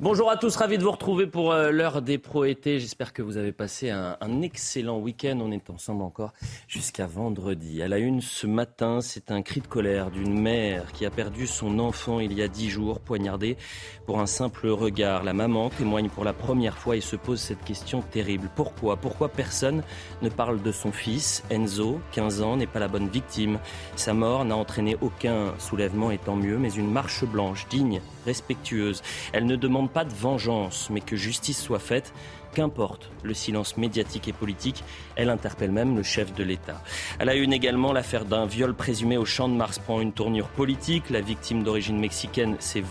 Bonjour à tous, ravi de vous retrouver pour euh, l'heure des pro-été. J'espère que vous avez passé un, excellent week-end. On est ensemble encore jusqu'à vendredi. À la une ce matin, c'est un cri de colère d'une mère qui a perdu son enfant il y a dix jours, poignardé pour un simple regard. La maman témoigne pour la première fois et se pose cette question terrible. Pourquoi? Pourquoi personne ne parle de son fils? Enzo, 15 ans, n'est pas la bonne victime. Sa mort n'a entraîné aucun soulèvement et tant mieux, mais une marche blanche, digne, respectueuse. Elle ne demande pas de vengeance, mais que justice soit faite. Qu'importe le silence médiatique et politique, elle interpelle même le chef de l'État. Elle a une également l'affaire d'un viol présumé au champ de Mars prend une tournure politique. La victime d'origine mexicaine s'est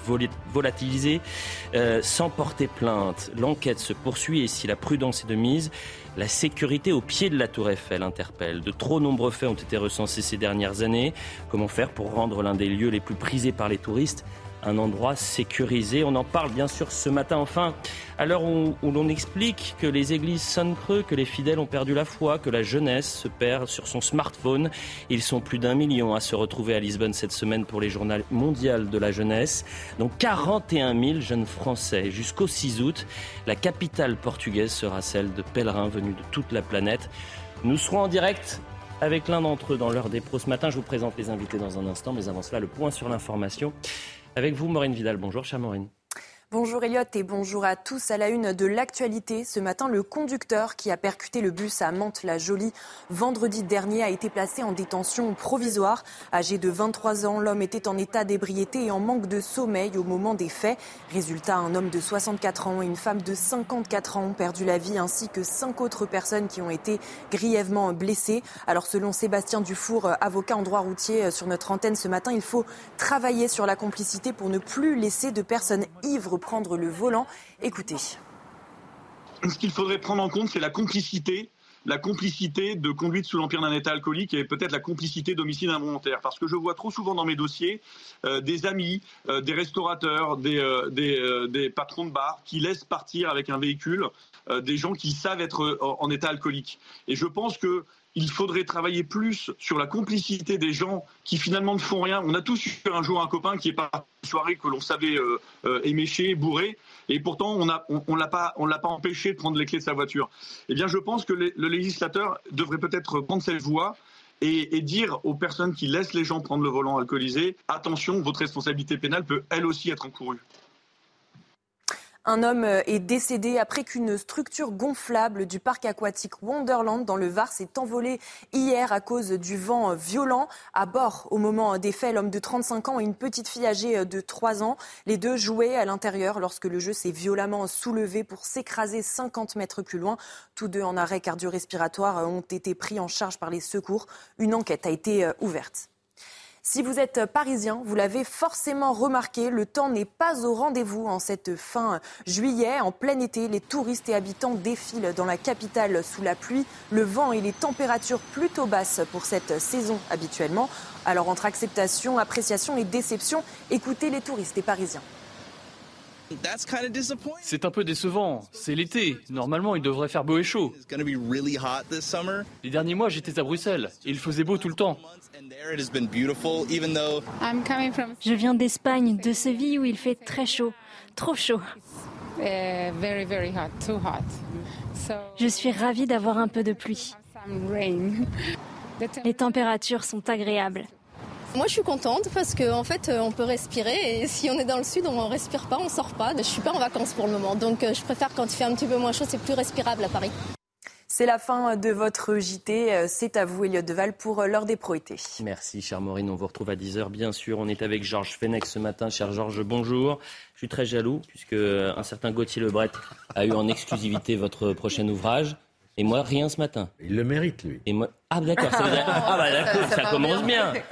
volatilisée euh, sans porter plainte. L'enquête se poursuit et si la prudence est de mise, la sécurité au pied de la tour Eiffel interpelle. De trop nombreux faits ont été recensés ces dernières années. Comment faire pour rendre l'un des lieux les plus prisés par les touristes un endroit sécurisé. On en parle bien sûr ce matin enfin, à l'heure où, l'on explique que les églises sonnent creux, que les fidèles ont perdu la foi, que la jeunesse se perd sur son smartphone. Ils sont plus d'un million à se retrouver à Lisbonne cette semaine pour les journaux mondiaux de la jeunesse. Donc 41 000 jeunes Français. Jusqu'au 6 août, la capitale portugaise sera celle de pèlerins venus de toute la planète. Nous serons en direct avec l'un d'entre eux dans l'heure des pros ce matin. Je vous présente les invités dans un instant, mais avant cela, le point sur l'information. Avec vous, Maureen Vidal. Bonjour, chère Maureen. Bonjour Elliot et bonjour à tous. À la une de l'actualité, ce matin, le conducteur qui a percuté le bus à Mantes-la-Jolie vendredi dernier a été placé en détention provisoire. Âgé de 23 ans, l'homme était en état d'ébriété et en manque de sommeil au moment des faits. Résultat, un homme de 64 ans et une femme de 54 ans ont perdu la vie ainsi que cinq autres personnes qui ont été grièvement blessées. Alors selon Sébastien Dufour, avocat en droit routier sur notre antenne ce matin, il faut travailler sur la complicité pour ne plus laisser de personnes ivres prendre le volant. Écoutez. Ce qu'il faudrait prendre en compte, c'est la complicité la complicité de conduite sous l'empire d'un état alcoolique et peut-être la complicité d'homicide involontaire. Parce que je vois trop souvent dans mes dossiers euh, des amis, euh, des restaurateurs, des, euh, des, patrons de bar qui laissent partir avec un véhicule des gens qui savent être en état alcoolique. Et je pense que il faudrait travailler plus sur la complicité des gens qui finalement ne font rien. On a tous eu un jour un copain qui est pas une soirée que l'on savait euh, euh, bourré, et pourtant on ne l'a pas, empêché de prendre les clés de sa voiture. Eh bien, je pense que le, législateur devrait peut-être prendre cette voie et, dire aux personnes qui laissent les gens prendre le volant alcoolisé attention, votre responsabilité pénale peut elle aussi être encourue. Un homme euh, est décédé après qu'une structure gonflable du parc aquatique Wonderland dans le Var s'est envolée hier à cause du vent violent. À bord, au moment des faits, l'homme de 35 ans et une petite fille âgée de 3 ans. Les deux jouaient à l'intérieur lorsque le jeu s'est violemment soulevé pour s'écraser 50 mètres plus loin. Tous deux en arrêt cardio-respiratoire ont été pris en charge par les secours. Une enquête a été euh, ouverte. Si vous êtes parisien, vous l'avez forcément remarqué, le temps n'est pas au rendez-vous en cette fin juillet. En plein été, les touristes et habitants défilent dans la capitale sous la pluie, le vent et les températures plutôt basses pour cette saison habituellement. Alors entre acceptation, appréciation et déception, écoutez les touristes et parisiens. C'est un peu décevant. C'est l'été. Normalement, il devrait faire beau et chaud. Les derniers mois, j'étais à Bruxelles. il faisait beau tout le temps. Je viens d'Espagne, de Séville où il fait très chaud. Trop chaud. Uh, Je suis ravie d'avoir un peu de pluie. Les températures sont agréables. Moi, je suis contente parce qu'en fait, euh, on peut respirer et si on est dans le sud, on ne respire pas, on sort pas. Je suis pas en vacances pour le moment, donc euh, je préfère quand il fait un petit peu moins chaud, c'est plus respirable à Paris. C'est la fin de votre JT. Euh, c'est à vous, Elliot Deval, pour l'heure des proétés. Merci, chère Maureen. On vous retrouve à 10h, bien sûr. On est avec Georges Fenech ce matin. Cher Georges, bonjour. Je suis très jaloux, puisque un certain Gauthier Lebret a eu en exclusivité votre prochain ouvrage. Et moi, rien ce matin. Il le mérite, lui. Et moi... Ah, d'accord. Ça, ah, bah, d'accord, ça commence bien.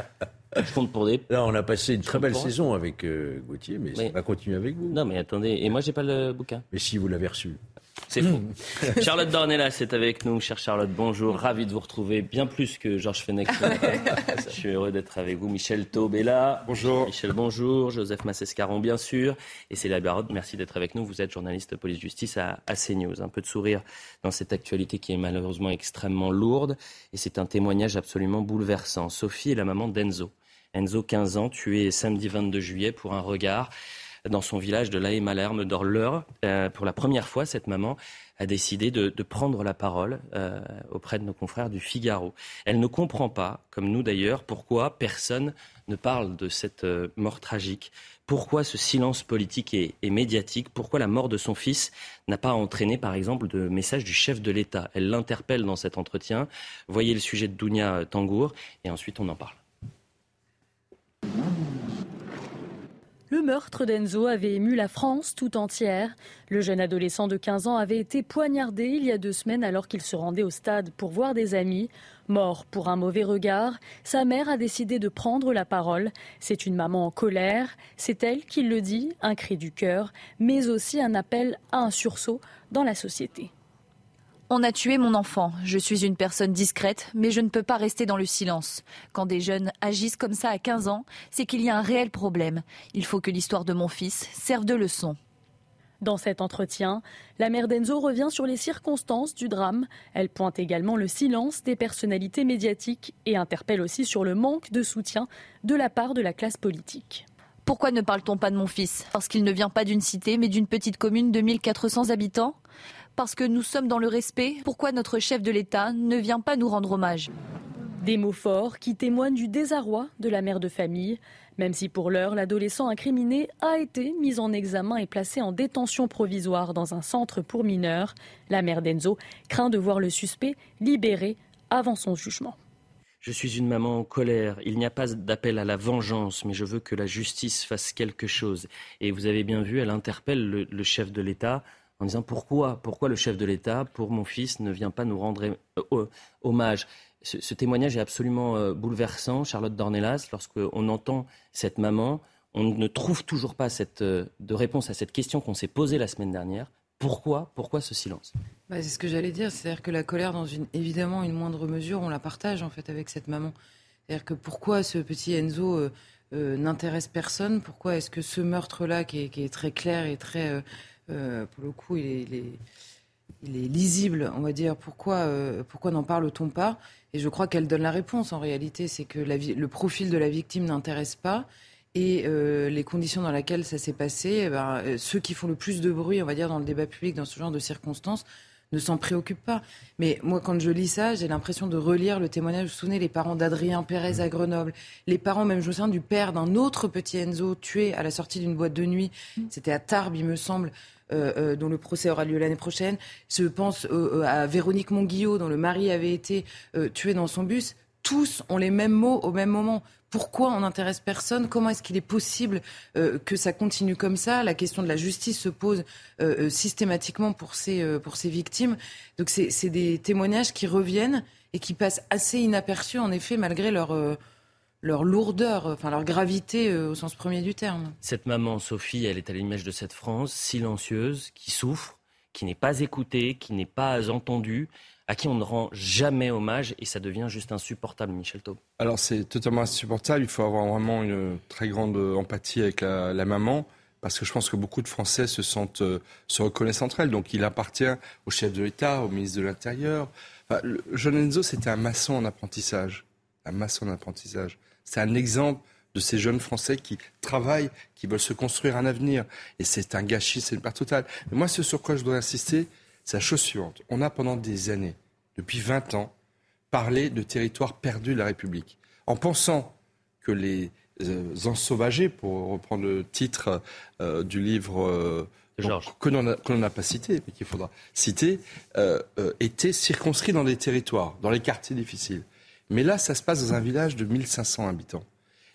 Je compte pour des. Là, on a passé une très belle saison avec euh, Gauthier, mais, ça va continuer avec vous. Non, mais attendez, et moi, j'ai pas le bouquin. Mais si vous l'avez reçu. C'est faux. Charlotte Dornelas est avec nous. Chère Charlotte, bonjour. Ravi de vous retrouver. Bien plus que Georges Fenech. Je suis heureux d'être avec vous. Michel Taube est là. Bonjour. Michel, bonjour. Joseph Massescaron, bien sûr. Et la Barotte. Merci d'être avec nous. Vous êtes journaliste police-justice à, à CNews. Un peu de sourire dans cette actualité qui est malheureusement extrêmement lourde. Et c'est un témoignage absolument bouleversant. Sophie est la maman d'Enzo. Enzo, 15 ans, tué samedi 22 juillet pour un regard. dans son village de laé Malherbe d'Orleur. pour la première fois, cette maman a décidé de, prendre la parole auprès de nos confrères du Figaro. Elle ne comprend pas, comme nous d'ailleurs, pourquoi personne ne parle de cette mort tragique. Pourquoi ce silence politique et, médiatique? Pourquoi la mort de son fils n'a pas entraîné, par exemple, de message du chef de l'État? Elle l'interpelle dans cet entretien. Voyez le sujet de Dounia Tangour et ensuite on en parle. Le meurtre d'Enzo avait ému la France tout entière. Le jeune adolescent de 15 ans avait été poignardé il y a deux semaines alors qu'il se rendait au stade pour voir des amis. Mort pour un mauvais regard, sa mère a décidé de prendre la parole. C'est une maman en colère. C'est elle qui le dit, un cri du cœur, mais aussi un appel à un sursaut dans la société. On a tué mon enfant. Je suis une personne discrète, mais je ne peux pas rester dans le silence. Quand des jeunes agissent comme ça à 15 ans, c'est qu'il y a un réel problème. Il faut que l'histoire de mon fils serve de leçon. Dans cet entretien, la mère d'Enzo revient sur les circonstances du drame. Elle pointe également le silence des personnalités médiatiques et interpelle aussi sur le manque de soutien de la part de la classe politique. Pourquoi ne parle-t-on pas de mon fils? Parce qu'il ne vient pas d'une cité, mais d'une petite commune de 1400 habitants? Parce que nous sommes dans le respect, pourquoi notre chef de l'État ne vient pas nous rendre hommage? Des mots forts qui témoignent du désarroi de la mère de famille. Même si pour l'heure, l'adolescent incriminé a été mis en examen et placé en détention provisoire dans un centre pour mineurs, la mère d'Enzo craint de voir le suspect libéré avant son jugement. Je suis une maman en colère. Il n'y a pas d'appel à la vengeance, mais je veux que la justice fasse quelque chose. Et vous avez bien vu, elle interpelle le chef de l'État en disant pourquoi, pourquoi le chef de l'État, pour mon fils, ne vient pas nous rendre euh, hommage? Ce, témoignage est absolument euh, bouleversant, Charlotte Dornelas, lorsqu'on entend cette maman, on ne trouve toujours pas cette, euh, de réponse à cette question qu'on s'est posée la semaine dernière. Pourquoi, pourquoi ce silence? Bah, C'est ce que j'allais dire, c'est-à-dire que la colère, dans une, évidemment une moindre mesure, on la partage en fait avec cette maman. C'est-à-dire que pourquoi ce petit Enzo n'intéresse personne? Pourquoi est-ce que ce meurtre-là, qui, qui, est très clair et très euh, pour le coup, il est, lisible, on va dire. Pourquoi, euh, pourquoi n'en parle-t-on pas? Et je crois qu'elle donne la réponse en réalité. C'est que le profil de la victime n'intéresse pas. Et euh, les conditions dans lesquelles ça s'est passé, eh ben, ceux qui font le plus de bruit, on va dire, dans le débat public, dans ce genre de circonstances, ne s'en préoccupent pas. Mais moi, quand je lis ça, j'ai l'impression de relire le témoignage. Vous vous souvenez, les parents d'Adrien Pérez à Grenoble, les parents, même, je me souviens du père d'un autre petit Enzo tué à la sortie d'une boîte de nuit. C'était à Tarbes, il me semble. Euh, euh, dont le procès aura lieu l'année prochaine. Je pense euh, à Véronique Monguillot, dont le mari avait été tué dans son bus. Tous ont les mêmes mots au même moment. Pourquoi on n'intéresse personne? Comment est-ce qu'il est possible que ça continue comme ça? La question de la justice se pose systématiquement pour ces, pour ces victimes. Donc c'est des témoignages qui reviennent et qui passent assez inaperçus, en effet, malgré leur leur lourdeur, enfin leur gravité euh, au sens premier du terme. Cette maman, Sophie, elle est à l'image de cette France silencieuse, qui souffre, qui n'est pas écoutée, qui n'est pas entendue, à qui on ne rend jamais hommage et ça devient juste insupportable, Michel Taub. Alors c'est totalement insupportable, il faut avoir vraiment une très grande empathie avec la, maman parce que je pense que beaucoup de Français se sentent, euh, se reconnaissent entre elles. Donc il appartient au chef de l'État, au ministre de l'Intérieur. Enfin, Jean Enzo, c'était un maçon en apprentissage. Un maçon en apprentissage. C'est un exemple de ces jeunes Français qui travaillent, qui veulent se construire un avenir. Et c'est un gâchis, c'est une part totale. Mais moi, ce sur quoi je dois insister, c'est la chose suivante. On a pendant des années, depuis 20 ans, parlé de territoires perdus de la République, en pensant que les euh, ensauvagés, pour reprendre le titre euh, du livre euh, que l'on n'a pas cité, mais qu'il faudra citer, étaient circonscrits dans des territoires, dans les quartiers difficiles. Mais là, ça se passe dans un village de 1500 habitants.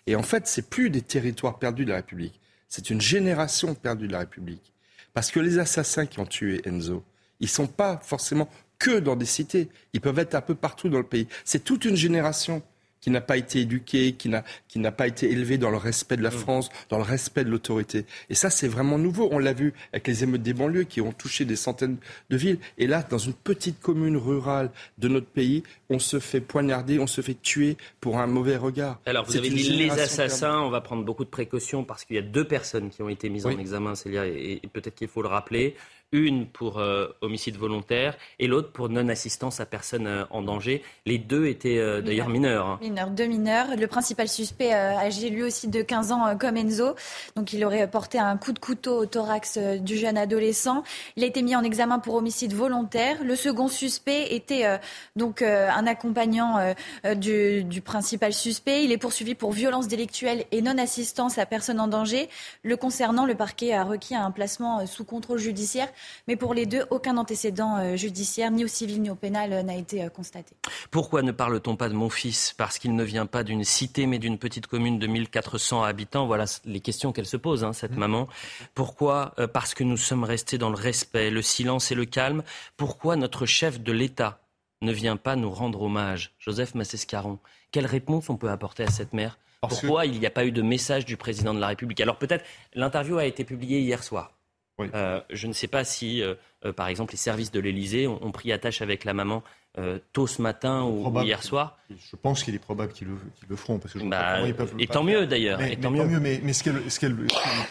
Et en fait, c'est plus des territoires perdus de la République. C'est une génération perdue de la République. Parce que les assassins qui ont tué Enzo, ils ne sont pas forcément que dans des cités. Ils peuvent être un peu partout dans le pays. C'est toute une génération qui n'a pas été éduqué, qui n'a, qui n'a pas été élevé dans le respect de la mm. France, dans le respect de l'autorité. Et ça, c'est vraiment nouveau. On l'a vu avec les émeutes des banlieues qui ont touché des centaines de villes. Et là, dans une petite commune rurale de notre pays, on se fait poignarder, on se fait tuer pour un mauvais regard. Alors, vous avez dit les assassins, on va prendre beaucoup de précautions parce qu'il y a deux personnes qui ont été mises en examen, Célia, et peut-être qu'il faut le rappeler une pour euh, homicide volontaire et l'autre pour non-assistance à personne euh, en danger. Les deux étaient euh, d'ailleurs mineurs. Hein. mineurs, deux mineurs. Le principal suspect âgé lui aussi de 15 ans comme Enzo. Donc il aurait porté un coup de couteau au thorax du jeune adolescent. Il a été mis en examen pour homicide volontaire. Le second suspect était donc un accompagnant du, du, principal suspect. Il est poursuivi pour violence délictuelle et non-assistance à personne en danger. Le concernant, le parquet a requis un placement sous contrôle judiciaire. Mais pour les deux, aucun antécédent judiciaire, ni au civil ni au pénal, n'a été constaté. Pourquoi ne parle-t-on pas de mon fils? Parce qu'il ne vient pas d'une cité, mais d'une petite commune de 1400 habitants. Voilà les questions qu'elle se pose, hein, cette mmh. maman. Pourquoi euh, Parce que nous sommes restés dans le respect, le silence et le calme. Pourquoi notre chef de l'État ne vient pas nous rendre hommage? Joseph Massescaron, quelle réponse on peut apporter à cette mère? Pourquoi il n'y a pas eu de message du président de la République? Alors peut-être, l'interview a été publiée hier soir. Euh, je ne sais pas si, euh, par exemple, les services de l'Élysée ont, ont, pris attache avec la maman euh, tôt ce matin ou hier soir Je pense qu'il est probable qu'ils le, feront. Parce que bah, et tant mieux d'ailleurs. Mais, tant mieux. Mais, ce qu'elle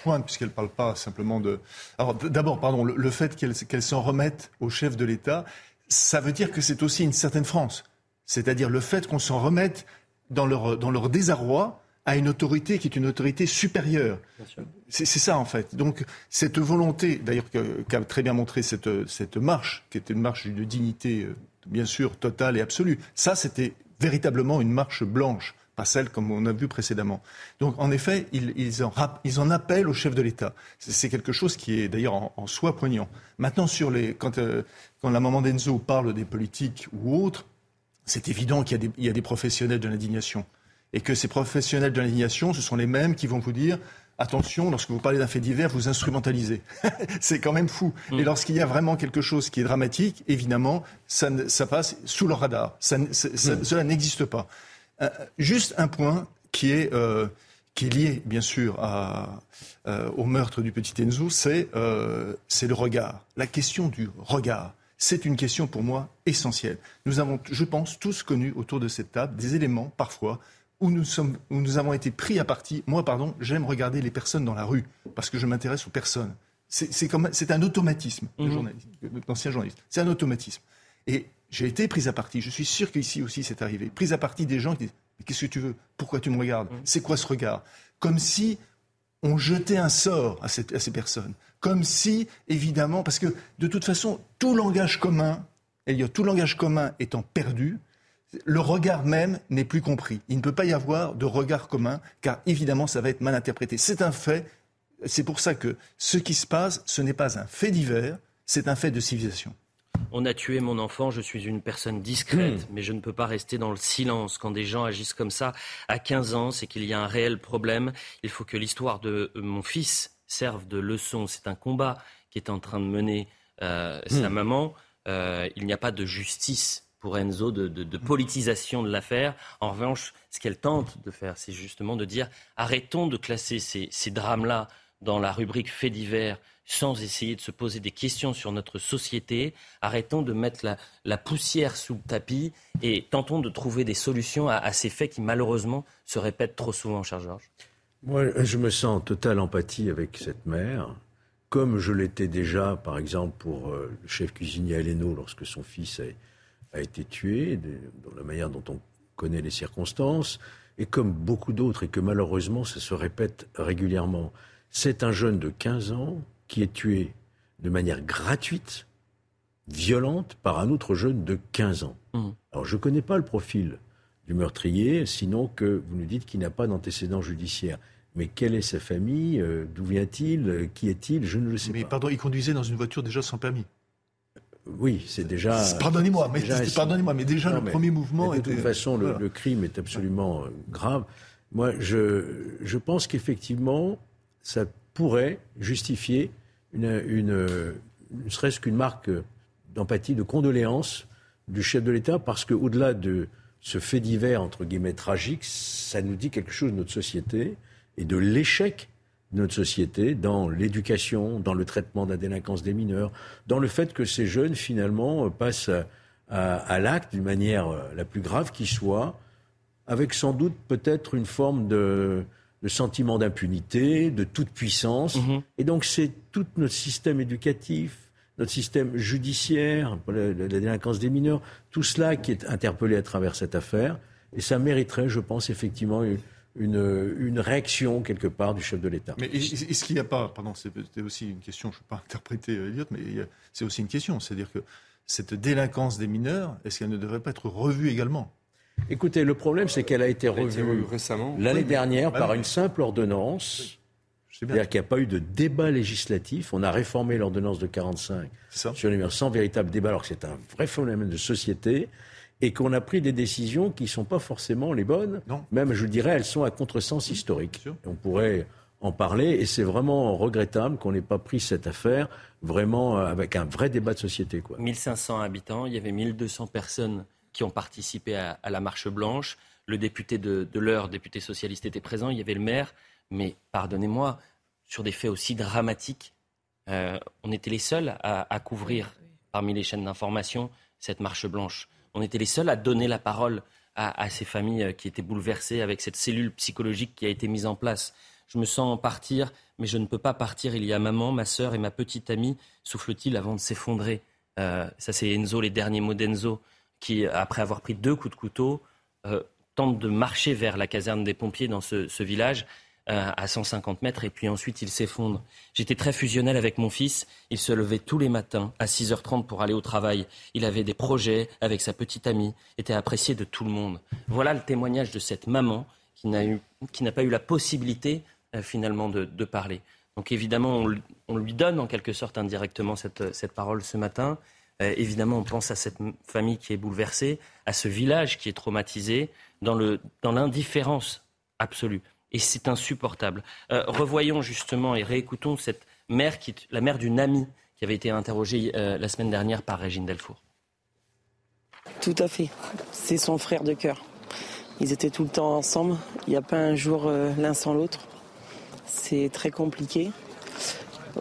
pointe, puisqu'elle ne parle pas simplement de. Alors d'abord, pardon, le, fait qu'elle s'en remette au chef de l'État, ça veut dire que c'est aussi une certaine France. C'est-à-dire le fait qu'on s'en remette dans leur, dans leur désarroi à une autorité qui est une autorité supérieure. C'est ça en fait. Donc cette volonté, d'ailleurs qu'a très bien montré cette, cette marche, qui était une marche de dignité euh, bien sûr, totale et absolue. Ça, c'était véritablement une marche blanche, pas celle comme on a vu précédemment. Donc, en effet, ils, en, appellent au chef de l'État. C'est quelque chose qui est d'ailleurs en, soi poignant. Maintenant, sur les, quand, euh, quand la maman d'Enzo parle des politiques ou autres, c'est évident qu'il y, y, a des professionnels de l'indignation. Et que ces professionnels de l'indignation, ce sont les mêmes qui vont vous dire attention, lorsque vous parlez d'un fait divers, vous instrumentalisez. c'est quand même fou. Et mm. lorsqu'il y a vraiment quelque chose qui est dramatique, évidemment, ça, passe sous le radar. Mm. Cela n'existe pas. Euh, juste un point qui est, euh, qui est lié, bien sûr, à, euh, au meurtre du petit Enzo, c'est le regard. La question du regard. C'est une question pour moi essentielle. Nous avons, je pense, tous connu autour de cette table des éléments, parfois, où nous, sommes, où nous avons été pris à partie. Moi, pardon, j'aime regarder les personnes dans la rue parce que je m'intéresse aux personnes. C'est un automatisme mmh. d'ancien journaliste. C'est un automatisme. Et j'ai été pris à partie. Je suis sûr qu'ici aussi c'est arrivé. Prise à partie des gens qui disent Mais qu'est-ce que tu veux? Pourquoi tu me regardes? Mhm. C'est quoi ce regard? Comme si on jetait un sort à, à ces personnes. Comme si, évidemment, parce que de toute façon, tout langage commun, Elliot, tout langage commun étant perdu, le regard même n'est plus compris. Il ne peut pas y avoir de regard commun, car évidemment, ça va être mal interprété. C'est un fait. C'est pour ça que ce qui se passe, ce n'est pas un fait divers, c'est un fait de civilisation. On a tué mon enfant, je suis une personne discrète, hmm. mais je ne peux pas rester dans le silence. Quand des gens agissent comme ça à 15 ans, c'est qu'il y a un réel problème. Il faut que l'histoire de mon fils serve de leçon. C'est un combat qui est en train de mener euh, sa hmm. maman. Euh, il n'y a pas de justice pour Enzo de, politisation de l'affaire. En revanche, ce qu'elle tente de faire, c'est justement de dire arrêtons de classer ces, drames-là dans la rubrique faits divers sans essayer de se poser des questions sur notre société. Arrêtons de mettre la, poussière sous le tapis et tentons de trouver des solutions à, ces faits qui malheureusement se répètent trop souvent, cher Georges. Moi, je me sens en totale empathie avec cette mère, comme je l'étais déjà, par exemple, pour euh, le chef cuisinier Aleno lorsque son fils est a été tué, dans la manière dont on connaît les circonstances, et comme beaucoup d'autres, et que malheureusement ça se répète régulièrement. C'est un jeune de 15 ans qui est tué de manière gratuite, violente, par un autre jeune de 15 ans. Mmh. Alors je ne connais pas le profil du meurtrier, sinon que vous nous dites qu'il n'a pas d'antécédent judiciaire. Mais quelle est sa famille? Euh, D'où vient-il? Qui est-il? Je ne le sais pas. Mais pardon, il conduisait dans une voiture déjà sans permis. Oui, c'est déjà. Pardonnez-moi, mais, pardonnez-moi, mais déjà le premier mouvement. de toute façon, le, crime est absolument euh, grave. Moi, je, je pense qu'effectivement, ça pourrait justifier une, une, ne serait-ce qu'une marque d'empathie, de condoléance du chef de l'État, parce qu'au-delà de ce fait divers, entre guillemets, tragique, ça nous dit quelque chose de notre société et de l'échec notre société, dans l'éducation, dans le traitement de la délinquance des mineurs, dans le fait que ces jeunes, finalement, passent à, l'acte d'une manière euh, la plus grave qui soit, avec sans doute peut-être une forme de, sentiment d'impunité, de toute puissance. Mm-hmm. Et donc c'est tout notre système éducatif, notre système judiciaire, la, la, délinquance des mineurs, tout cela qui est interpellé à travers cette affaire. Et ça mériterait, je pense, effectivement, une, une, réaction quelque part du chef de l'État. Mais est-ce qu'il n'y a pas, pardon, c'était aussi une question, je ne veux pas interpréter Elliot, mais c'est aussi une question, c'est-à-dire que cette délinquance des mineurs, est-ce qu'elle ne devrait pas être revue également? Écoutez, le problème, c'est qu'elle a été revue récemment l'année dernière par une simple ordonnance. C'est-à-dire qu'il n'y a pas eu de débat législatif. On a réformé l'ordonnance de 45 sur les mineurs sans véritable débat, alors que c'est un vrai phénomène de société et qu'on a pris des décisions qui ne sont pas forcément les bonnes. Non. Même, je dirais, elles sont à contresens historique. on pourrait en parler et c'est vraiment regrettable qu'on n'ait pas pris cette affaire vraiment euh, avec un vrai débat de société. Quoi. 1500 habitants, il y avait 1200 personnes qui ont participé à, la marche blanche. Le député de, de l'heure, député socialiste, était présent. Il y avait le maire. Mais pardonnez-moi, sur des faits aussi dramatiques, euh, on était les seuls à, couvrir parmi les chaînes d'information cette marche blanche. On était les seuls à donner la parole à, ces familles euh, qui étaient bouleversées avec cette cellule psychologique qui a été mise en place. Je me sens partir, mais je ne peux pas partir. Il y a maman, ma sœur et ma petite amie, souffle-t-il avant de s'effondrer. Euh, ça, c'est Enzo, les derniers mots d'Enzo qui, après avoir pris deux coups de couteau, euh, tente de marcher vers la caserne des pompiers dans ce, village à 150 mètres et puis ensuite il s'effondre. J'étais très fusionnel avec mon fils. Il se levait tous les matins à 6h30 pour aller au travail. Il avait des projets avec sa petite amie, était apprécié de tout le monde. Voilà le témoignage de cette maman qui n'a pas eu la possibilité euh, finalement de, parler. Donc évidemment, on, lui donne en quelque sorte indirectement cette parole ce matin. Euh, évidemment, on pense à cette famille qui est bouleversée, à ce village qui est traumatisé, dans l'indifférence absolue. Et c'est insupportable. Euh, revoyons justement et réécoutons cette mère, qui, la mère d'une amie qui avait été interrogée euh, la semaine dernière par Régine Delfour. Tout à fait. C'est son frère de cœur. Ils étaient tout le temps ensemble. Il n'y a pas un jour l'un sans l'autre. C'est très compliqué.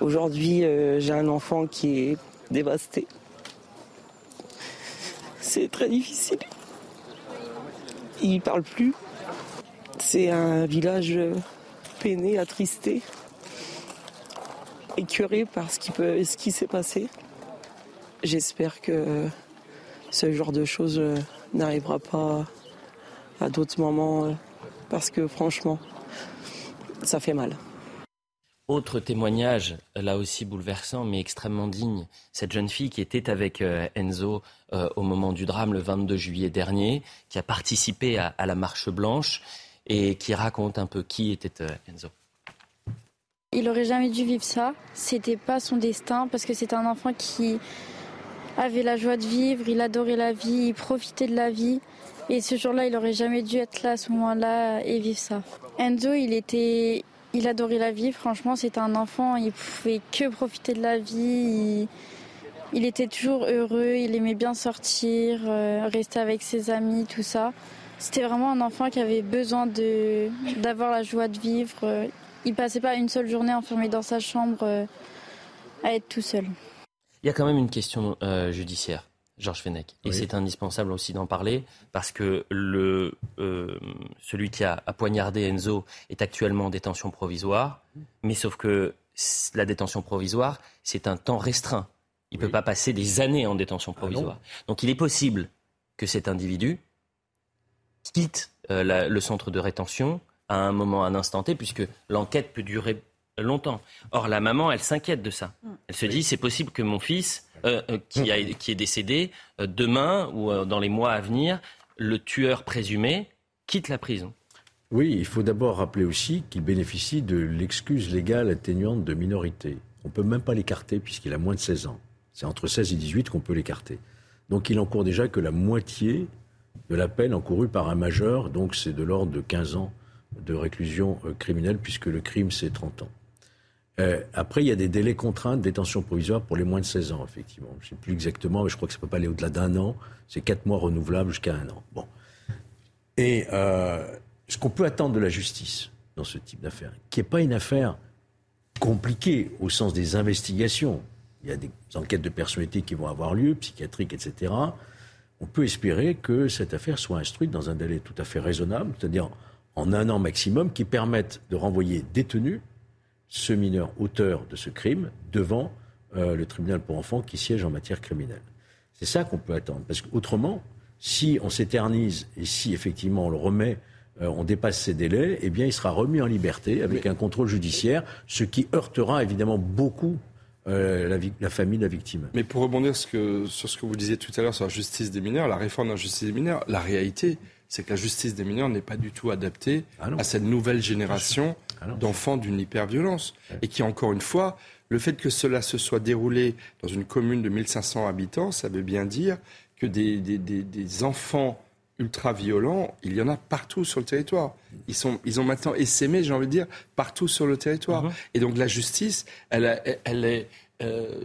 Aujourd'hui, j'ai un enfant qui est dévasté c'est très difficile. Il parle plus. C'est un village peiné, attristé, écœuré par ce qui, s'est passé. J'espère que ce genre de choses n'arrivera pas à d'autres moments parce que franchement, ça fait mal. Autre témoignage, là aussi bouleversant, mais extrêmement digne. Cette jeune fille qui était avec euh, Enzo euh, au moment du drame le 22 juillet dernier, qui a participé à, la marche blanche et qui raconte un peu qui était euh, Enzo. Il aurait jamais dû vivre ça. C'était pas son destin parce que c'est un enfant qui avait la joie de vivre, il adorait la vie, il profitait de la vie. Et ce jour-là, il aurait jamais dû être là à ce moment-là et vivre ça. Enzo, il était, il adorait la vie, franchement, c'était un enfant, il pouvait que profiter de la vie. Il, était toujours heureux, il aimait bien sortir, euh, rester avec ses amis, tout ça. C'était vraiment un enfant qui avait besoin d'avoir la joie de vivre. Il passait pas une seule journée enfermé dans sa chambre euh, à être tout seul. Il y a quand même une question euh, judiciaire. Georges Fenech. Et c'est indispensable aussi d'en parler parce que le, euh, celui qui a, poignardé Enzo est actuellement en détention provisoire. Mais sauf que la détention provisoire, c'est un temps restreint. Il ne peut pas passer des années en détention ah provisoire. Donc il est possible que cet individu quitte euh, le centre de rétention à un moment, à un instant T, puisque l'enquête peut durer longtemps. Or, la maman, elle s'inquiète de ça. Mm. Elle se dit, c'est possible que mon fils, euh, euh, qui, a, qui, est décédé, euh, demain ou dans les mois à venir, le tueur présumé quitte la prison. Oui, il faut d'abord rappeler aussi qu'il bénéficie de l'excuse légale atténuante de minorité. On ne peut même pas l'écarter puisqu'il a moins de 16 ans. C'est entre 16 et 18 qu'on peut l'écarter. Donc il encourt déjà que la moitié de la peine encourue par un majeur, donc c'est de l'ordre de 15 ans de réclusion criminelle puisque le crime c'est 30 ans. Euh, après, il y a des délais contraints de détention provisoire pour les moins de 16 ans, effectivement. Je ne sais plus exactement, mais je crois que ça ne peut pas aller au-delà d'un an. C'est 4 mois renouvelables jusqu'à un an. Bon. Et euh, ce qu'on peut attendre de la justice dans ce type d'affaire, qui n'est pas une affaire compliquée au sens des investigations, il y a des enquêtes de personnalité qui vont avoir lieu, psychiatriques, etc. On peut espérer que cette affaire soit instruite dans un délai tout à fait raisonnable, c'est-à-dire en un an maximum, qui permette de renvoyer détenus ce mineur auteur de ce crime devant euh, le tribunal pour enfants qui siège en matière criminelle. C'est ça qu'on peut attendre. Parce qu'autrement, Si on s'éternise et si effectivement on le remet euh, on dépasse ces délais, eh bien, il sera remis en liberté avec un contrôle judiciaire, ce qui heurtera évidemment beaucoup euh, la, famille de la victime. Mais pour rebondir sur ce que vous disiez tout à l'heure sur la justice des mineurs, la réforme de la justice des mineurs, la réalité, c'est que la justice des mineurs n'est pas du tout adaptée ah à cette nouvelle génération ah d'enfants d'une hyperviolence. Et qui, encore une fois, le fait que cela se soit déroulé dans une commune de 1500 habitants, ça veut bien dire que des, des enfants ultra-violents, il y en a partout sur le territoire. Ils, sont, ils ont maintenant essaimé, j'ai envie de dire, partout sur le territoire. Mhm. Et donc la justice, elle, elle est... Euh,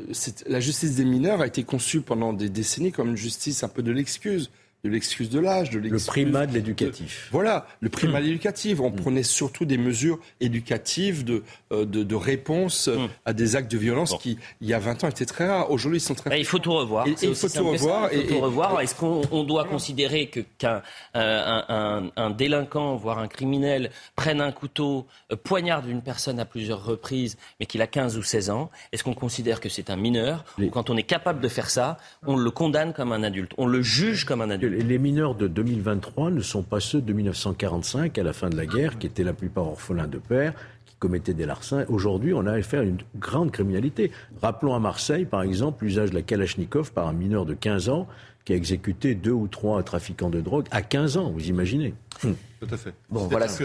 la justice des mineurs a été conçue pendant des décennies comme une justice un peu de l'excuse de l'excuse de l'âge, de Le primat de l'éducatif. Voilà, le primat de l'éducatif. On mm. prenait surtout des mesures éducatives de, euh, de, de réponse mm. à des actes de violence qui, il y a 20 ans, étaient très rares. Aujourd'hui, ils sont très... Bah, il faut tout revoir. il faut tout revoir. Faut tout revoir. Est-ce qu'on doit considérer que qu'un euh, un, un, délinquant, voire un criminel, prenne un couteau, euh, poignarde une personne à plusieurs reprises, mais qu'il a 15 ou 16 ans Est-ce qu'on considère que c'est un mineur? Ou quand on est capable de faire ça, on le condamne comme un adulte? On le juge comme un adulte? Les mineurs de 2023 ne sont pas ceux de 1945, à la fin de la guerre, qui étaient la plupart orphelins de père, qui commettaient des larcins. Aujourd'hui, on a affaire à une grande criminalité. Rappelons à Marseille, par exemple, l'usage de la Kalachnikov par un mineur de 15 ans qui a exécuté deux ou trois trafiquants de drogue à 15 ans, vous imaginez Tout à fait. Bon, voilà. Que,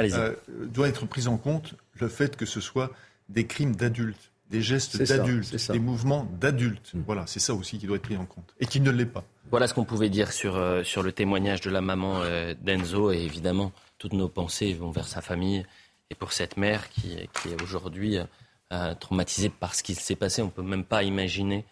euh, doit être pris en compte le fait que ce soit des crimes d'adultes des gestes d'adultes, des mouvements d'adultes. Hmm. Voilà, c'est ça aussi qui doit être pris en compte et qui ne l'est pas. Voilà ce qu'on pouvait dire sur, euh, sur le témoignage de la maman euh, d'Enzo et évidemment toutes nos pensées vont vers sa famille et pour cette mère qui, qui est aujourd'hui euh, traumatisée par ce qui s'est passé. On ne peut même pas imaginer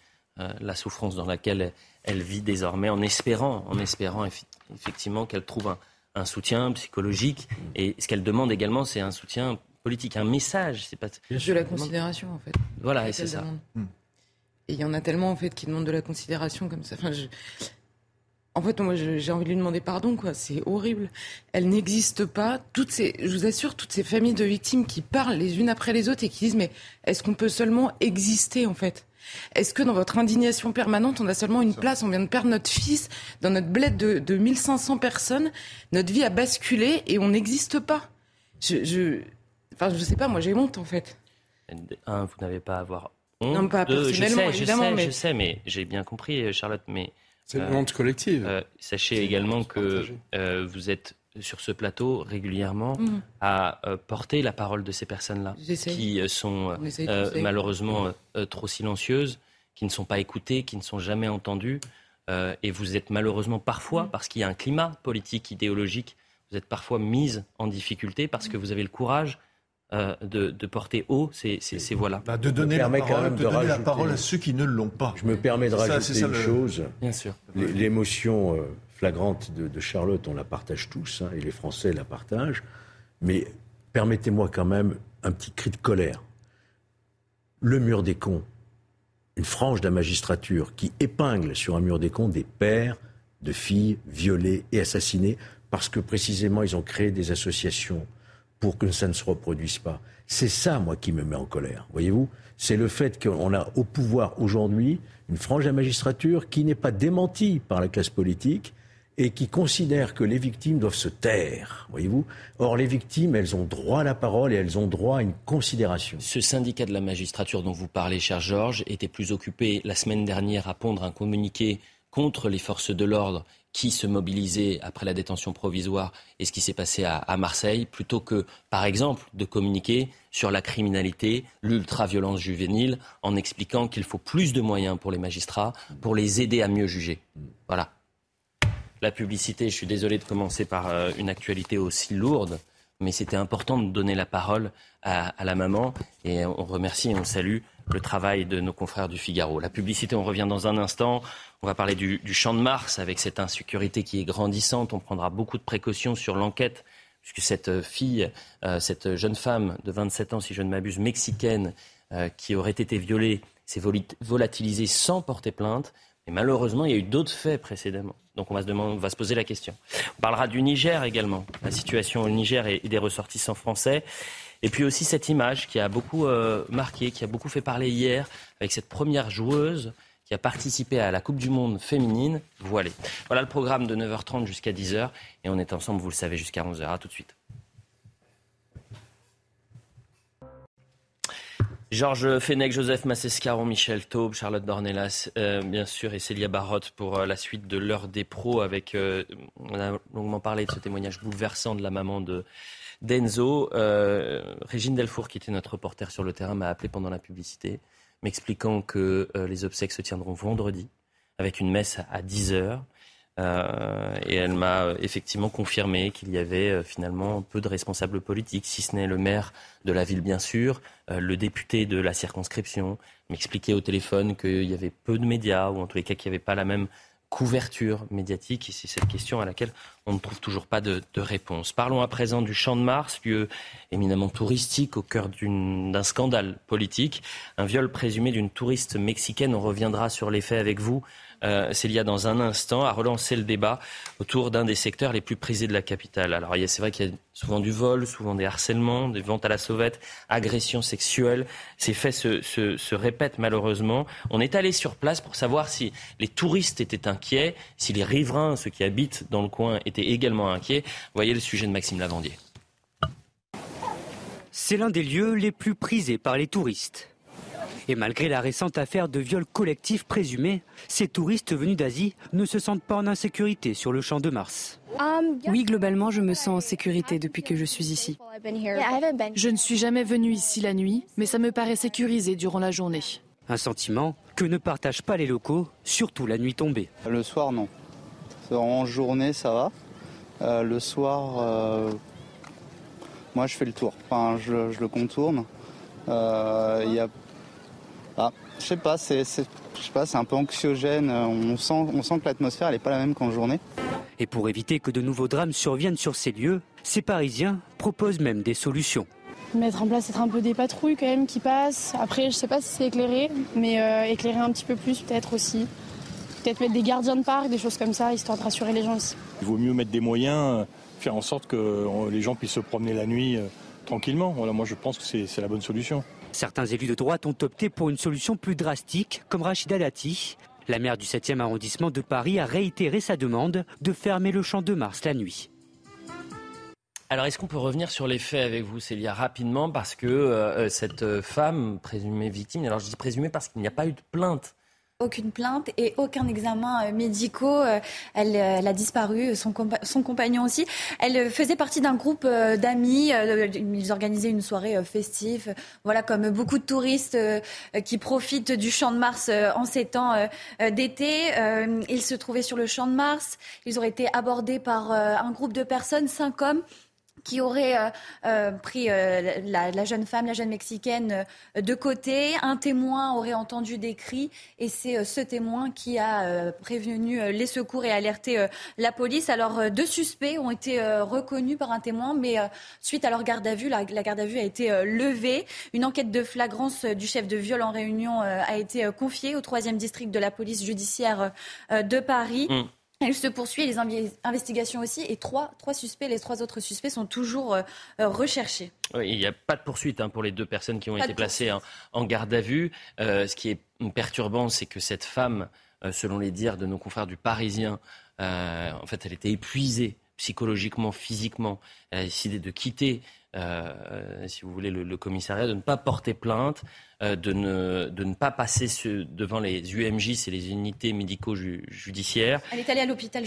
la souffrance dans laquelle elle, vit désormais en espérant, en espérant effectivement qu'elle trouve un, un soutien psychologique et ce qu'elle demande également c'est un soutien politique, un message. C'est pas de la considération en fait. Voilà, et c'est ça. Et il y en a tellement en fait qui demandent de la considération comme ça. Enfin, je... En fait, moi, j'ai envie de lui demander pardon, quoi. C'est horrible. Elle n'existe pas. Toutes ces, je vous assure, toutes ces familles de victimes qui parlent les unes après les autres et qui disent, mais est-ce qu'on peut seulement exister, en fait? Est-ce que dans votre indignation permanente, on a seulement une place? On vient de perdre notre fils dans notre bled de, de 1500 personnes. Notre vie a basculé et on n'existe pas. Je, je, Enfin, je sais pas, moi j'ai honte en fait. Un, vous n'avez pas à avoir honte. Non, pas personnellement, je sais. Je sais, mais... je sais, mais j'ai bien compris, euh, Charlotte. Mais c'est une honte collective. Euh, sachez également que euh, vous êtes sur ce plateau régulièrement mm. à porter la parole de ces personnes-là, qui sont malheureusement trop silencieuses, qui ne sont pas écoutées, qui ne sont jamais entendues. et vous êtes malheureusement parfois, mm. parce qu'il y a un climat politique, idéologique, vous êtes parfois mise en difficulté parce que vous avez le courage euh, de, porter haut ces, ces, voix-là. Bah, de donner, la parole, de donner la parole, à ceux qui ne l'ont pas. Je me permets de rajouter une chose. Bien sûr. L'émotion euh, flagrante de, Charlotte, on la partage tous, hein, et les Français la partagent. Mais permettez-moi quand même un petit cri de colère. Le mur des cons, une frange de la magistrature qui épingle sur un mur des cons des pères de filles violées et assassinées parce que précisément ils ont créé des associations pour que ça ne se reproduise pas. C'est ça, moi, qui me met en colère. Voyez-vous C'est le fait qu'on a au pouvoir aujourd'hui une frange de la magistrature qui n'est pas démentie par la classe politique et qui considère que les victimes doivent se taire, voyez-vous Or, les victimes, elles ont droit à la parole et elles ont droit à une considération. Ce syndicat de la magistrature dont vous parlez, cher Georges, était plus occupé la semaine dernière à pondre un communiqué contre les forces de l'ordre qui se mobilisait après la détention provisoire et ce qui s'est passé à, Marseille, plutôt que, par exemple, de communiquer sur la criminalité, l'ultra-violence juvénile, en expliquant qu'il faut plus de moyens pour les magistrats, pour les aider à mieux juger. Voilà. La publicité, je suis désolé de commencer par euh, une actualité aussi lourde, mais c'était important de donner la parole à, à, la maman et on remercie et on salue le travail de nos confrères du Figaro. La publicité, on revient dans un instant. On va parler du, champ de Mars avec cette insécurité qui est grandissante. On prendra beaucoup de précautions sur l'enquête puisque cette fille, euh, cette jeune femme de 27 ans, si je ne m'abuse, mexicaine, euh, qui aurait été violée, s'est volatilisée sans porter plainte. Mais malheureusement, il y a eu d'autres faits précédemment. Donc on va, se demander, on va se poser la question. On parlera du Niger également, la situation au Niger et, des ressortissants français. Et puis aussi cette image qui a beaucoup euh, marqué, qui a beaucoup fait parler hier, avec cette première joueuse qui a participé à la Coupe du Monde féminine voilée. Voilà le programme de 9h30 jusqu'à 10h. Et on est ensemble, vous le savez, jusqu'à 11h. À tout de suite. Georges Fenech, Joseph Massescaron, Michel Taube, Charlotte Dornelas, euh, bien sûr, et Célia Barotte pour euh, la suite de l'heure des pros. Avec, on a longuement parlé de ce témoignage bouleversant de la maman de d'Enzo. Régine Delfour, qui était notre reporter sur le terrain, m'a appelé pendant la publicité, m'expliquant que les obsèques se tiendront vendredi, avec une messe à 10 heures. Euh, et elle m'a euh, effectivement confirmé qu'il y avait euh, finalement peu de responsables politiques, si ce n'est le maire de la ville bien sûr, le député de la circonscription, m'expliquait au téléphone qu'il y avait peu de médias, ou en tous les cas qu'il n'y avait pas la même couverture médiatique Et c'est cette question à laquelle on ne trouve toujours pas de, de, réponse. Parlons à présent du Champ de Mars, lieu éminemment touristique au cœur d'un scandale politique. Un viol présumé d'une touriste mexicaine. On reviendra sur les faits avec vous euh, Célia, dans un instant, à relancer le débat autour d'un des secteurs les plus prisés de la capitale. Alors, c'est vrai qu'il y a souvent du vol, souvent des harcèlements, des ventes à la sauvette, agressions sexuelles. Ces faits se, répètent malheureusement. On est allé sur place pour savoir si les touristes étaient inquiets, si les riverains, ceux qui habitent dans le coin, étaient également inquiets. Voyez le sujet de Maxime Lavandier. C'est l'un des lieux les plus prisés par les touristes. Et malgré la récente affaire de viol collectif présumé, ces touristes venus d'Asie ne se sentent pas en insécurité sur le champ de Mars. Oui, globalement, je me sens en sécurité depuis que je suis ici. Je ne suis jamais venu ici la nuit, mais ça me paraît sécurisé durant la journée. Un sentiment que ne partagent pas les locaux, surtout la nuit tombée. Le soir, non. En journée, ça va. Euh, le soir, euh, moi, je fais le tour. Enfin, je, je le contourne. Euh, il y a ah, je sais pas, c'est, je sais pas, c'est un peu anxiogène. On sent, on sent que l'atmosphère n'est pas la même qu'en journée. Et pour éviter que de nouveaux drames surviennent sur ces lieux, ces Parisiens proposent même des solutions. Mettre en place être un peu des patrouilles quand même qui passent. Après, je sais pas si c'est éclairé, mais euh, éclairer un petit peu plus peut-être aussi. Peut-être mettre des gardiens de parc, des choses comme ça, histoire de rassurer les gens aussi. Il vaut mieux mettre des moyens, euh, faire en sorte que euh, les gens puissent se promener la nuit tranquillement. Voilà, moi je pense que c'est la bonne solution. Certains élus de droite ont opté pour une solution plus drastique, comme Rachida Dati. La maire du 7e arrondissement de Paris a réitéré sa demande de fermer le champ de Mars la nuit. Alors, est-ce qu'on peut revenir sur les faits avec vous, Célia, rapidement? Parce que euh, cette femme présumée victime, alors je dis présumée parce qu'il n'y a pas eu de plainte aucune plainte et aucun examen euh, médicaux. Euh, elle, elle, a disparu, son, son, compagnon aussi. Elle faisait partie d'un groupe euh, d'amis. Ils organisaient une soirée festive. Voilà, comme beaucoup de touristes qui profitent du Champ de Mars en ces temps d'été. Ils se trouvaient sur le Champ de Mars. Ils auraient été abordés par un groupe de personnes, cinq hommes qui aurait euh, euh, pris euh, la, jeune femme, la jeune mexicaine de côté. Un témoin aurait entendu des cris et c'est ce témoin qui a prévenu les secours et alerté la police. Alors deux suspects ont été reconnus par un témoin, mais suite à leur garde à vue, la, garde à vue a été levée. Une enquête de flagrance du chef de viol en réunion a été confiée au troisième district de la police judiciaire de Paris. Mm. Elle se poursuit, les investigations aussi, et trois, trois suspects, les trois autres suspects sont toujours euh, euh, recherchés. il n'y a pas de poursuite hein, pour les deux personnes qui ont été placées en, garde à vue. Euh, ce qui est perturbant, c'est que cette femme, selon les dires de nos confrères du Parisien, en fait, elle était épuisée psychologiquement, physiquement. Elle a décidé de quitter euh, si vous voulez, le, commissariat, de ne pas porter plainte, euh, de, ne, de ne pas passer devant les UMJ, c'est les unités médico-judiciaires. Elle est allée à l'hôpital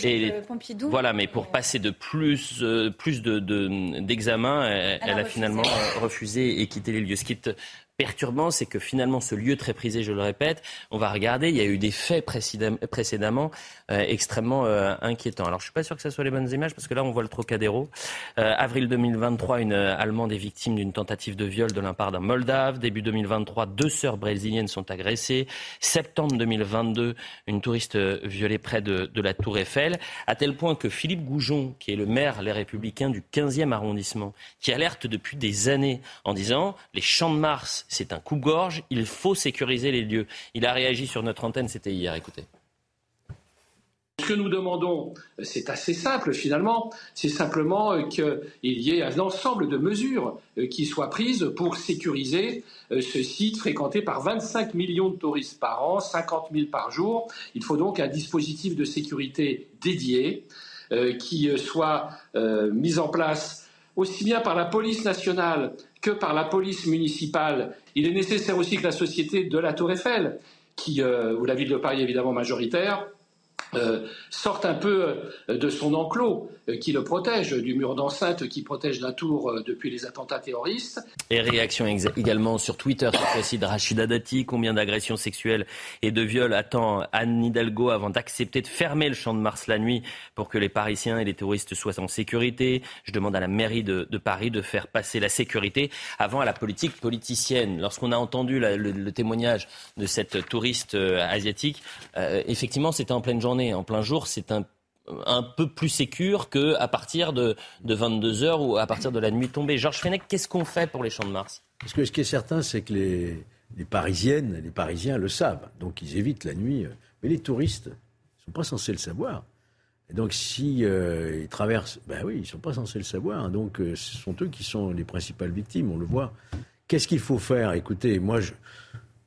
Pompidou. Voilà, mais pour passer de plus, euh, plus d'examens, de, elle, a, finalement refusé et quitté les lieux. Ce qui est perturbant, c'est que finalement, ce lieu très prisé, je le répète, on va regarder, il y a eu des faits précédemment euh, extrêmement euh, inquiétants. Alors, je suis pas sûr que ce soit les bonnes images, parce que là, on voit le Trocadéro. Euh, avril 2023, une Allemande est victime d'une tentative de viol de l'impart d'un Moldave. Début 2023, deux sœurs brésiliennes sont agressées. Septembre 2022, une touriste violée près de, de la Tour Eiffel, à tel point que Philippe Goujon, qui est le maire Les Républicains du 15e arrondissement, qui alerte depuis des années en disant les champs de Mars c'est un coupe-gorge, il faut sécuriser les lieux. Il a réagi sur notre antenne, c'était hier, écoutez. Ce que nous demandons, c'est assez simple finalement, c'est simplement qu'il y ait un ensemble de mesures qui soient prises pour sécuriser ce site fréquenté par 25 millions de touristes par an, 50 000 par jour. Il faut donc un dispositif de sécurité dédié qui soit mis en place aussi bien par la police nationale que par la police municipale. Il est nécessaire aussi que la société de la Tour Eiffel, qui, euh, ou la ville de Paris évidemment majoritaire, euh, sorte un peu euh, de son enclos euh, qui le protège, du mur d'enceinte qui protège la tour depuis les attentats terroristes. Et réaction également sur Twitter, cette fois-ci de Rachida Dati. Combien d'agressions sexuelles et de viols attend Anne Hidalgo avant d'accepter de fermer le champ de Mars la nuit pour que les Parisiens et les touristes soient en sécurité? Je demande à la mairie de, Paris de faire passer la sécurité avant à la politique politicienne. Lorsqu'on a entendu le, témoignage de cette touriste asiatique, effectivement, c'était en pleine journée en plein jour, c'est un, peu plus sécure qu'à partir de, 22 heures ou à partir de la nuit tombée. Georges Fenech, qu'est-ce qu'on fait pour les champs de Mars? Parce que ce qui est certain, c'est que les, Parisiennes, les Parisiens le savent. Donc ils évitent la nuit. Mais les touristes ne sont pas censés le savoir. Et donc, si euh, ils traversent, ben oui, ils ne sont pas censés le savoir. Donc, euh, ce sont eux qui sont les principales victimes, on le voit. Qu'est-ce qu'il faut faire? Écoutez, moi, je,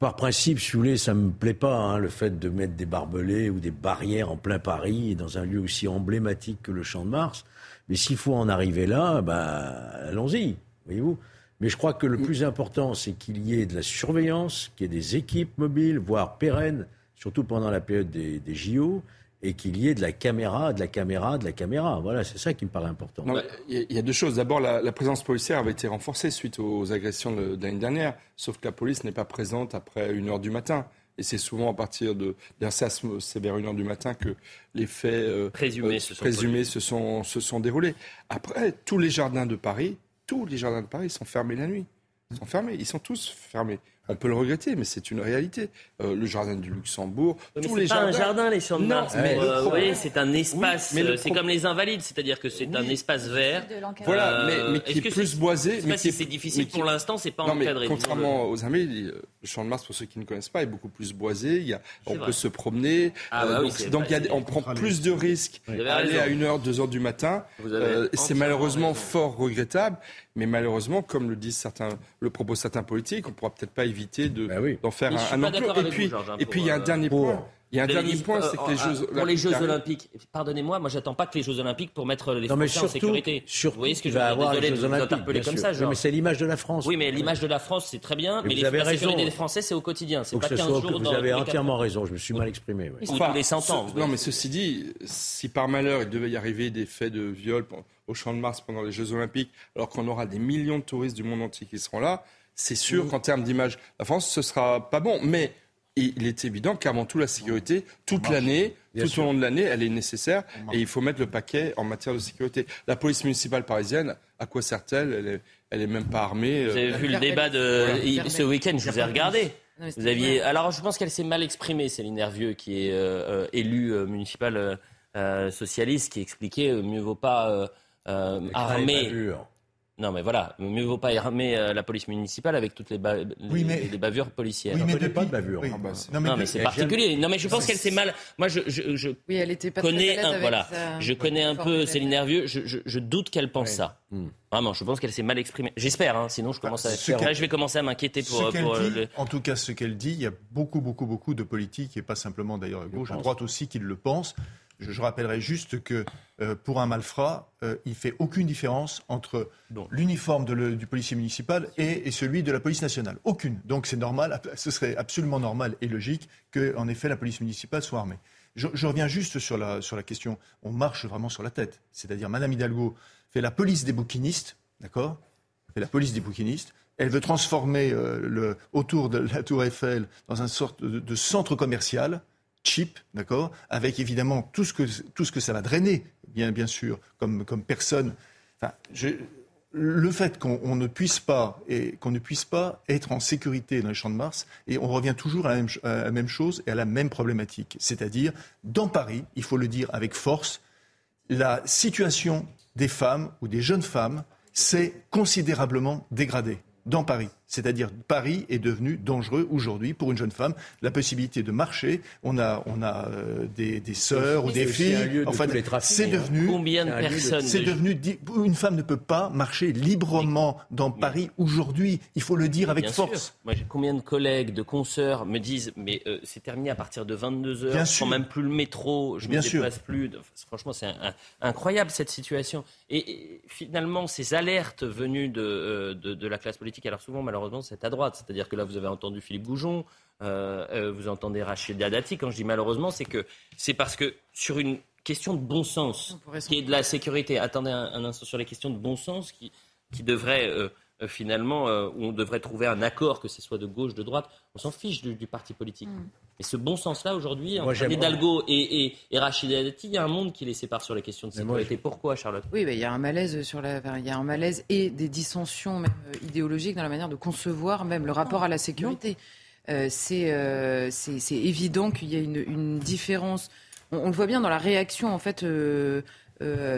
par principe, si vous voulez, ça me plaît pas, hein, le fait de mettre des barbelés ou des barrières en plein Paris, dans un lieu aussi emblématique que le Champ de Mars. Mais s'il faut en arriver là, bah, allons-y, voyez-vous. Mais je crois que le plus important, c'est qu'il y ait de la surveillance, qu'il y ait des équipes mobiles, voire pérennes, surtout pendant la période des, des JO, et qu'il y ait de la caméra, de la caméra, de la caméra. Voilà, c'est ça qui me paraît important. Il y, a deux choses. D'abord, la, présence policière avait été renforcée suite aux agressions de, l'année dernière, sauf que la police n'est pas présente après une heure du matin. Et c'est souvent à partir de. C'est vers une heure du matin que les faits euh, présumés, se, sont présumés se, sont, se sont déroulés. Après, tous les jardins de Paris, tous les jardins de Paris sont fermés la nuit. Ils sont fermés, ils sont tous fermés. On peut le regretter, mais c'est une réalité. Euh, le jardin du Luxembourg, tous les pas jardins. un jardin, les champs de Mars. Mais euh, vous voyez, c'est un espace. Euh, c'est comme les invalides, c'est-à-dire que c'est un espace vert. Voilà, mais, qui est, plus boisé. mais si c'est difficile pour l'instant, c'est pas encadré. contrairement aux invalides, le champ de Mars, pour ceux qui ne connaissent pas, est beaucoup plus boisé. Il y a, on peut se promener. Ah bah donc, on prend plus de risques à aller à 1h, 2h du matin. c'est malheureusement fort regrettable. Mais malheureusement, comme le disent certains, le propos certains politiques, on ne pourra peut-être pas éviter de, bah d'en faire un, un Et puis, et puis il y a un dernier point. Il y a un dernier point, c'est que les Jeux Pour les Jeux Olympiques, pardonnez-moi, moi j'attends pas que les Jeux Olympiques pour mettre les Français en sécurité. Surtout, vous voyez ce que je veux dire Désolé de vous interpeller comme ça, Mais c'est l'image de la France. Oui, mais l'image de la France, c'est très bien, mais, la sécurité des Français, c'est au quotidien. C'est pas 15 jours Vous avez entièrement raison, je me suis mal exprimé. Ou tous les 100 ans. Non, mais ceci dit, si par malheur il devait y arriver des faits de viol au Champ de Mars pendant les Jeux Olympiques, alors qu'on aura des millions de touristes du monde entier qui seront là, c'est sûr qu'en termes d'image, la France, ce sera pas bon. Mais il est évident qu'avant tout, la sécurité, toute l'année, tout au long de l'année, elle est nécessaire et il faut mettre le paquet en matière de sécurité. La police municipale parisienne, à quoi sert-elle? Elle est, même pas armée. Vous avez euh, vu le débat de ce week-end, je vous ai regardé. vous aviez. Alors, je pense qu'elle s'est mal exprimée, Céline Nervieux, qui est euh, euh, élue municipale socialiste, qui expliquait mieux vaut pas armer non, mais voilà, mieux vaut pas armer euh, la police municipale avec toutes les, les, bavures policières. Oui, mais depuis... pas de bavure. Ah bah, non, mais, c'est particulier. Non, mais je pense qu'elle s'est mal. Moi, je, je, je oui, elle était pas connais un, voilà, je connais un peu Céline Nervieux. Je, doute qu'elle pense ça. Hmm. Vraiment, je pense qu'elle s'est mal exprimée. J'espère, hein, sinon je commence à. Là, je vais commencer à m'inquiéter pour. pour En tout cas, ce qu'elle dit, il y a beaucoup, beaucoup, beaucoup de politiques et pas simplement d'ailleurs à gauche, à droite aussi, qui le pensent. Je, rappellerai juste que euh, pour un malfrat, euh, il ne fait aucune différence entre l'uniforme du policier municipal et, celui de la police nationale. Aucune. Donc c'est normal, ce serait absolument normal et logique qu'en effet la police municipale soit armée. Je, reviens juste sur la, sur la question. On marche vraiment sur la tête. C'est-à-dire, Madame Hidalgo fait la police des bouquinistes, d'accord? Fait la police des bouquinistes. Elle veut transformer euh, le, autour de la Tour Eiffel dans une sorte de centre commercial cheap, d'accord, avec évidemment tout ce que ça va drainer, bien sûr, comme personne. Enfin, le fait qu'on ne puisse pas être en sécurité dans les champs de Mars, et on revient toujours à la même, à la même chose et à la même problématique, c'est-à-dire dans Paris, il faut le dire avec force, la situation des femmes ou des jeunes femmes s'est considérablement dégradée dans Paris. C'est-à-dire Paris est devenu dangereux aujourd'hui pour une jeune femme. La possibilité de marcher, on a, on a euh, des, des sœurs ou des filles. enfin, c'est devenu. Combien de personnes C'est devenu. Une femme ne peut pas marcher librement dans Paris aujourd'hui. Il faut le dire avec force. Moi, combien de collègues, de consoeurs me disent, mais euh, c'est terminé à partir de 22 heures. Je prends même plus le métro. Je ne me déplace plus. Franchement, c'est incroyable cette situation. Et, finalement, ces alertes venues de, euh, de, de la classe politique, alors souvent, malheureusement malheureusement, c'est à droite. C'est-à-dire que là, vous avez entendu Philippe Goujon, euh, euh, vous entendez Rachid Dati. Quand je dis malheureusement, c'est que c'est parce que sur une question de bon sens, qui est de la sécurité, attendez un, instant sur les questions de bon sens qui, qui devraient euh, finalement, où on devrait trouver un accord, que ce soit de gauche, de droite, on s'en fiche du, parti politique. Mm. Et ce bon sens-là, aujourd'hui, entre Hidalgo et, et, et Dati, il y a un monde qui les sépare sur les questions de sécurité. Pourquoi, Charlotte? Oui, il y a un malaise sur la, il y a un malaise et des dissensions même euh, idéologiques dans la manière de concevoir même le rapport à la sécurité. Euh, euh, c'est évident qu'il y a une, différence. On, le voit bien dans la réaction en fait.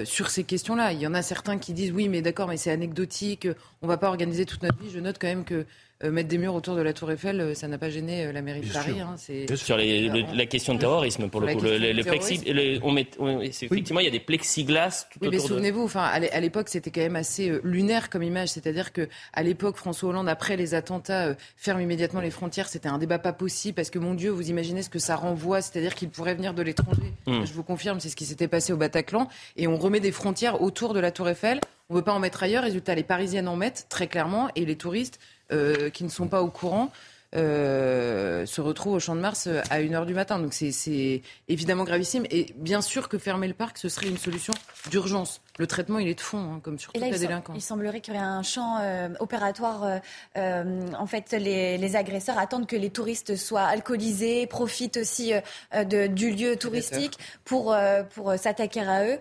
Sur ces questions-là. Il y en a certains qui disent oui, mais d'accord, mais c'est anecdotique, on ne va pas organiser toute notre vie. Je note quand même que euh, mettre des murs autour de la Tour Eiffel, euh, ça n'a pas gêné euh, la mairie de Paris. Hein, sur la question de terrorisme, pour le coup. Le, on met, effectivement, il y a des plexiglas tout oui, mais souvenez-vous, enfin, à l'époque, c'était quand même assez lunaire comme image. C'est-à-dire que à l'époque, François Hollande, après les attentats, ferme immédiatement les frontières. C'était un débat pas possible parce que, mon Dieu, vous imaginez ce que ça renvoie. C'est-à-dire qu'il pourrait venir de l'étranger. Hmm. Je vous confirme, c'est ce qui s'était passé au Bataclan. Et on remet des frontières autour de la Tour Eiffel. On ne veut pas en mettre ailleurs. Résultat, les Parisiennes en mettent très clairement et les touristes euh, qui ne sont pas au courant. Euh, se retrouvent au Champ de Mars à 1h du matin. Donc c'est évidemment gravissime. Et bien sûr que fermer le parc, ce serait une solution d'urgence le traitement, il est de fond, hein, comme sur toute la délinquance. Il semblerait qu'il y aurait un champ euh, opératoire. Euh, euh, en fait, les, agresseurs attendent que les touristes soient alcoolisés, profitent aussi de, du lieu touristique pour, pour s'attaquer à eux.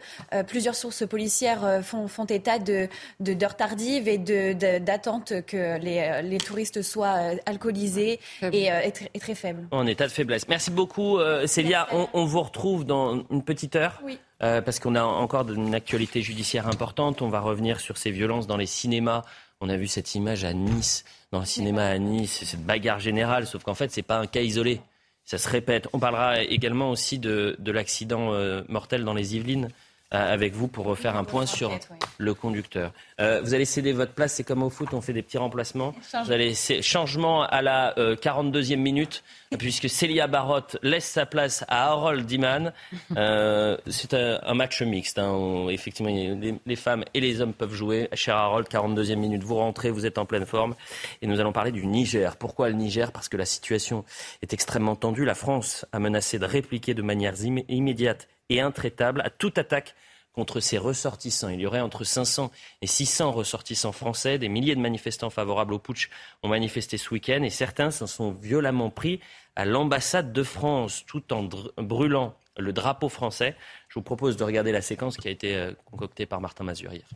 plusieurs sources policières font, font état de, d'heures tardives et d'attentes que les, les, touristes soient alcoolisés et, et, très, faibles. En état de faiblesse. Merci beaucoup, Célia. On, on, vous retrouve dans une petite heure. Oui. Euh, parce qu'on a encore une actualité judiciaire importante. On va revenir sur ces violences dans les cinémas. On a vu cette image à Nice, dans le cinéma à Nice, cette bagarre générale, sauf qu'en fait, ce n'est pas un cas isolé. Ça se répète. On parlera également aussi de, l'accident euh, mortel dans les Yvelines avec vous pour refaire un point sur le conducteur. Euh, vous allez céder votre place, c'est comme au foot, on fait des petits remplacements. Vous allez changement à la 42e minute, puisque Célia Barotte laisse sa place à Harold Diman. Euh, c'est un, match mixte, hein, où effectivement les, les, femmes et les hommes peuvent jouer. Cher Harold, 42e minute, vous rentrez, vous êtes en pleine forme. Et nous allons parler du Niger. Pourquoi le Niger? Parce que la situation est extrêmement tendue. La France a menacé de répliquer de manière immédiate et intraitable à toute attaque contre ses ressortissants. Il y aurait entre 500 et 600 ressortissants français. Des milliers de manifestants favorables au putsch ont manifesté ce week-end et certains s'en sont violemment pris à l'ambassade de France tout en brûlant le drapeau français. Je vous propose de regarder la séquence qui a été euh, concoctée par Martin Mazur hier.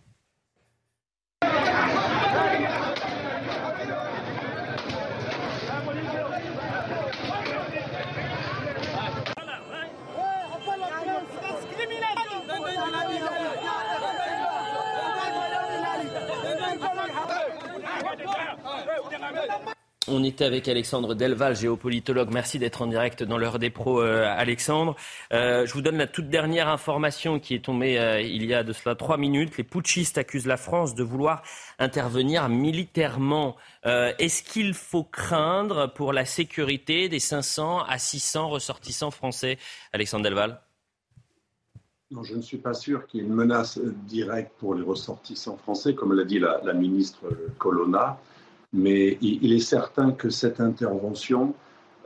On était avec Alexandre Delval, géopolitologue. Merci d'être en direct dans l'heure des pros, euh, Alexandre. Euh, je vous donne la toute dernière information qui est tombée euh, il y a de cela trois minutes. Les putschistes accusent la France de vouloir intervenir militairement. Est-ce qu'il faut craindre pour la sécurité des 500 à 600 ressortissants français, Alexandre Delval? Je ne suis pas sûr qu'il y ait une menace directe pour les ressortissants français, comme l'a dit la ministre Colonna. Mais il, est certain que cette intervention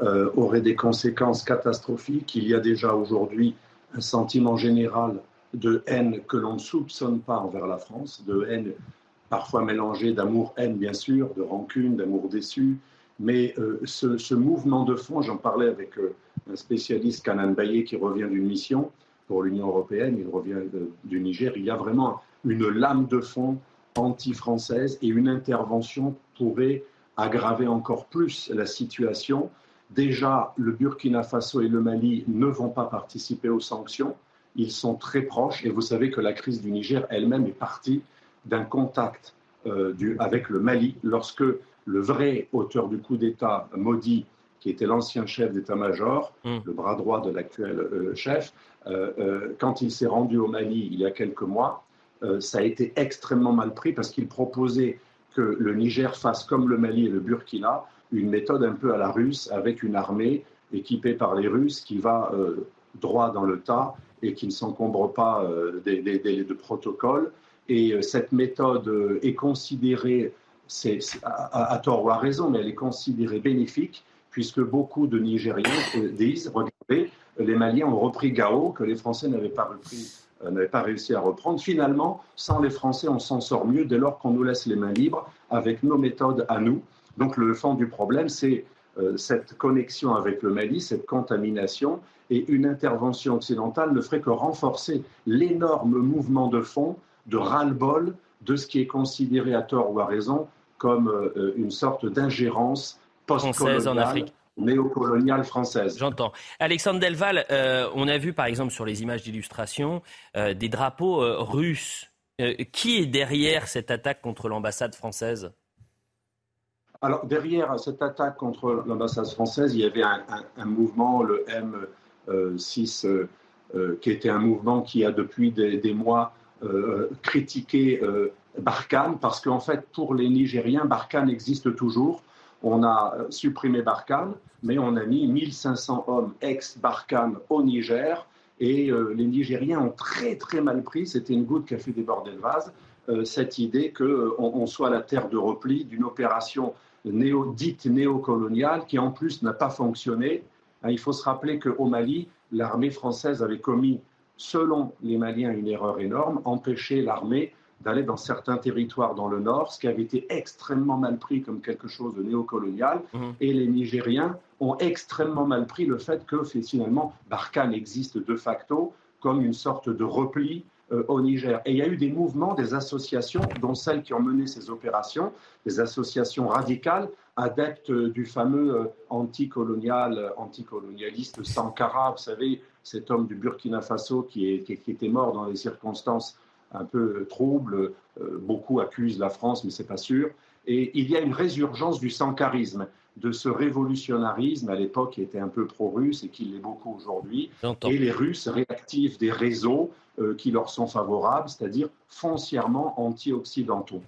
euh, aurait des conséquences catastrophiques. Il y a déjà aujourd'hui un sentiment général de haine que l'on ne soupçonne pas envers la France, de haine parfois mélangée d'amour-haine, bien sûr, de rancune, d'amour déçu. Mais euh, ce, mouvement de fond, j'en parlais avec euh, un spécialiste, Kanan Baye, qui revient d'une mission pour l'Union européenne, il revient du Niger. Il y a vraiment une lame de fond anti-française et une intervention pourrait aggraver encore plus la situation. Déjà, le Burkina Faso et le Mali ne vont pas participer aux sanctions. Ils sont très proches et vous savez que la crise du Niger elle-même est partie d'un contact euh, du, avec le Mali lorsque le vrai auteur du coup d'État, Modi, qui était l'ancien chef d'état-major, Hmm. le bras droit de l'actuel euh, chef, euh, euh, quand il s'est rendu au Mali il y a quelques mois, ça a été extrêmement mal pris parce qu'il proposait que le Niger fasse comme le Mali et le Burkina, une méthode un peu à la russe avec une armée équipée par les Russes qui va euh, droit dans le tas et qui ne s'encombre pas euh, des, de protocoles. Et euh, cette méthode est considérée, c'est, à, à- tort ou à raison, mais elle est considérée bénéfique puisque beaucoup de Nigériens disent, regardez, les Maliens ont repris Gao, que les Français n'avaient pas repris euh, n'avaient pas réussi à reprendre. Finalement, sans les Français, on s'en sort mieux dès lors qu'on nous laisse les mains libres avec nos méthodes à nous. Donc le fond du problème, c'est euh, cette connexion avec le Mali, cette contamination, et une intervention occidentale ne ferait que renforcer l'énorme mouvement de fond de ras-le-bol de ce qui est considéré à tort ou à raison comme euh, une sorte d'ingérence Française en post-coloniale, Afrique. Néocoloniale française. J'entends. Alexandre Delval, euh, on a vu par exemple sur les images d'illustration euh, des drapeaux euh, russes. Qui est derrière cette attaque contre l'ambassade française? Alors, derrière cette attaque contre l'ambassade française, il y avait un, un- un mouvement, le M6, euh, euh, qui était un mouvement qui a depuis des, des mois critiqué Barkhane, parce qu'en fait, pour les Nigériens, Barkhane existe toujours. On a euh, supprimé Barkhane, mais on a mis 1500 hommes ex-Barkhane au Niger. Et euh, les Nigériens ont très très mal pris, c'était une goutte qui a fait déborder le vase, euh, cette idée qu'on on soit la terre de repli d'une opération néo, dite néocoloniale qui en plus n'a pas fonctionné. Hein, il faut se rappeler qu'au Mali, l'armée française avait commis, selon les Maliens, une erreur énorme, empêcher l'armée d'aller dans certains territoires dans le nord, ce qui avait été extrêmement mal pris comme quelque chose de néocolonial. Et les Nigériens ont extrêmement mal pris le fait que finalement Barkhane existe de facto comme une sorte de repli euh, au Niger. Et il y a eu des mouvements, des associations, dont celles qui ont mené ces opérations, des associations radicales, adeptes euh, du fameux euh, anticolonial, euh, anticolonialiste Sankara, vous savez, cet homme du Burkina Faso qui, est- qui- qui était mort dans des circonstances un peu troubles. Euh, beaucoup accusent la France, mais c'est pas sûr. Et il y a une résurgence du sankarisme, de ce révolutionnarisme à l'époque qui était un peu pro-russe et qui l'est beaucoup aujourd'hui. Et les Russes réactivent des réseaux euh, qui leur sont favorables, c'est-à-dire foncièrement anti-occidentaux.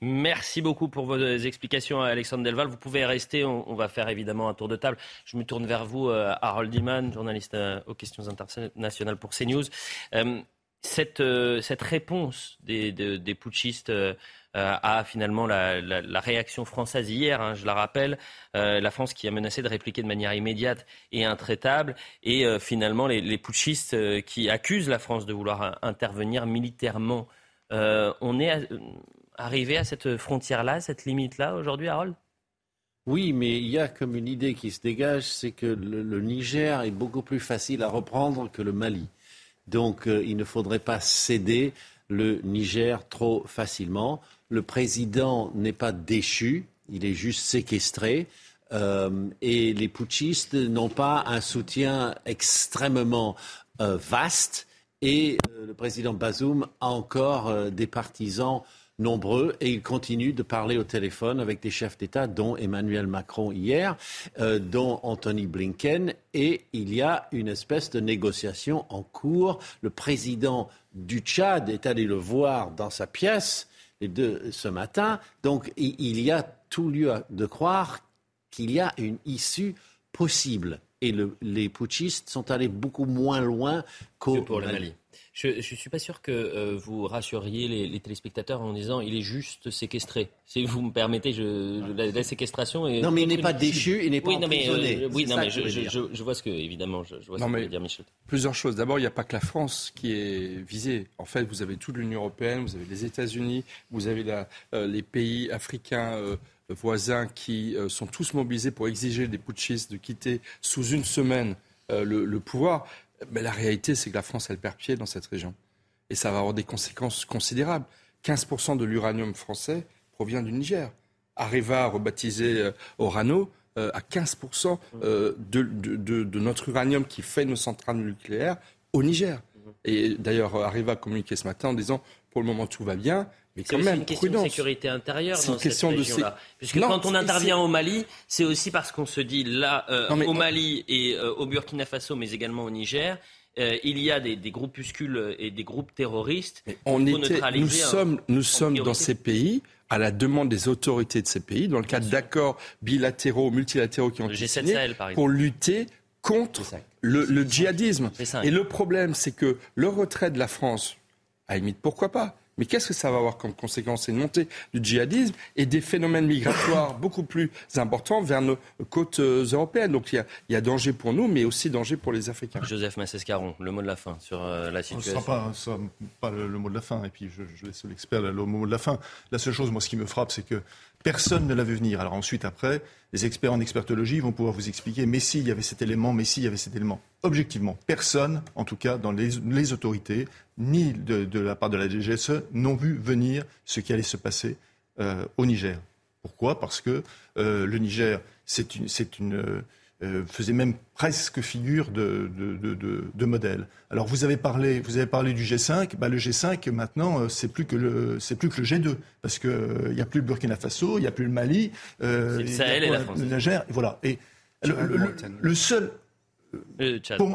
Merci beaucoup pour vos explications, Alexandre Delval. Vous pouvez rester, on, on va faire évidemment un tour de table. Je me tourne vers vous, euh, Harold Iman, journaliste aux questions internationales pour CNews. Euh, cette, euh, cette réponse des, putschistes euh, à finalement la, réaction française hier, hein, je la rappelle, euh, la France qui a menacé de répliquer de manière immédiate et intraitable, et euh, finalement les, putschistes euh, qui accusent la France de vouloir intervenir militairement. on est à, arrivé à cette frontière-là, cette limite-là aujourd'hui, Harold? Oui, mais il y a comme une idée qui se dégage, c'est que le, Niger est beaucoup plus facile à reprendre que le Mali. Donc euh, il ne faudrait pas céder le Niger trop facilement. Le président n'est pas déchu, il est juste séquestré. Euh, et les putschistes n'ont pas un soutien extrêmement euh, vaste. Et le président Bazoum a encore des partisans nombreux et il continue de parler au téléphone avec des chefs d'État, dont Emmanuel Macron hier, euh, dont Anthony Blinken, et il y a une espèce de négociation en cours. Le président du Tchad est allé le voir dans sa pièce ce matin, donc il, y a tout lieu de croire qu'il y a une issue possible. Et le, les putschistes sont allés beaucoup moins loin qu'au Mali. Je ne suis pas sûr que euh, vous rassuriez les, les, téléspectateurs en disant il est juste séquestré. Si vous me permettez, je, je, la, la, séquestration. Est non, mais il n'est pas déchu, il n'est pas oui, emprisonné. Non, mais, euh, oui, non, mais je, je, je, vois ce que, évidemment, je, vois non, ce que veut dire Michel. Plusieurs choses. D'abord, il n'y a pas que la France qui est visée. En fait, vous avez toute l'Union européenne, vous avez les États-Unis, vous avez la, euh, les pays africains. Euh, voisins qui euh, sont tous mobilisés pour exiger des putschistes de quitter sous une semaine euh, le, le, pouvoir. Mais la réalité, c'est que la France, elle perd pied dans cette région. Et ça va avoir des conséquences considérables. 15% de l'uranium français provient du Niger. Areva, rebaptisé euh, Orano, à 15% euh, de, notre uranium qui fait nos centrales nucléaires au Niger. Et d'ailleurs, Areva a communiqué ce matin en disant, pour le moment, tout va bien, C'est aussi une question de sécurité intérieure dans cette région-là. Puisque quand on intervient au Mali, c'est aussi parce qu'on se dit là, euh, au Mali et euh, au Burkina Faso, mais également au Niger, euh, il y a des, groupuscules et des groupes terroristes. on était, nous sommes, nous sommes dans ces pays à la demande des autorités de ces pays, dans le cadre d'accords bilatéraux, multilatéraux qui ont été signés, pour lutter contre le, le djihadisme. Et le problème, c'est que le retrait de la France, à la limite, pourquoi pas mais qu'est-ce que ça va avoir comme conséquence C'est une montée du djihadisme et des phénomènes migratoires beaucoup plus importants vers nos côtes euh, européennes? Donc il y, a, danger pour nous, mais aussi danger pour les Africains. Joseph Massescaron, le mot de la fin sur euh, la situation. Ce ne sera pas, le, mot de la fin, et puis je, je laisse l'expert le mot de la fin. La seule chose, moi, ce qui me frappe, c'est que Personne ne l'a vu venir. Alors ensuite, après, les experts en expertologie vont pouvoir vous expliquer, mais si, il y avait cet élément, mais si, il y avait cet élément. Objectivement, personne, en tout cas dans les, autorités, ni de, la part de la DGSE, n'ont vu venir ce qui allait se passer euh, au Niger. Pourquoi? Parce que euh, le Niger, c'est une, une euh, faisait même presque figure de, de, modèle. Alors vous avez parlé, vous avez parlé du G5. Bah, le G5 maintenant, euh, c'est plus que le, c'est plus que le G2 parce que il euh, n'y a plus le Burkina Faso, il n'y a plus le Mali, euh, le Sahel et la France. Le Niger, voilà. Et le, seul,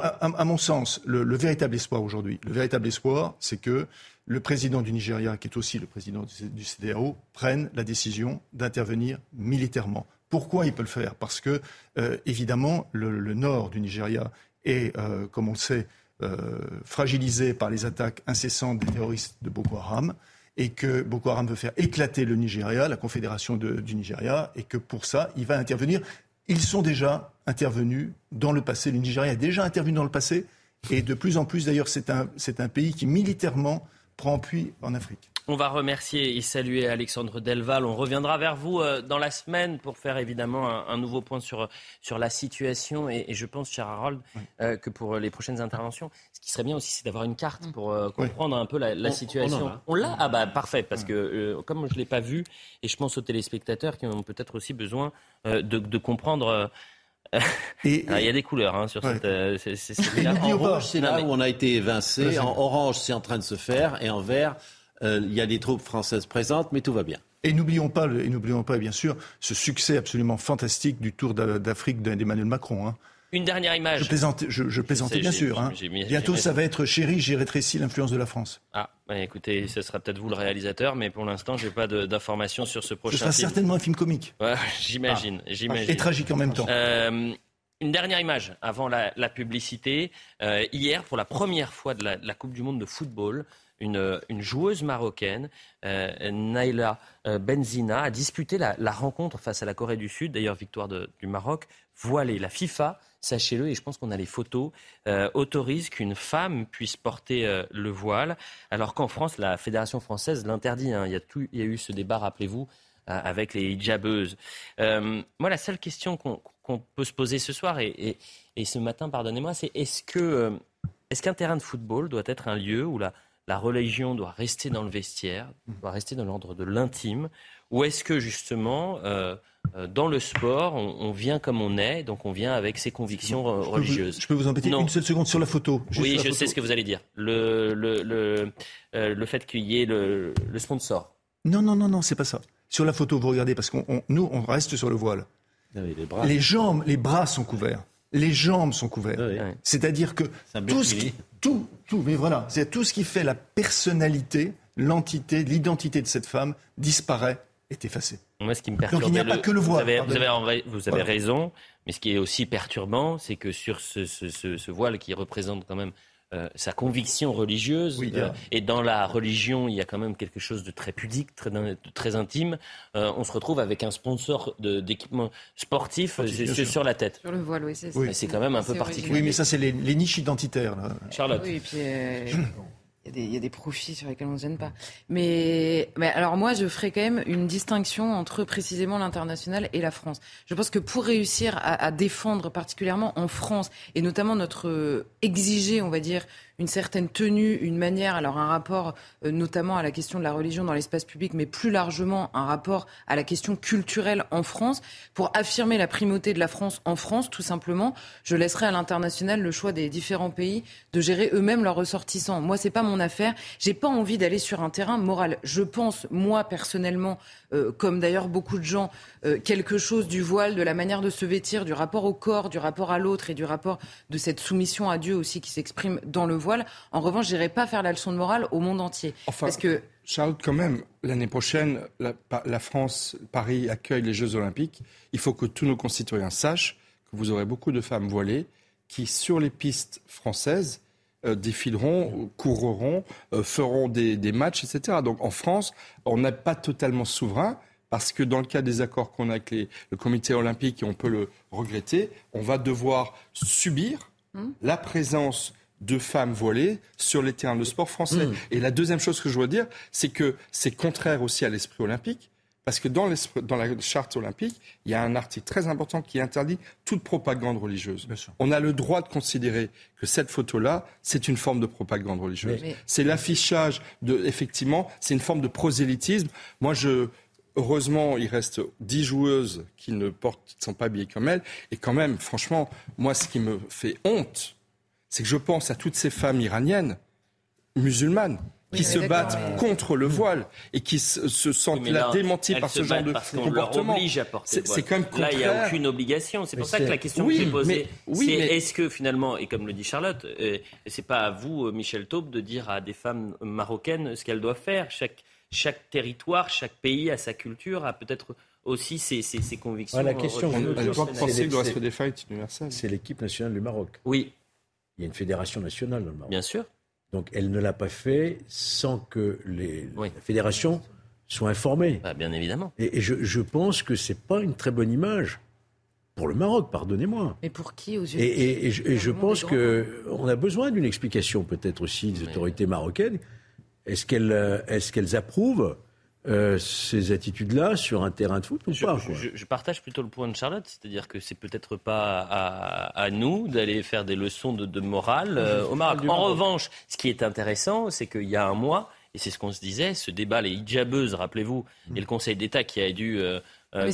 à, mon sens, le, véritable espoir aujourd'hui, le véritable espoir, c'est que le président du Nigeria, qui est aussi le président du CDAO, prenne la décision d'intervenir militairement. Pourquoi il peut le faire? Parce que, euh, évidemment, le, nord du Nigeria est, euh, comme on le sait, euh, fragilisé par les attaques incessantes des terroristes de Boko Haram et que Boko Haram veut faire éclater le Nigeria, la confédération du Nigeria, et que pour ça, il va intervenir. Ils sont déjà intervenus dans le passé. Le Nigeria a déjà intervenu dans le passé, et de plus en plus, d'ailleurs, c'est un, un pays qui militairement prend appui en Afrique. On va remercier et saluer Alexandre Delval. On reviendra vers vous euh, dans la semaine pour faire évidemment un, nouveau point sur, sur la situation. Et, je pense, cher Harold, euh, que pour les prochaines interventions, ce qui serait bien aussi, c'est d'avoir une carte pour euh, comprendre un peu la, situation. On, l'a? Ah bah parfait, parce que comme je ne l'ai pas vu, et je pense aux téléspectateurs qui ont peut-être aussi besoin de, comprendre. il y a des couleurs hein, sur cette. en rouge, c'est là où on a été évincé. En orange, c'est en train de se faire. Et en vert, euh, il y a des troupes françaises présentes, mais tout va bien. Et n'oublions pas, et n'oublions pas, bien sûr, ce succès absolument fantastique du Tour d'Afrique d'Emmanuel Macron. Hein. Une dernière image. Je plaisantais, je, plaisantais bien sûr. Hein. Bientôt, ça va être chéri, j'ai rétréci l'influence de la France. Ah, bah, écoutez, ce sera peut-être vous le réalisateur, mais pour l'instant, je n'ai pas d'informations sur ce prochain film. Ce sera certainement un film comique. j'imagine, ah. j'imagine. Et tragique en même temps. Euh, une dernière image avant la, publicité. Euh, hier, pour la première fois de la Coupe du Monde de football, une, joueuse marocaine, euh, Naila euh, Benzina, a disputé la, rencontre face à la Corée du Sud, d'ailleurs victoire du Maroc, voilée. La FIFA, sachez-le, et je pense qu'on a les photos, euh, autorise qu'une femme puisse porter le voile, alors qu'en France, la Fédération française l'interdit. Hein. Il, y a eu ce débat, rappelez-vous, avec les hijabeuses. moi, la seule question qu'on peut se poser ce soir et, ce matin, pardonnez-moi, c'est est-ce qu'un terrain de football doit être un lieu où la, la religion doit rester dans le vestiaire, doit rester dans l'ordre de l'intime, ou est-ce que justement, euh, euh, dans le sport, on, vient comme on est, donc on vient avec ses convictions religieuses? Je peux vous embêter une seule seconde sur la photo. oui, je sais ce que vous allez dire. Le, le, le, euh, fait qu'il y ait le, sponsor. Non, non, non, non, c'est pas ça. Sur la photo, vous regardez, parce qu'on nous, on reste sur le voile. Les, jambes, les bras sont couverts les jambes sont couvertes. C'est-à-dire que tout ce, qui, tout, tout, mais voilà, c'est tout ce qui fait la personnalité, l'entité, l'identité de cette femme disparaît, est effacé. Moi, ce qui me perturbe, Donc il n'y a pas que le voile. Vous avez, vous avez, raison, mais ce qui est aussi perturbant, c'est que sur ce, ce, voile qui représente quand même euh, sa conviction religieuse. Euh, et dans la religion, il y a quand même quelque chose de très pudique, très, très intime. Euh, on se retrouve avec un sponsor d'équipement sportif sur la tête. Sur le voile, oui, c'est C'est quand même un peu particulier. Oui, mais ça, c'est les, niches identitaires. Là. Charlotte. Oui, et puis. Il y, a des, profits sur lesquels on ne gêne pas. Mais, mais alors moi, je ferai quand même une distinction entre précisément l'international et la France. Je pense que pour réussir à, à, défendre particulièrement en France, et notamment notre exiger, on va dire, une certaine tenue, une manière, alors un rapport euh, notamment à la question de la religion dans l'espace public, mais plus largement un rapport à la question culturelle en France, pour affirmer la primauté de la France en France, tout simplement, je laisserai à l'international le choix des différents pays de gérer eux-mêmes leurs ressortissants. Moi, c'est pas mon affaire. J'ai pas envie d'aller sur un terrain moral. Je pense, moi personnellement, euh, comme d'ailleurs beaucoup de gens, euh, quelque chose du voile, de la manière de se vêtir, du rapport au corps, du rapport à l'autre et du rapport de cette soumission à Dieu aussi qui s'exprime dans le voile. En revanche, j'irai pas faire la leçon de morale au monde entier. Enfin, parce que Charles, quand même, l'année prochaine, la, France, Paris accueille les Jeux Olympiques. Il faut que tous nos concitoyens sachent que vous aurez beaucoup de femmes voilées qui, sur les pistes françaises, défileront, courront, feront des, des, matchs, etc. Donc en France, on n'est pas totalement souverain parce que dans le cas des accords qu'on a avec le comité olympique, et on peut le regretter, on va devoir subir hmm. la présence de femmes voilées sur les terrains de sport français. Hmm. Et la deuxième chose que je dois dire, c'est que c'est contraire aussi à l'esprit olympique. Parce que dans, dans, la charte olympique, il y a un article très important qui interdit toute propagande religieuse. On a le droit de considérer que cette photo-là, c'est une forme de propagande religieuse. C'est l'affichage de, effectivement, c'est une forme de prosélytisme. Moi, je, Heureusement, il reste dix joueuses qui ne portent, sont pas habillées comme elles. Et quand même, franchement, moi, ce qui me fait honte, c'est que je pense à toutes ces femmes iraniennes, musulmanes, qui se battent contre le voile et qui se, sentent là, démenties par ce genre de comportement. C'est quand même contraire. Là, il n'y a aucune obligation. C'est pour ça que la question que j'ai posée, c'est est-ce que finalement, et comme le dit Charlotte, euh, c'est pas à vous, euh, Michel Taube, de dire à des femmes marocaines ce qu'elles doivent faire. Chaque chaque territoire, chaque pays a sa culture, a peut-être aussi ses, ses, convictions. la question, universel. C'est l'équipe nationale du Maroc. Oui. Il y a une fédération nationale dans le Maroc. Bien sûr. Donc elle ne l'a pas fait sans que les, la fédération soit informée. Bah, bien évidemment. Et, je, pense que c'est pas une très bonne image pour le Maroc, pardonnez-moi. Mais pour qui aux yeux Et, et je, pense qu'on a besoin d'une explication peut-être aussi des autorités marocaines est-ce qu'elles euh, est approuvent euh, ces attitudes-là sur un terrain de foot ou je, pas je, partage plutôt le point de Charlotte, c'est-à-dire que c'est peut-être pas à, nous d'aller faire des leçons de, morale euh, au Maroc. En revanche, ce qui est intéressant, c'est qu'il y a un mois, et c'est ce qu'on se disait, ce débat, les hijabeuses, rappelez-vous, et le Conseil d'État qui a dû euh,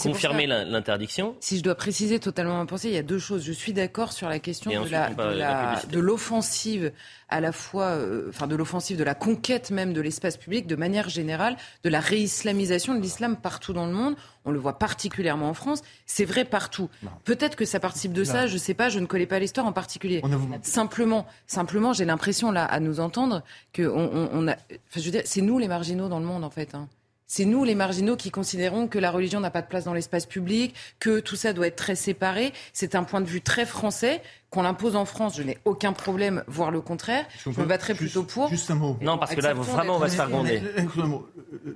confirmer l'interdiction. Si je dois préciser totalement ma pensée, il y a deux choses. Je suis d'accord sur la question de l'offensive à la fois, euh, enfin de l'offensive de la conquête même de l'espace public, de manière générale, de la réislamisation de l'islam partout dans le monde. On le voit particulièrement en France. C'est vrai partout. Peut-être que ça participe de ça. Je ne sais pas. Je ne connais pas l'histoire en particulier. Simplement, simplement, j'ai l'impression là à nous entendre que on, a. je veux dire, c'est nous les marginaux dans le monde en fait. Hein. C'est nous, les marginaux, qui considérons que la religion n'a pas de place dans l'espace public, que tout ça doit être très séparé. C'est un point de vue très français. Qu'on l'impose en France, je n'ai aucun problème, voire le contraire. Je, me battrais plutôt pour. Juste un mot. Non, parce que là, vraiment, on va se faire gronder.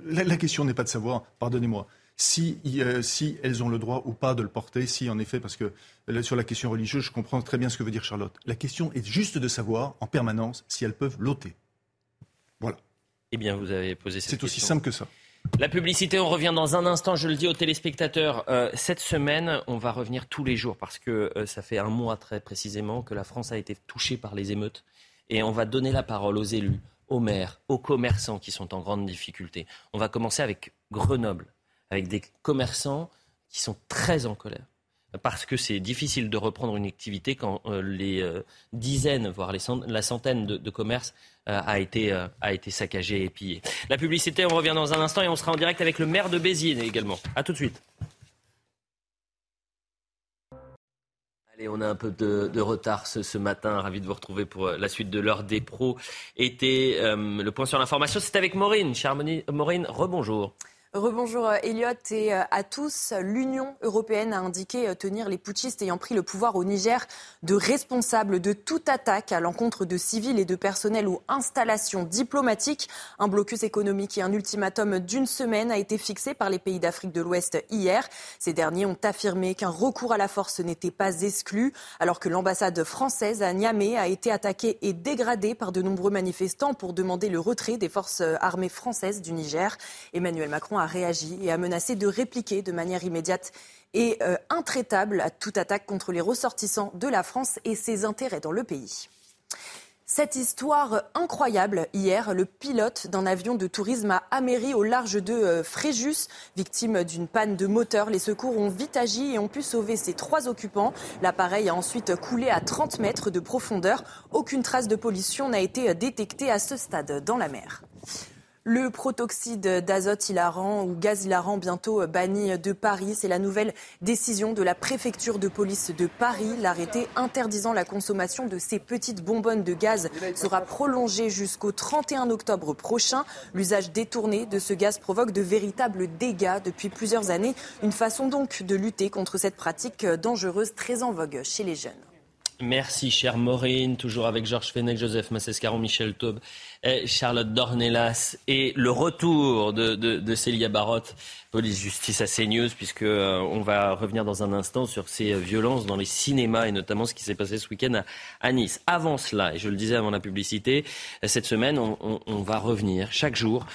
La, la question n'est pas de savoir, pardonnez-moi, si, euh, si, elles ont le droit ou pas de le porter, si en effet, parce que sur la question religieuse, je comprends très bien ce que veut dire Charlotte. La question est juste de savoir en permanence si elles peuvent l'ôter. Voilà. Eh bien, vous avez posé cette question. C'est aussi simple que ça. La publicité, on revient dans un instant, je le dis aux téléspectateurs. Euh, cette semaine, on va revenir tous les jours parce que euh, ça fait un mois très précisément que la France a été touchée par les émeutes. Et on va donner la parole aux élus, aux maires, aux commerçants qui sont en grande difficulté. On va commencer avec Grenoble, avec des commerçants qui sont très en colère parce que c'est difficile de reprendre une activité quand euh, les euh, dizaines, voire la centaine de, commerces euh, a, été, a été saccagé et pillé. La publicité, on revient dans un instant et on sera en direct avec le maire de Béziers également. A tout de suite. Allez, on a un peu de, retard ce, matin. Ravi de vous retrouver pour la suite de l'heure des pros. Était le point sur l'information, c'est avec Maureen. Chère Maureen, rebonjour. Rebonjour euh, Elliot et euh, à tous. L'Union européenne a indiqué euh, tenir les putschistes ayant pris le pouvoir au Niger de responsables de toute attaque à l'encontre de civils et de personnels ou installations diplomatiques. Un blocus économique et un ultimatum d'une semaine a été fixé par les pays d'Afrique de l'Ouest hier. Ces derniers ont affirmé qu'un recours à la force n'était pas exclu alors que l'ambassade française à Niamey a été attaquée et dégradée par de nombreux manifestants pour demander le retrait des forces armées françaises du Niger. Emmanuel Macron a a réagi et a menacé de répliquer de manière immédiate et euh, intraitable à toute attaque contre les ressortissants de la France et ses intérêts dans le pays. Cette histoire incroyable, hier, le pilote d'un avion de tourisme a améri au large de euh, Fréjus, victime d'une panne de moteur. Les secours ont vite agi et ont pu sauver ses trois occupants. L'appareil a ensuite coulé à 30 mètres de profondeur. Aucune trace de pollution n'a été détectée à ce stade dans la mer. Le protoxyde d'azote hilarant ou gaz hilarant bientôt banni de Paris, c'est la nouvelle décision de la préfecture de police de Paris. L'arrêté interdisant la consommation de ces petites bonbonnes de gaz sera prolongé jusqu'au 31 octobre prochain. L'usage détourné de ce gaz provoque de véritables dégâts depuis plusieurs années. Une façon donc de lutter contre cette pratique dangereuse très en vogue chez les jeunes. Merci, chère Maureen, toujours avec Georges Fenech, Joseph Massescaron, Michel Taube, Charlotte Dornelas et le retour de, Célia Barotte, police justice à CNews, puisque euh, va revenir dans un instant sur ces euh, violences dans les cinémas et notamment ce qui s'est passé ce week-end à, Nice. Avant cela, et je le disais avant la publicité, euh, cette semaine, on, va revenir chaque jour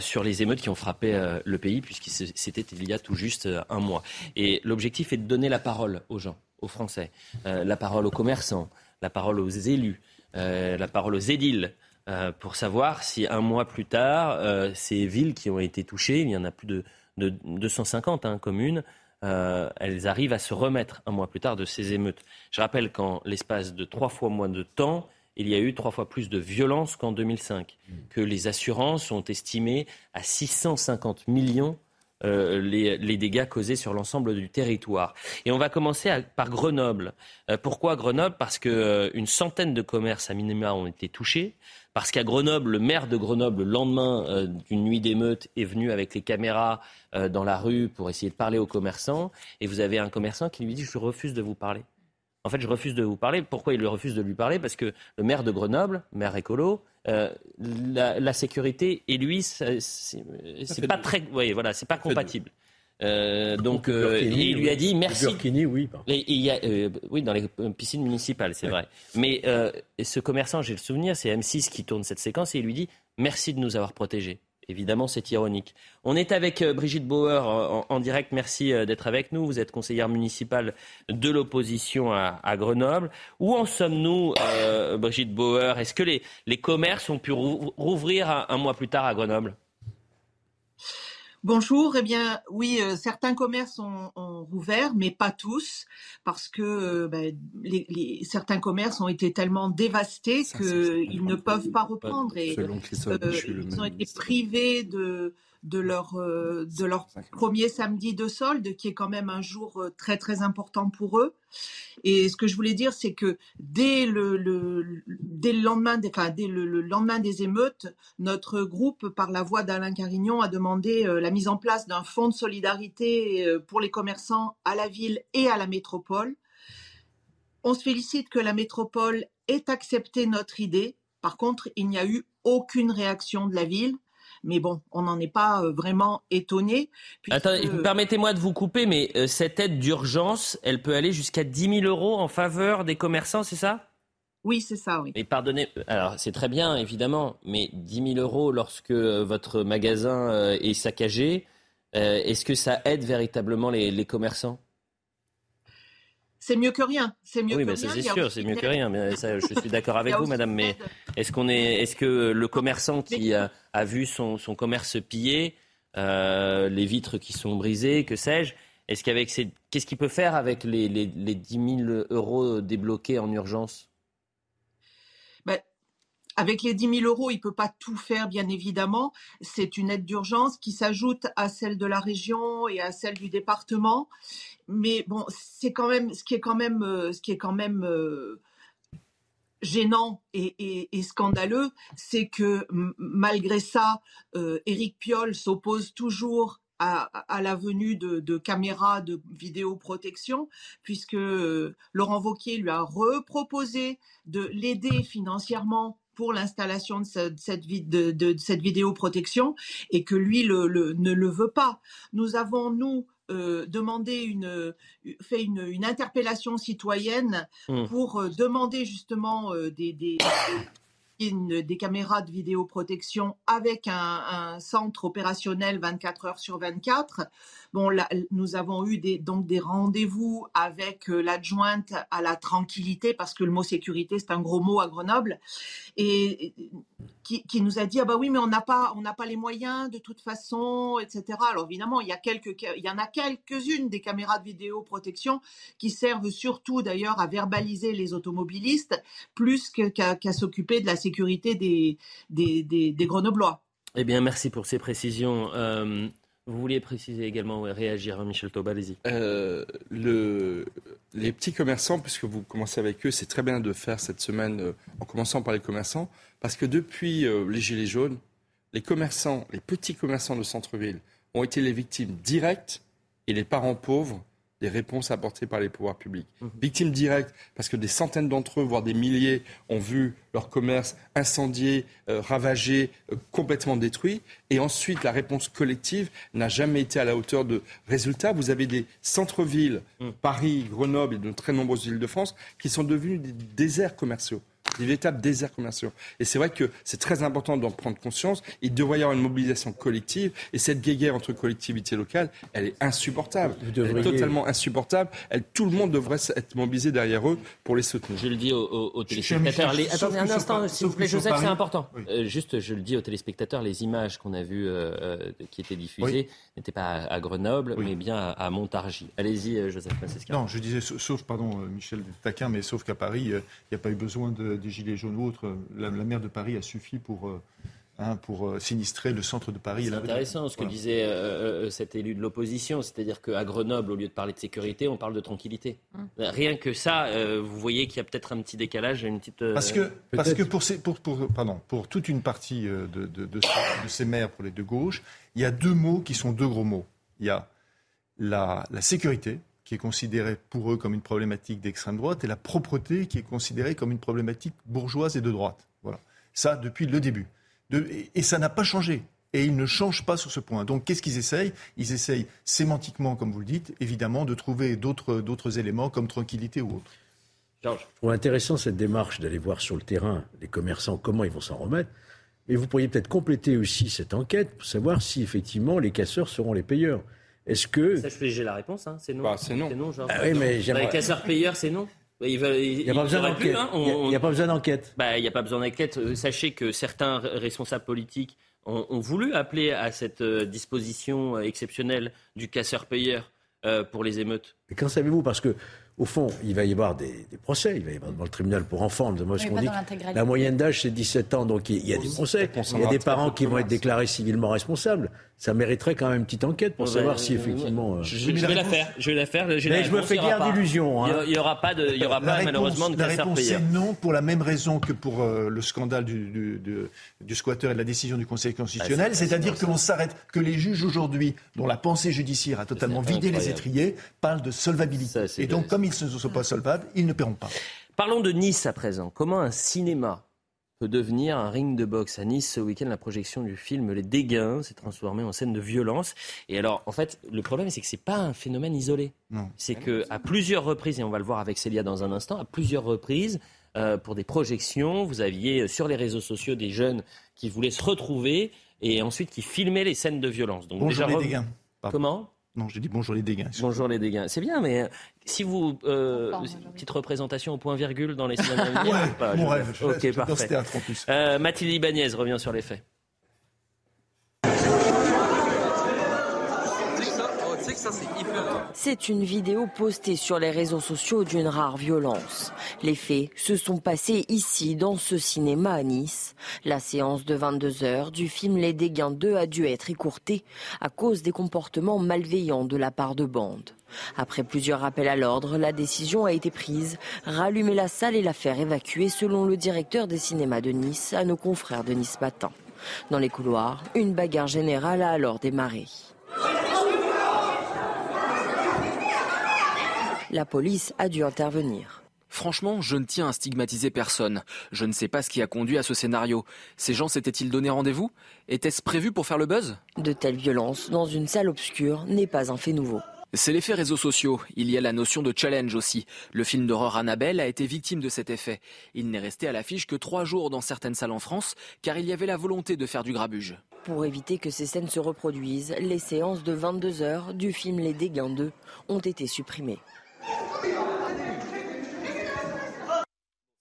sur les émeutes qui ont frappé le pays, puisque c'était il y a tout juste un mois. Et l'objectif est de donner la parole aux gens aux Français, la parole aux commerçants, la parole aux élus, la parole aux édiles, euh, pour savoir si un mois plus tard, ces villes qui ont été touchées, il y en a plus de, 250 hein, communes, elles arrivent à se remettre un mois plus tard de ces émeutes. Je rappelle qu'en l'espace de trois fois moins de temps, il y a eu trois fois plus de violence qu'en 2005, mmh. que les assurances ont estimé à 650 millions euh, les, dégâts causés sur l'ensemble du territoire. Et on va commencer par Grenoble. Euh, pourquoi Grenoble? Parce qu'une euh, centaine de commerces à minima ont été touchés. Parce qu'à Grenoble, le maire de Grenoble, le lendemain d'une nuit d'émeute, est venu avec les caméras dans la rue pour essayer de parler aux commerçants. Et vous avez un commerçant qui lui dit Je refuse de vous parler. En fait, je refuse de vous parler. Pourquoi il refuse de lui parler? Parce que le maire de Grenoble, maire écolo, euh, la, sécurité et lui, c'est pas très, oui, voilà, c'est pas compatible. Euh, donc, euh, il lui a dit merci. oui. il y a, oui, dans les piscines municipales, c'est vrai. Mais ce commerçant, j'ai le souvenir, c'est M6 qui tourne cette séquence et il lui dit merci de nous avoir protégés. Évidemment, c'est ironique. On est avec euh, Brigitte Bauer en, direct. Merci euh, d'être avec nous. Vous êtes conseillère municipale de l'opposition à, Grenoble. Où en sommes-nous, euh, Brigitte Bauer? Est-ce que les, commerces ont pu rouvrir un mois plus tard à Grenoble? Bonjour, eh bien oui, euh, certains commerces ont, rouvert, mais pas tous, parce que euh, ben, les, certains commerces ont été tellement dévastés qu'ils ne peuvent pas reprendre. Et euh, ils ont été privés de, de leur, euh, de leur premier samedi de solde, qui est quand même un jour euh, très très important pour eux. Et ce que je voulais dire, c'est que dès le, dès le lendemain, des, enfin, dès le, lendemain des émeutes, notre groupe, par la voix d'Alain Carignon, a demandé euh, la mise en place d'un fonds de solidarité pour les commerçants à la ville et à la métropole. On se félicite que la métropole ait accepté notre idée. Par contre, il n'y a eu aucune réaction de la ville. Mais bon, on n'en est pas euh, vraiment étonné. Attendez, permettez-moi de vous couper, mais euh, cette aide d'urgence, elle peut aller jusqu'à 10 000 euros en faveur des commerçants, c'est ça? Oui, c'est ça, oui. Mais pardonnez, alors c'est très bien, évidemment, mais 10 000 euros lorsque euh, votre magasin est saccagé, est-ce que ça aide véritablement les commerçants? C'est mieux que rien. C'est mieux oui, que mais c'est sûr, c'est mieux que rien. Mais ça, je suis d'accord avec vous, madame. Mais est-ce qu'on est, est-ce que le commerçant qui a, vu son, commerce pillé, euh, les vitres qui sont brisées, que sais-je, est-ce qu'avec ces, qu'est-ce qu'il peut faire avec les, les, les 10 000 euros débloqués en urgence? Avec les 10 000 euros, il peut pas tout faire, bien évidemment. C'est une aide d'urgence qui s'ajoute à celle de la région et à celle du département. Mais bon, c'est quand même ce qui est quand même, euh, ce qui est quand même euh, gênant et, scandaleux, c'est que malgré ça, euh, Éric Piolle s'oppose toujours à, la venue de, caméras de vidéoprotection, puisque euh, Laurent Vauquier lui a reproposé de l'aider financièrement pour l'installation de, cette, vidéoprotection et que lui ne le veut pas. Nous avons, nous, euh, demandé une, fait une, interpellation citoyenne mmh. pour euh, demander justement euh, des, des caméras de vidéoprotection avec un, centre opérationnel 24 heures sur 24. Bon, nous avons eu des, donc des rendez-vous avec euh, l'adjointe à la tranquillité, parce que le mot sécurité, c'est un gros mot à Grenoble, et qui, nous a dit, ah bah oui, mais on n'a pas, pas les moyens de toute façon, etc. Alors évidemment, il y a quelques, il y en a quelques-unes des caméras de vidéoprotection qui servent surtout d'ailleurs à verbaliser les automobilistes, plus qu'à s'occuper de la sécurité des, des, des, Grenoblois. Eh bien, merci pour ces précisions. Euh, vous vouliez préciser également, réagir, hein, Michel Taubal, allez-y. Euh, le, les petits commerçants, puisque vous commencez avec eux, c'est très bien de faire cette semaine euh, en commençant par les commerçants, parce que depuis les Gilets jaunes, les commerçants, les petits commerçants de centre-ville ont été les victimes directes et les parents pauvres des réponses apportées par les pouvoirs publics. Mhm. Victimes directes, parce que des centaines d'entre eux, voire des milliers, ont vu leur commerce incendié, euh, ravagé, euh, complètement détruit. Et ensuite, la réponse collective n'a jamais été à la hauteur de résultats. Vous avez des centres-villes, mhm. Paris, Grenoble et de très nombreuses villes de France, qui sont devenus des déserts commerciaux des véritables déserts commerciaux. Et c'est vrai que c'est très important d'en prendre conscience. Il devrait y avoir une mobilisation collective. Et cette guéguerre entre collectivités locales, elle est insupportable. Elle est totalement insupportable. Elle, tout le monde devrait être mobilisé derrière eux pour les soutenir. Je le dis aux, téléspectateurs. Attendez un instant, s'il vous plaît, Joseph, c'est important. Euh, juste, je le dis aux téléspectateurs, les images qu'on a vues euh, euh, qui étaient diffusées n'étaient pas à, Grenoble, mais bien à, Montargis. Allez-y, Joseph Non, je disais, sauf, pardon, Michel Taquin, mais sauf qu'à Paris, il n'y a pas eu besoin de des Gilets jaunes ou autres, la, maire de Paris a suffi pour, euh, hein, pour euh, sinistrer le centre de Paris. C'est intéressant ce que disait euh, cet élu de l'opposition, c'est-à-dire qu'à Grenoble, au lieu de parler de sécurité, on parle de tranquillité. Hum. Rien que ça, vous voyez qu'il y a peut-être un petit décalage, une petite. Parce que, parce que pour, ces, pour, pour, pardon, pour toute une partie de, de, de, ces maires, pour les deux gauches, il y a deux mots qui sont deux gros mots. Il y a la, la sécurité, qui est considérée pour eux comme une problématique d'extrême droite, et la propreté qui est considérée comme une problématique bourgeoise et de droite. Voilà. Ça, depuis le début. et, ça n'a pas changé. Et ils ne changent pas sur ce point. Donc, qu'est-ce qu'ils essayent? Ils essayent sémantiquement, comme vous le dites, évidemment, de trouver d'autres éléments comme tranquillité ou autre. Je trouve intéressant cette démarche d'aller voir sur le terrain les commerçants comment ils vont s'en remettre. Mais vous pourriez peut-être compléter aussi cette enquête pour savoir si effectivement les casseurs seront les payeurs. Est-ce que. Ça, j'ai la réponse, hein. c'est non. Bah, c'est non. non genre, ah oui, mais les casseurs-payeurs, c'est non. Il n'y a, pas besoin d'enquête. Hein, il n'y a, pas besoin d'enquête. Bah, il n'y a pas besoin d'enquête. Euh, sachez que certains responsables politiques ont, ont voulu appeler à cette euh, disposition euh, exceptionnelle du casseur-payeur pour les émeutes. Mais qu'en savez-vous? Parce que au fond, il va y avoir des, procès, il va y avoir devant le tribunal pour enfants. Moi, ce qu'on dit, la moyenne d'âge, c'est 17 ans, donc il y a des procès. Il y a des parents qui vont être déclarés civilement responsables. Ça mériterait quand même une petite enquête pour savoir si effectivement. Euh, je, vais la faire. Je vais la faire. Mais je me fais guère d'illusions. Hein. Il n'y aura pas, de, il y aura pas malheureusement de La réponse c'est non pour la même raison que pour euh, le scandale du, du, du, squatter et de la décision du Conseil constitutionnel, bah, c'est-à-dire que l'on s'arrête, que les juges aujourd'hui, dont la pensée judiciaire a totalement vidé les étriers, parlent de solvabilité. et donc, comme ils ne sont pas solvables, ils ne paieront pas. Parlons de Nice à présent. Comment un cinéma peut devenir un ring de boxe. À Nice, ce week-end, la projection du film Les Dégâts s'est transformée en scène de violence. Et alors, en fait, le problème, c'est que c'est pas un phénomène isolé. C'est que à plusieurs reprises, et on va le voir avec Célia dans un instant, à plusieurs reprises, euh, pour des projections, vous aviez euh, sur les réseaux sociaux des jeunes qui voulaient se retrouver et ensuite qui filmaient les scènes de violence. Donc Bonjour les dégâts. Comment? Non, j'ai dit bonjour les dégâts. Bonjour les dégâts. C'est bien, mais euh, si vous. Euh, petite représentation au point virgule dans les semaines à venir ouais, Mon rêve. ok, parfait. Euh, Mathilde Ibanez revient sur les faits. C'est une vidéo postée sur les réseaux sociaux d'une rare violence. Les faits se sont passés ici, dans ce cinéma à Nice. La séance de 22 heures du film Les Dégains 2 a dû être écourtée à cause des comportements malveillants de la part de bandes. Après plusieurs appels à l'ordre, la décision a été prise, rallumer la salle et la faire évacuer selon le directeur des cinémas de Nice à nos confrères de Nice Matin. Dans les couloirs, une bagarre générale a alors démarré. La police a dû intervenir. Franchement, je ne tiens à stigmatiser personne. Je ne sais pas ce qui a conduit à ce scénario. Ces gens s'étaient-ils donné rendez-vous? Était-ce prévu pour faire le buzz? De telles violences dans une salle obscure n'est pas un fait nouveau. C'est l'effet réseaux sociaux. Il y a la notion de challenge aussi. Le film d'horreur Annabelle a été victime de cet effet. Il n'est resté à l'affiche que trois jours dans certaines salles en France, car il y avait la volonté de faire du grabuge. Pour éviter que ces scènes se reproduisent, les séances de 22 heures du film Les Dégâts 2 ont été supprimées.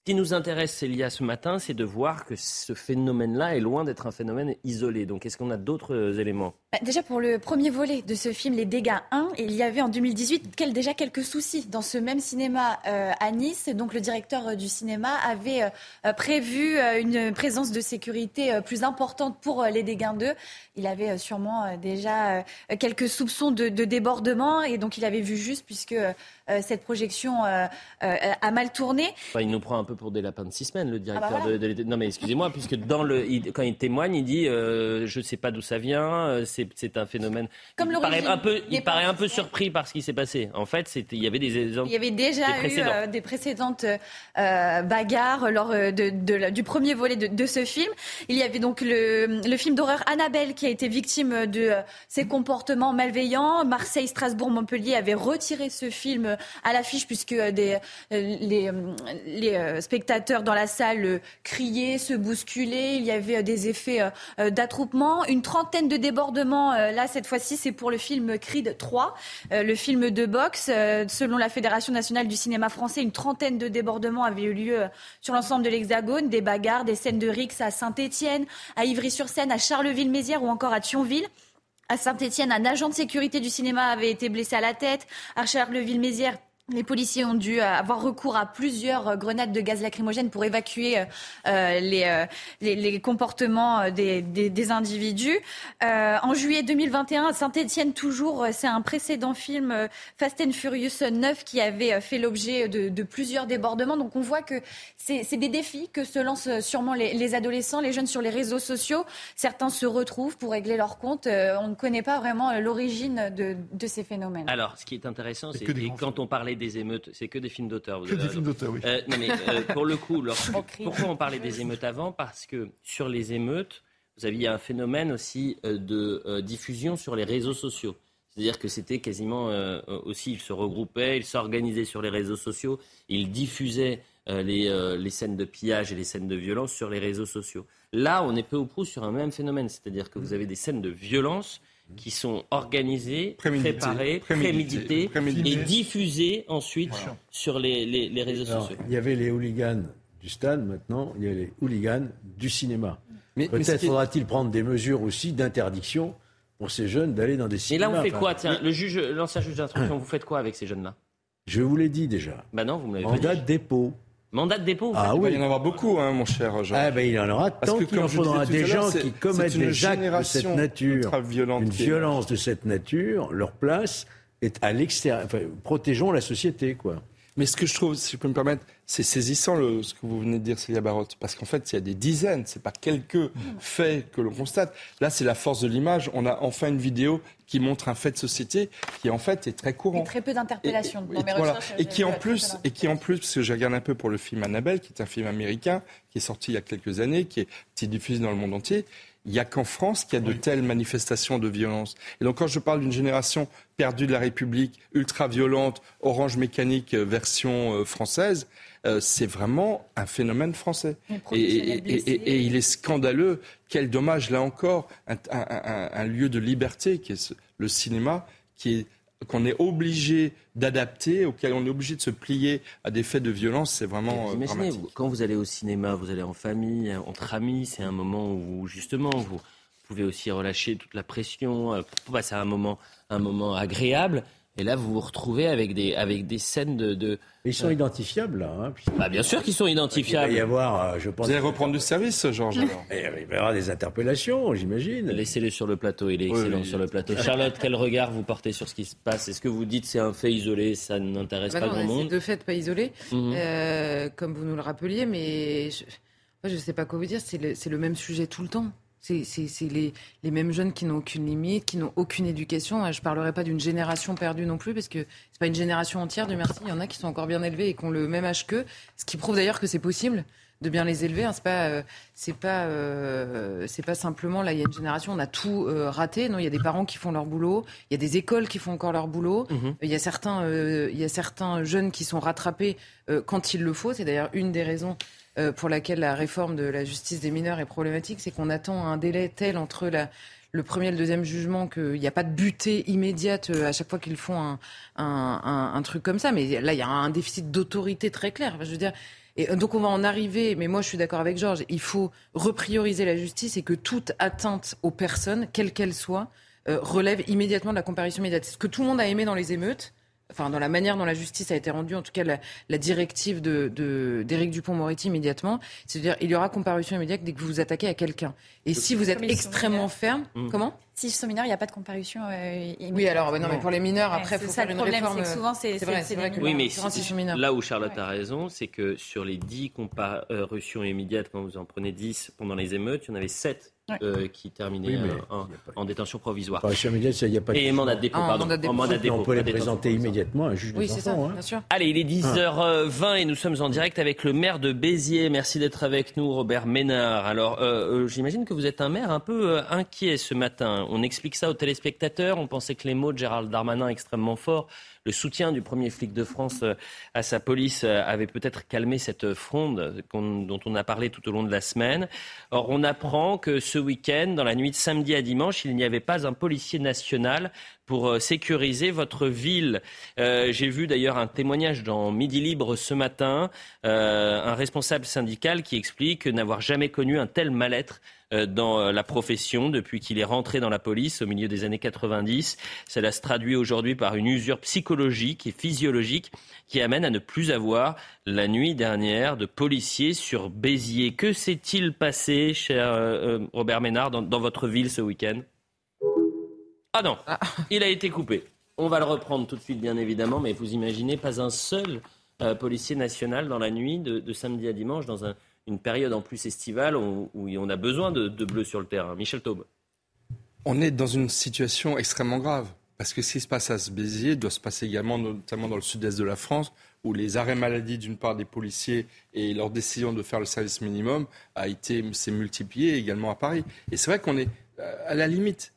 Ce qui nous intéresse, Célia, ce matin, c'est de voir que ce phénomène-là est loin d'être un phénomène isolé. Donc, est-ce qu'on a d'autres euh, éléments? Bah, Déjà, pour le premier volet de ce film, Les Dégâts 1, il y avait en 2018 déjà quelques soucis dans ce même cinéma euh, à Nice. Donc, le directeur euh, du cinéma avait prévu une présence de sécurité plus importante pour Les Dégâts 2. Il avait sûrement déjà quelques soupçons de, de, débordement et donc il avait vu juste puisque cette projection a mal tourné. il nous prend un peu pour des lapins de six semaines, le directeur ah bah de, Non, mais excusez-moi, puisque dans le, quand il témoigne, il dit euh, Je ne sais pas d'où ça vient, euh, c'est un phénomène. Comme il paraît un peu, il paraît un peu surpris par ce qui s'est passé. En fait, il y avait des exemples. Il y avait déjà eu euh, des précédentes bagarres lors de, du premier volet de, ce film. Il y avait donc le, le film d'horreur Annabelle qui a été victime de ses comportements malveillants. Marseille, Strasbourg, Montpellier avaient retiré ce film à l'affiche puisque des, les, les spectateurs dans la salle euh, criaient, se bousculaient. Il y avait euh, des effets euh, d'attroupement. Une trentaine de débordements. Là, cette fois-ci, c'est pour le film Creed 3, le film de boxe. Selon la Fédération nationale du cinéma français, une trentaine de débordements avaient eu lieu sur l'ensemble de l'Hexagone. Des bagarres, des scènes de rix à Saint-Étienne, à Ivry-sur-Seine, à Charleville-Mézières ou encore à Thionville. À Saint-Étienne, un agent de sécurité du cinéma avait été blessé à la tête. À Charleville-Mézières, les policiers ont dû euh, avoir recours à plusieurs euh, grenades de gaz lacrymogène pour évacuer euh, les, les, comportements des, des, individus. en juillet 2021, à Saint-Etienne, toujours, c'est un précédent film Fast and Furious 9 qui avait fait l'objet de, de, plusieurs débordements. Donc on voit que c'est des défis que se lancent sûrement les, les, adolescents, les jeunes sur les réseaux sociaux. Certains se retrouvent pour régler leur compte. on ne connaît pas vraiment l'origine de, de, ces phénomènes. Alors, ce qui est intéressant, c'est que quand on parlait des émeutes, c'est que des films d'auteur. Que des films d'auteur, oui. Euh, non, mais euh, pour le coup, pourquoi on parlait des émeutes avant? Parce que sur les émeutes, vous aviez un phénomène aussi euh, de diffusion sur les réseaux sociaux. C'est-à-dire que c'était quasiment aussi, ils se regroupaient, ils s'organisaient sur les réseaux sociaux, ils diffusaient les, les, scènes de pillage et les scènes de violence sur les réseaux sociaux. Là, on est peu ou prou sur un même phénomène, c'est-à-dire que vous avez des scènes de violence qui sont organisés, préparés, prémédités, et diffusés ensuite sur les, les, réseaux sociaux. Il y avait les hooligans du stade, maintenant il y a les hooligans du cinéma. Peut-être faudra-t-il prendre des mesures aussi d'interdiction pour ces jeunes d'aller dans des cinémas. Et là, on fait quoi? Tiens, le juge, l'ancien juge d'instruction, vous faites quoi avec ces jeunes-là? Je vous l'ai dit déjà. Bah non, vous me l'avez Mandat de dépôt. Mandat de dépôt Ah oui. Il y en aura beaucoup, hein, mon cher Jean. Ah ben, il y en aura tant qu'il en faudra des gens qui commettent des actes de cette nature, une violence de cette nature, leur place est à l'extérieur. Enfin, protégeons la société, quoi. Mais ce que je trouve, si je peux me permettre, c'est saisissant le, ce que vous venez de dire, Célia Barotte, parce qu'en fait, il y a des dizaines, c'est pas quelques faits que l'on constate. Là, c'est la force de l'image. On a enfin une vidéo qui montre un fait de société qui en fait est très courant. Et très peu d'interpellations dans mes recherches. Et qui en plus, et qui en plus, parce que je regarde un peu pour le film Annabelle, qui est un film américain qui est sorti il y a quelques années, qui est diffusé dans le monde entier. Il n'y a qu'en France qu'il y a de telles manifestations de violence. Et donc quand je parle d'une génération perdue de la République, ultra-violente, orange mécanique euh, version euh, française, euh, c'est vraiment un phénomène français. Et, il est scandaleux, quel dommage, là encore, un, lieu de liberté qui est le cinéma, qui est qu'on est obligé d'adapter, auquel on est obligé de se plier à des faits de violence, c'est vraiment euh, Imaginez, quand vous allez au cinéma, vous allez en famille, entre amis, c'est un moment où justement vous pouvez aussi relâcher toute la pression, euh, pour passer un moment, un moment agréable. Et là, vous vous retrouvez avec des, avec des scènes de. de ils sont identifiables, là. Hein, bah, bien sûr qu'ils sont identifiables. Il va y avoir, euh, je pense. Vous allez reprendre du service, Georges Il va y avoir des interpellations, j'imagine. Laissez-le sur le plateau, il est excellent sur le plateau. Charlotte, quel regard vous portez sur ce qui se passe? Est-ce que vous dites c'est un fait isolé, ça n'intéresse bah pas grand monde? C'est de fait pas isolé, mhm. euh, comme vous nous le rappeliez, mais je ne sais pas quoi vous dire, c'est le, le même sujet tout le temps. C'est les, les, mêmes jeunes qui n'ont aucune limite, qui n'ont aucune éducation. Je ne parlerai pas d'une génération perdue non plus, parce que c'est pas une génération entière, du merci. Il y en a qui sont encore bien élevés et qui ont le même âge qu'eux, ce qui prouve d'ailleurs que c'est possible de bien les élever. Hein. C'est pas, c'est pas, c'est pas simplement là. Il y a une génération, on a tout raté. Non, il y a des parents qui font leur boulot. Il y a des écoles qui font encore leur boulot. Mhm. Il y a certains, il y a certains jeunes qui sont rattrapés quand il le faut. C'est d'ailleurs une des raisons pour laquelle la réforme de la justice des mineurs est problématique, c'est qu'on attend un délai tel entre la, le premier et le deuxième jugement qu'il n'y a pas de butée immédiate euh, à chaque fois qu'ils font un, un, un, truc comme ça. Mais là, il y a un déficit d'autorité très clair. je veux dire, et euh, donc on va en arriver, mais moi je suis d'accord avec Georges, il faut reprioriser la justice et que toute atteinte aux personnes, quelle qu'elle soit, euh, relève immédiatement de la comparution immédiate. Ce que tout le monde a aimé dans les émeutes, enfin dans la manière dont la justice a été rendue, en tout cas la, directive de, d'Éric Dupont-Moretti immédiatement, c'est-à-dire il y aura comparution immédiate dès que vous vous attaquez à quelqu'un. Et si vous êtes extrêmement ferme, mmh. comment? S'ils sont mineurs, il n'y a pas de comparution euh, Oui, alors non, mais pour les mineurs, après, il faut faire une réforme. C'est souvent, c'est, vrai, c'est vrai que oui, mais là où Charlotte a raison, c'est que sur les 10 comparutions immédiates, quand vous en prenez 10 pendant les émeutes, il y en avait 7 euh, qui terminait euh, en, détention provisoire. y a pas Et mandat de dépôt, pardon. Mandat de dépôt. On peut les présenter immédiatement à un juge oui, des enfants. Ça, hein. bien sûr. Allez, il est 10h20 et nous sommes en direct avec le maire de Béziers. Merci d'être avec nous, Robert Ménard. Alors, euh, j'imagine que vous êtes un maire un peu inquiet ce matin. On explique ça aux téléspectateurs. On pensait que les mots de Gérald Darmanin extrêmement forts le soutien du premier flic de France euh, à sa police euh, avait peut-être calmé cette fronde dont on a parlé tout au long de la semaine. Or, on apprend que ce week-end, dans la nuit de samedi à dimanche, il n'y avait pas un policier national pour euh, sécuriser votre ville. J'ai vu d'ailleurs un témoignage dans Midi Libre ce matin, un responsable syndical qui explique n'avoir jamais connu un tel mal-être euh, dans euh, la profession depuis qu'il est rentré dans la police au milieu des années 90. Cela se traduit aujourd'hui par une usure psychologique et physiologique qui amène à ne plus avoir la nuit dernière de policiers sur Béziers. Que s'est-il passé, cher euh, Robert Ménard, dans, votre ville ce week-end? Ah non, ah. il a été coupé. On va le reprendre tout de suite, bien évidemment, mais vous imaginez pas un seul policier national dans la nuit de samedi à dimanche dans un une période en plus estivale où, on a besoin de, bleu sur le terrain. Michel Taube. On est dans une situation extrêmement grave. Parce que ce qui se passe à ce Béziers doit se passer également, notamment dans le sud-est de la France, où les arrêts maladie d'une part des policiers et leur décision de faire le service minimum a été s'est multiplié également à Paris. Et c'est vrai qu'on est euh, à la limite.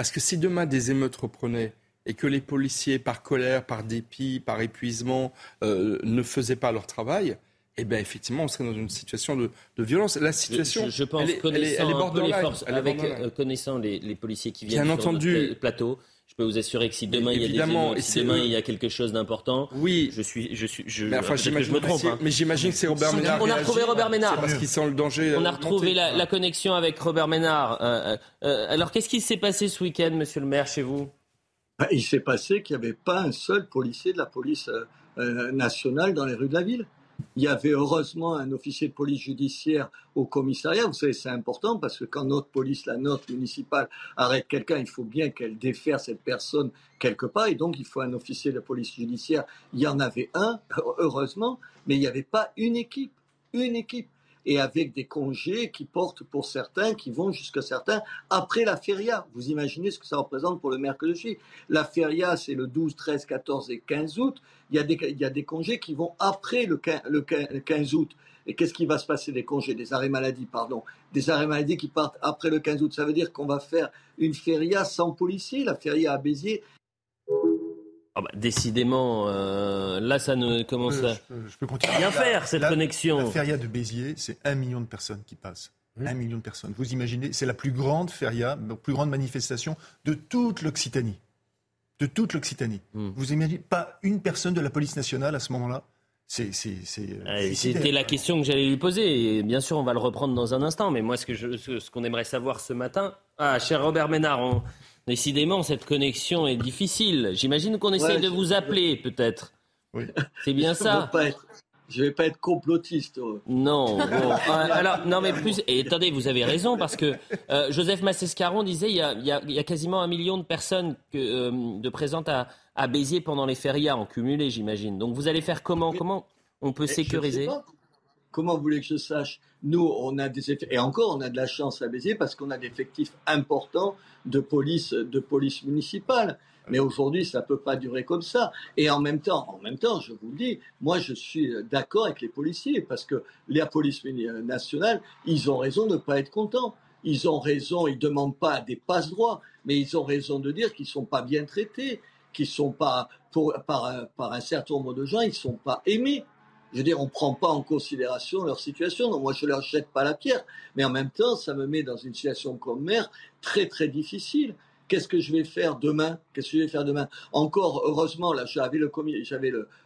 Parce que si demain des émeutes reprenaient et que les policiers, par colère, par dépit, par épuisement, euh, ne faisaient pas leur travail, eh bien, effectivement, on serait dans une situation de, violence. La situation, je, pense, elle est, connaissant les forces, avec, euh, connaissant les, policiers qui viennent Bien sur le plateau, peux vous assurer que si demain il y a des si demain il y a quelque chose d'important, oui, je suis, je suis, je, mais enfin, je me trompe. Hein. Mais j'imagine que c'est Robert Ménard. On a retrouvé Robert Ménard. parce qu'il sent le danger. On a retrouvé la, la, connexion avec Robert Ménard. Euh, euh, alors, qu'est-ce qui s'est passé ce week-end, Monsieur le Maire, chez vous? Bah, Il s'est passé qu'il n'y avait pas un seul policier de la police nationale dans les rues de la ville. Il y avait heureusement un officier de police judiciaire au commissariat. Vous savez, c'est important parce que quand notre police, la note municipale, arrête quelqu'un, il faut bien qu'elle défère cette personne quelque part. Et donc, il faut un officier de police judiciaire. Il y en avait un, heureusement, mais il n'y avait pas une équipe. Une équipe et avec des congés qui portent pour certains, qui vont jusqu'à certains après la feria. Vous imaginez ce que ça représente pour le maire. La feria, c'est le 12, 13, 14 et 15 août. Il y a des, congés qui vont après le 15, le 15 août. Et qu'est-ce qui va se passer des congés, des arrêts maladie, pardon, des arrêts maladie qui partent après le 15 août. Ça veut dire qu'on va faire une feria sans policiers. La feria à Béziers, ah bah, décidément, euh, là, ça ne commence à je, peux continuer. bien faire, cette connexion. La feria de Béziers, c'est un million de personnes qui passent. Un million de personnes. Vous imaginez, c'est la plus grande feria, la plus grande manifestation de toute l'Occitanie. De toute l'Occitanie. Hmm. Vous imaginez pas une personne de la police nationale à ce moment-là c'est, euh, C'était la question que j'allais lui poser. Et bien sûr, on va le reprendre dans un instant. Mais moi, ce, que je, ce qu'on aimerait savoir ce matin. Ah, cher Robert Ménard, on, Décidément, cette connexion est difficile. J'imagine qu'on essaye de vous appeler, peut-être. Oui. C'est bien ça. je ne vais pas être complotiste. Oh. Non. Euh, alors, non, mais plus. Et attendez, vous avez raison, parce que euh, Joseph Massescaron disait il y, a, il, y a, quasiment un million de personnes que, euh, de présentes à, à, Béziers pendant les férias en cumulé, j'imagine. Donc, vous allez faire comment? Comment on peut sécuriser? Comment vous voulez que je sache Nous, on a des effets, et encore, on a de la chance à Béziers parce qu'on a des effectifs importants de police, de police municipale. Mais aujourd'hui, ça ne peut pas durer comme ça. Et en même temps, en même temps, je vous le dis, moi, je suis d'accord avec les policiers parce que la police nationale, ils ont raison de ne pas être contents. Ils ont raison, ils ne demandent pas des passe-droits, mais ils ont raison de dire qu'ils ne sont pas bien traités, qu'ils sont pas, par, par un certain nombre de gens, ils ne sont pas aimés. Je veux dire, on ne prend pas en considération leur situation. Donc moi, je ne leur jette pas la pierre. Mais en même temps, ça me met dans une situation comme maire très, très difficile. Qu'est-ce que je vais faire demain? Qu'est-ce que je vais faire demain? Encore, heureusement, là, j'avais le,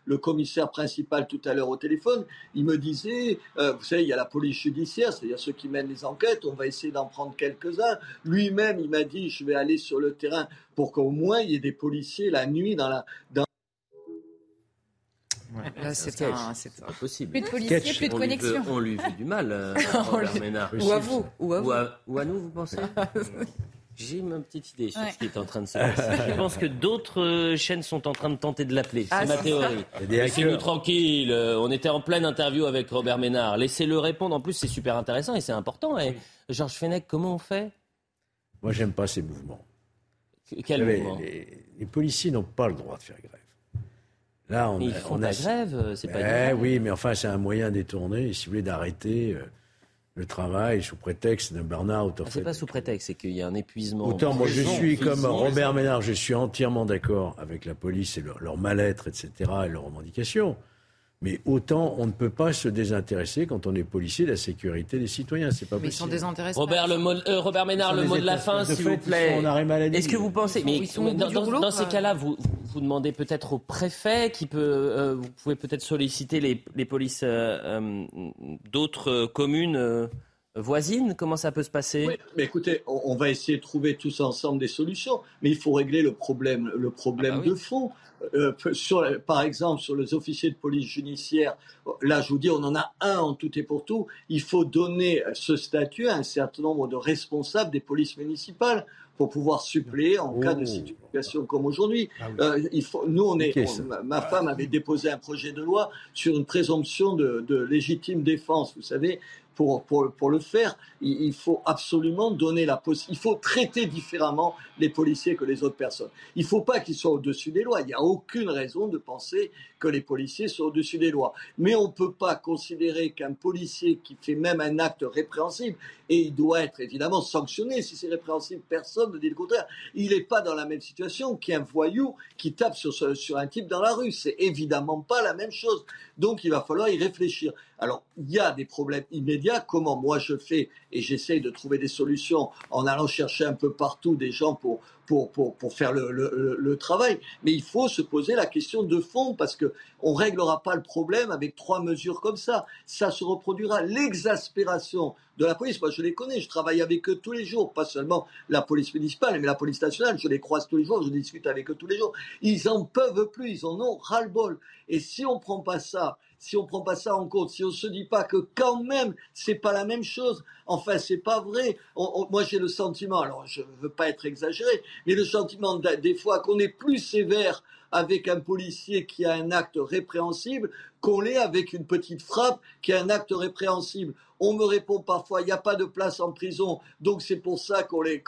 le, commissaire principal tout à l'heure au téléphone. Il me disait, euh, vous savez, il y a la police judiciaire, c'est-à-dire ceux qui mènent les enquêtes. On va essayer d'en prendre quelques-uns. Lui-même, il m'a dit, je vais aller sur le terrain pour qu'au moins il y ait des policiers la nuit dans la, dans Là, c'est impossible. Plus de policiers, plus de connexion. On lui veut du mal, euh, Ou à vous. Ou à, vous. Ou à, nous, vous pensez J'ai ma petite idée sur ce qui est en train de se passer. Je pense que d'autres euh, chaînes sont en train de tenter de l'appeler. C'est ah, ma théorie. Laissez-nous tranquille. Euh, on était en pleine interview avec Robert Ménard. Laissez-le répondre. En plus, c'est super intéressant et c'est important. Et Georges Fenech, comment on fait? Moi, j'aime pas ces mouvements. Quel mouvement? les policiers n'ont pas le droit de faire grève. Là, on, Ils font la grève, euh, c'est pas eh Oui, mais enfin, c'est un moyen détourné, si vous voulez, d'arrêter euh, le travail sous prétexte d'un burn-out. Ah, c'est pas sous prétexte, c'est qu'il y a un épuisement. Autant moi, je suis comme Robert Ménard, je suis entièrement d'accord avec la police et leur, leur mal-être, etc., et leurs revendications. Mais autant on ne peut pas se désintéresser quand on est policier de la sécurité des citoyens. C'est pas mais possible. Ils sont désintéressés. Robert, le euh, Robert Ménard, le mot de la fin, s'il vous plaît. Est-ce que vous pensez, mais dans, ces cas-là, vous, vous demandez peut-être au préfet qui peut, euh, vous pouvez peut-être solliciter les, les polices euh, d'autres communes voisines? Comment ça peut se passer? Oui, mais Écoutez, on, va essayer de trouver tous ensemble des solutions, mais il faut régler le problème, le problème ah bah de fond. Euh, sur, par exemple, sur les officiers de police judiciaire, là, je vous dis, on en a un en tout et pour tout. Il faut donner ce statut à un certain nombre de responsables des polices municipales pour pouvoir suppléer en cas de oh. situation comme aujourd'hui. Ah euh, il faut, nous, on est, ma femme avait déposé un projet de loi sur une présomption de, de légitime défense. Vous savez, pour, pour, pour le faire, il, faut absolument donner la. Il faut traiter différemment les policiers que les autres personnes. Il ne faut pas qu'ils soient au-dessus des lois. Il n'y a aucune raison de penser que les policiers sont au-dessus des lois. Mais on ne peut pas considérer qu'un policier qui fait même un acte répréhensible, et il doit être évidemment sanctionné si c'est répréhensible, personne ne dit le contraire. Il n'est pas dans la même situation qu'un voyou qui tape sur, sur un type dans la rue. C'est évidemment pas la même chose. Donc il va falloir y réfléchir. Alors il y a des problèmes immédiats. Comment moi je fais et j'essaye de trouver des solutions en allant chercher un peu partout des gens pour, pour, pour, faire le, le, travail. Mais il faut se poser la question de fond parce que on réglera pas le problème avec trois mesures comme ça. Ça se reproduira. L'exaspération de la police, moi je les connais, je travaille avec eux tous les jours, pas seulement la police municipale, mais la police nationale, je les croise tous les jours, je discute avec eux tous les jours. Ils en peuvent plus, ils en ont ras-le-bol. Et si on prend pas ça si on prend pas ça en compte, si on se dit pas que quand même c'est pas la même chose, enfin c'est pas vrai. moi j'ai le sentiment, alors je veux pas être exagéré, mais le sentiment des fois qu'on est plus sévère avec un policier qui a un acte répréhensible qu'on l'est avec une petite frappe qui a un acte répréhensible. On me répond parfois, il n'y a pas de place en prison, donc c'est pour ça qu'on les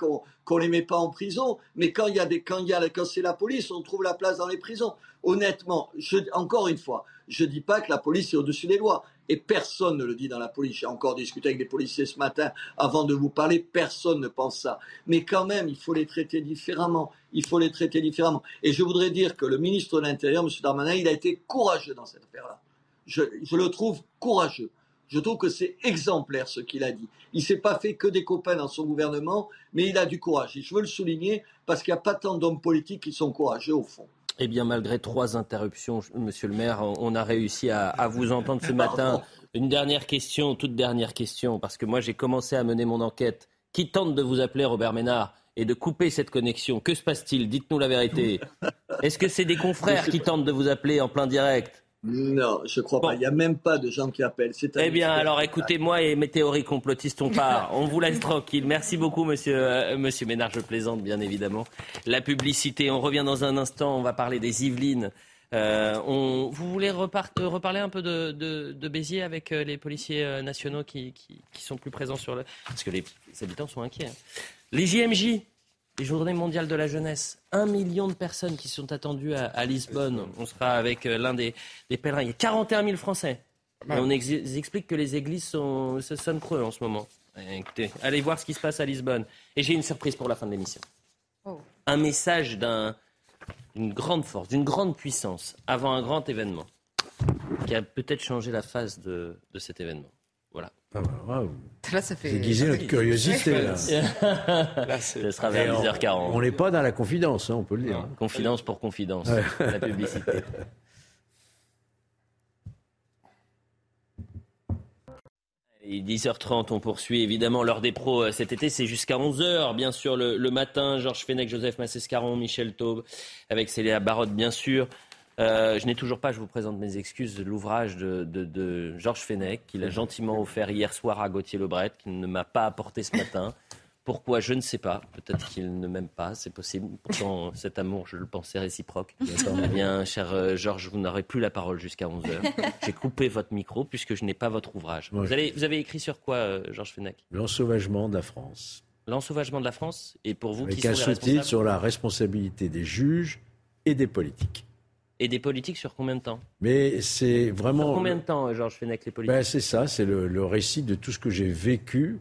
les met pas en prison. Mais quand il y a des quand quand c'est la police, on trouve la place dans les prisons. Honnêtement, encore une fois, je ne dis pas que la police est au-dessus des lois. Et personne ne le dit dans la police. J'ai encore discuté avec des policiers ce matin avant de vous parler. Personne ne pense ça. Mais quand même, il faut les traiter différemment. Il faut les traiter différemment. Et je voudrais dire que le ministre de l'Intérieur, M. Darmanin, il a été courageux dans cette affaire-là. Je, je, le trouve courageux. Je trouve que c'est exemplaire ce qu'il a dit. Il s'est pas fait que des copains dans son gouvernement, mais il a du courage. Et je veux le souligner parce qu'il n'y a pas tant d'hommes politiques qui sont courageux au fond. Eh bien, malgré trois interruptions, monsieur le maire, on a réussi à, vous entendre ce matin. Une dernière question, toute dernière question, parce que moi j'ai commencé à mener mon enquête. Qui tente de vous appeler Robert Ménard et de couper cette connexion? Que se passe-t-il? Dites-nous la vérité. Est-ce que c'est des confrères qui tentent de vous appeler en plein direct? Non, je crois pas. Il n'y a même pas de gens qui appellent. Eh bien, alors écoutez-moi et mes théories complotistes, on part. On vous laisse tranquille. Merci beaucoup, monsieur, euh, monsieur Ménard. Je plaisante, bien évidemment. La publicité, on revient dans un instant. On va parler des Yvelines. Euh, on, vous voulez euh, reparler un peu de, de, Béziers avec les policiers nationaux qui, qui, sont plus présents sur le. Parce que les, habitants sont inquiets. Hein. Les JMJ, les journées mondiales de la jeunesse. Un million de personnes qui sont attendues à, Lisbonne. On sera avec euh, l'un des, pèlerins. Il y a 41 000 Français. Et on explique que les églises sont, se sonnent creux en ce moment. Écoutez, allez voir ce qui se passe à Lisbonne. Et j'ai une surprise pour la fin de l'émission. Oh. Un message d'une grande force, d'une grande puissance, avant un grand événement, qui a peut-être changé la phase de cet événement. Voilà. Ah bah, là, ça fait. Déguiser notre curiosité. Là. Ce sera vers 10h40. On n'est pas dans la confidence, hein, on peut le dire. confidence pour confidence. La publicité. Et 10h30, on poursuit évidemment l'heure des pros euh, cet été. C'est jusqu'à 11h, bien sûr, le, matin. Georges Fenech, Joseph Massescaron, Michel Taube, avec Célia Barotte, bien sûr. Euh, je n'ai toujours pas, je vous présente mes excuses, l'ouvrage de, Georges Fenech, qu'il a gentiment offert hier soir à Gauthier Lebret, qu'il ne m'a pas apporté ce matin. Pourquoi Je ne sais pas. Peut-être qu'il ne m'aime pas, c'est possible. Pourtant, cet amour, je le pensais réciproque. Eh bien, cher euh, Georges, vous n'aurez plus la parole jusqu'à 11h. J'ai coupé votre micro puisque je n'ai pas votre ouvrage. Vous, avez écrit sur quoi, euh, Georges Fenech? L'ensauvagement de la France. L'ensauvagement de la France? Et pour vous, Avec qui un sous-titre sur la responsabilité des juges et des politiques. Et des politiques sur combien de temps? Mais c'est vraiment. Sur combien de temps, Georges Fenech, les politiques? Ben, C'est ça, c'est le, récit de tout ce que j'ai vécu,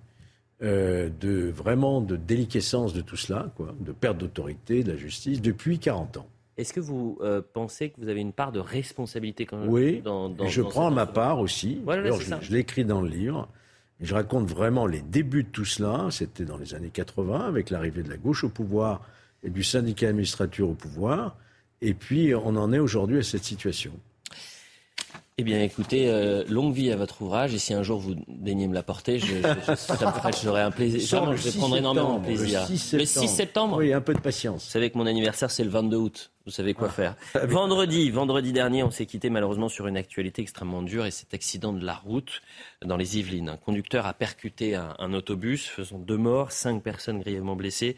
euh, de vraiment de déliquescence de tout cela, quoi, de perte d'autorité, de la justice, depuis 40 ans. Est-ce que vous euh, pensez que vous avez une part de responsabilité quand même Oui, dans, je prends ma part aussi. je, je l'écris dans le livre. je raconte vraiment les débuts de tout cela. C'était dans les années 80, avec l'arrivée de la gauche au pouvoir et du syndicat administrateur au pouvoir. Et puis, on en est aujourd'hui à cette situation. Eh bien, écoutez, euh, longue vie à votre ouvrage. Et si un jour vous daignez me l'apporter, je, j'aurai un plaisir. je prendrai énormément de plaisir. Le 6, septembre. Oui, un peu de patience. Vous savez que mon anniversaire, c'est le 22 août. Vous savez quoi ah. faire. Vendredi, vendredi dernier, on s'est quitté malheureusement sur une actualité extrêmement dure et cet accident de la route dans les Yvelines. Un conducteur a percuté un, un autobus, faisant deux morts, cinq personnes grièvement blessées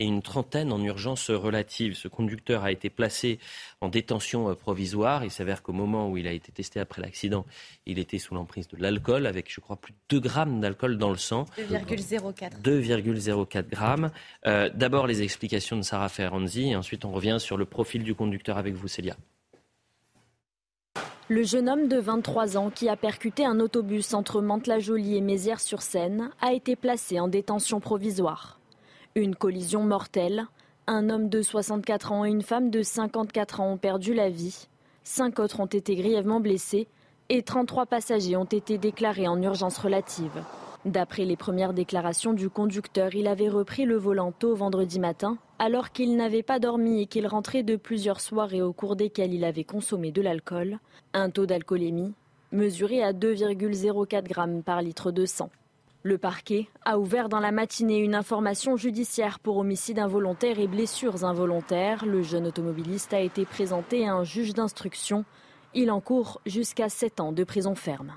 et une trentaine en urgence relative. Ce conducteur a été placé en détention euh, provisoire. Il s'avère qu'au moment où il a été testé après l'accident, il était sous l'emprise de l'alcool, avec, je crois, plus de 2 grammes d'alcool dans le sang. 2,04. 2,04 grammes. Euh, d'abord, les explications de Sarah Ferranzi, et ensuite, on revient sur le profil du conducteur avec vous, Célia. Le jeune homme de 23 ans qui a percuté un autobus entre Mantes-la-Jolie et Mézières-sur-Seine a été placé en détention provisoire. Une collision mortelle. Un homme de 64 ans et une femme de 54 ans ont perdu la vie. Cinq autres ont été grièvement blessés et 33 passagers ont été déclarés en urgence relative. D'après les premières déclarations du conducteur, il avait repris le volant tôt vendredi matin, alors qu'il n'avait pas dormi et qu'il rentrait de plusieurs soirées au cours desquelles il avait consommé de l'alcool. Un taux d'alcoolémie mesuré à 2,04 grammes par litre de sang. Le parquet a ouvert dans la matinée une information judiciaire pour homicide involontaire et blessures involontaires. Le jeune automobiliste a été présenté à un juge d'instruction. Il encourt jusqu'à 7 ans de prison ferme.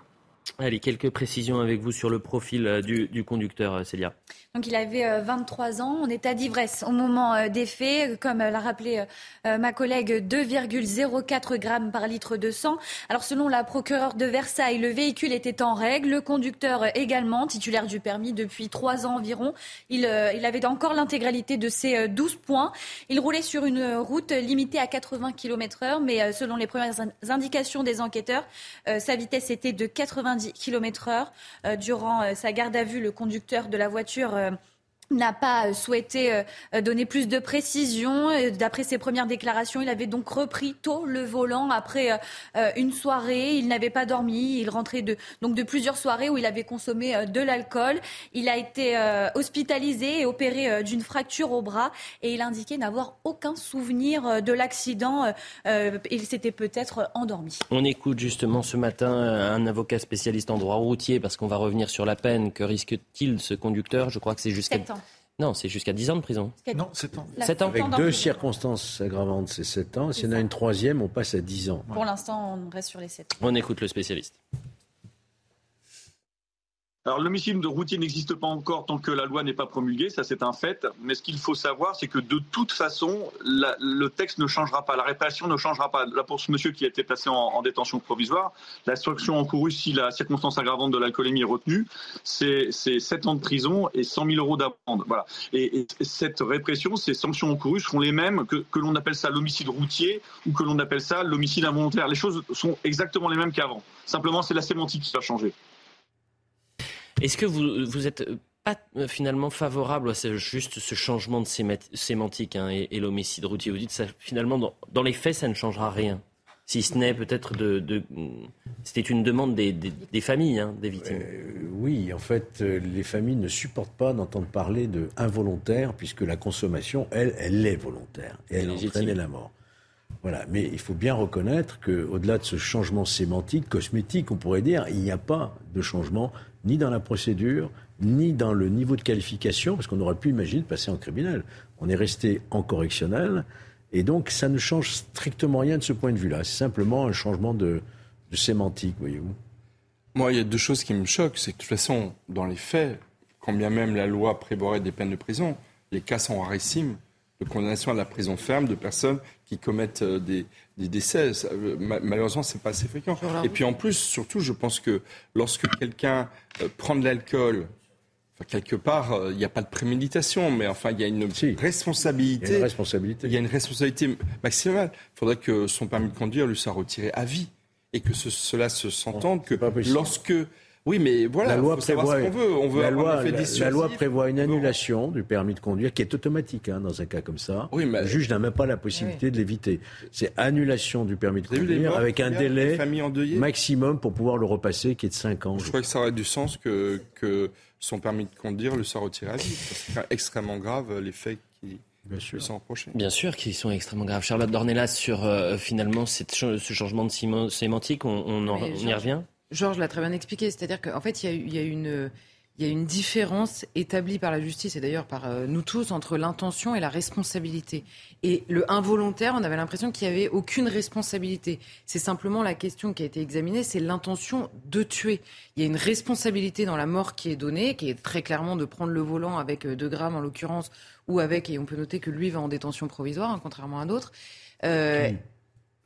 Allez, quelques précisions avec vous sur le profil euh, du, conducteur, euh, Célia. Donc, il avait 23 euh, ans, en état d'ivresse au moment des faits, comme l'a rappelé ma collègue, 2,04 grammes par litre de sang. Alors, selon la procureure de Versailles, le véhicule était en règle, le conducteur également, titulaire du permis depuis trois ans environ. Il, avait encore l'intégralité de ses 12 points. Il roulait sur une route limitée à 80 km heure, mais selon les premières indications des enquêteurs, sa vitesse était de 90 km heure. Euh, durant euh, sa garde à vue, le conducteur de la voiture euh, n'a pas souhaité donner plus de précisions. D'après ses premières déclarations, il avait donc repris tôt le volant après une soirée. Il n'avait pas dormi. Il rentrait de, donc de plusieurs soirées où il avait consommé de l'alcool. Il a été hospitalisé et opéré d'une fracture au bras et il indiquait n'avoir aucun souvenir de l'accident. Il s'était peut-être endormi. On écoute justement ce matin un avocat spécialiste en droit routier parce qu'on va revenir sur la peine que risque-t-il ce conducteur? Je crois que c'est jusqu'à non, c'est jusqu'à 10 ans de prison. Non, 7 ans. 7 ans. Avec deux circonstances aggravantes, c'est 7 ans. S'il y en a une troisième, on passe à 10 ans. Pour l'instant, on reste sur les 7 On écoute le spécialiste. Alors l'homicide de routier n'existe pas encore tant que la loi n'est pas promulguée, ça c'est un fait. Mais ce qu'il faut savoir, c'est que de toute façon, le texte ne changera pas, la répression ne changera pas. Là pour ce monsieur qui a été placé en, détention provisoire, la sanction encourue si la circonstance aggravante de l'alcoolémie est retenue, c'est 7 ans de prison et 100 000 euros d'amende. Voilà. Et, cette répression, ces sanctions encourues seront les mêmes que, que l'on appelle ça l'homicide routier ou que l'on appelle ça l'homicide involontaire. Les choses sont exactement les mêmes qu'avant. Simplement, c'est la sémantique qui va changer. Est-ce que vous, vous êtes pas euh, finalement favorable à ce, juste ce changement de sémantique hein, et, l'homicide routier? Vous dites ça finalement dans, dans, les faits ça ne changera rien, si ce n'est peut-être de, de c'était une demande des, des, familles hein, des victimes. Euh, oui, en fait, euh, les familles ne supportent pas d'entendre parler de involontaire puisque la consommation, elle, elle est volontaire et elle entraîne la mort. Voilà, mais il faut bien reconnaître qu'au-delà de ce changement sémantique, cosmétique, on pourrait dire, il n'y a pas de changement ni dans la procédure, ni dans le niveau de qualification, parce qu'on aurait pu imaginer de passer en criminel. On est resté en correctionnel, et donc ça ne change strictement rien de ce point de vue-là. C'est simplement un changement de, sémantique, voyez-vous. Moi, il y a deux choses qui me choquent. C'est que de toute façon, dans les faits, quand bien même la loi prévoirait des peines de prison, les cas sont rarissimes de condamnation à la prison ferme de personnes qui commettent euh, des, des décès. Euh, malheureusement, c'est pas assez fréquent. Et puis en plus, surtout, je pense que lorsque quelqu'un euh, prend de l'alcool, quelque part, il n'y a pas de préméditation, mais enfin, il y a une responsabilité. Il y a une responsabilité. Il y a une responsabilité maximale. Il faudrait que son permis de conduire lui soit retiré à vie et que cela se s'entende que lorsque oui, mais voilà, la loi prévoit, ce veut. On veut la, loi, la, loi prévoit une annulation du permis de conduire qui est automatique hein, dans un cas comme ça. Oui, mais... Le juge n'a même pas la possibilité de l'éviter. C'est annulation du permis de conduire avec un délai maximum pour pouvoir le repasser qui est de 5 ans. Je, crois que ça aurait du sens que, que son permis de conduire le soit retiré à vie. C'est extrêmement grave les faits qui, Bien sûr. Bien sûr qu'ils sont extrêmement graves. Charlotte Dornelas, sur euh, finalement cette, ce changement de sémantique, on, on, y revient? Georges l'a très bien expliqué, c'est-à-dire qu'en fait, il y, a, une, y a une différence établie par la justice et d'ailleurs par euh, nous tous entre l'intention et la responsabilité. Et le involontaire, on avait l'impression qu'il n'y avait aucune responsabilité. C'est simplement la question qui a été examinée, c'est l'intention de tuer. Il y a une responsabilité dans la mort qui est donnée, qui est très clairement de prendre le volant avec 2 euh, grammes en l'occurrence, ou avec, et on peut noter que lui va en détention provisoire, hein, contrairement à d'autres.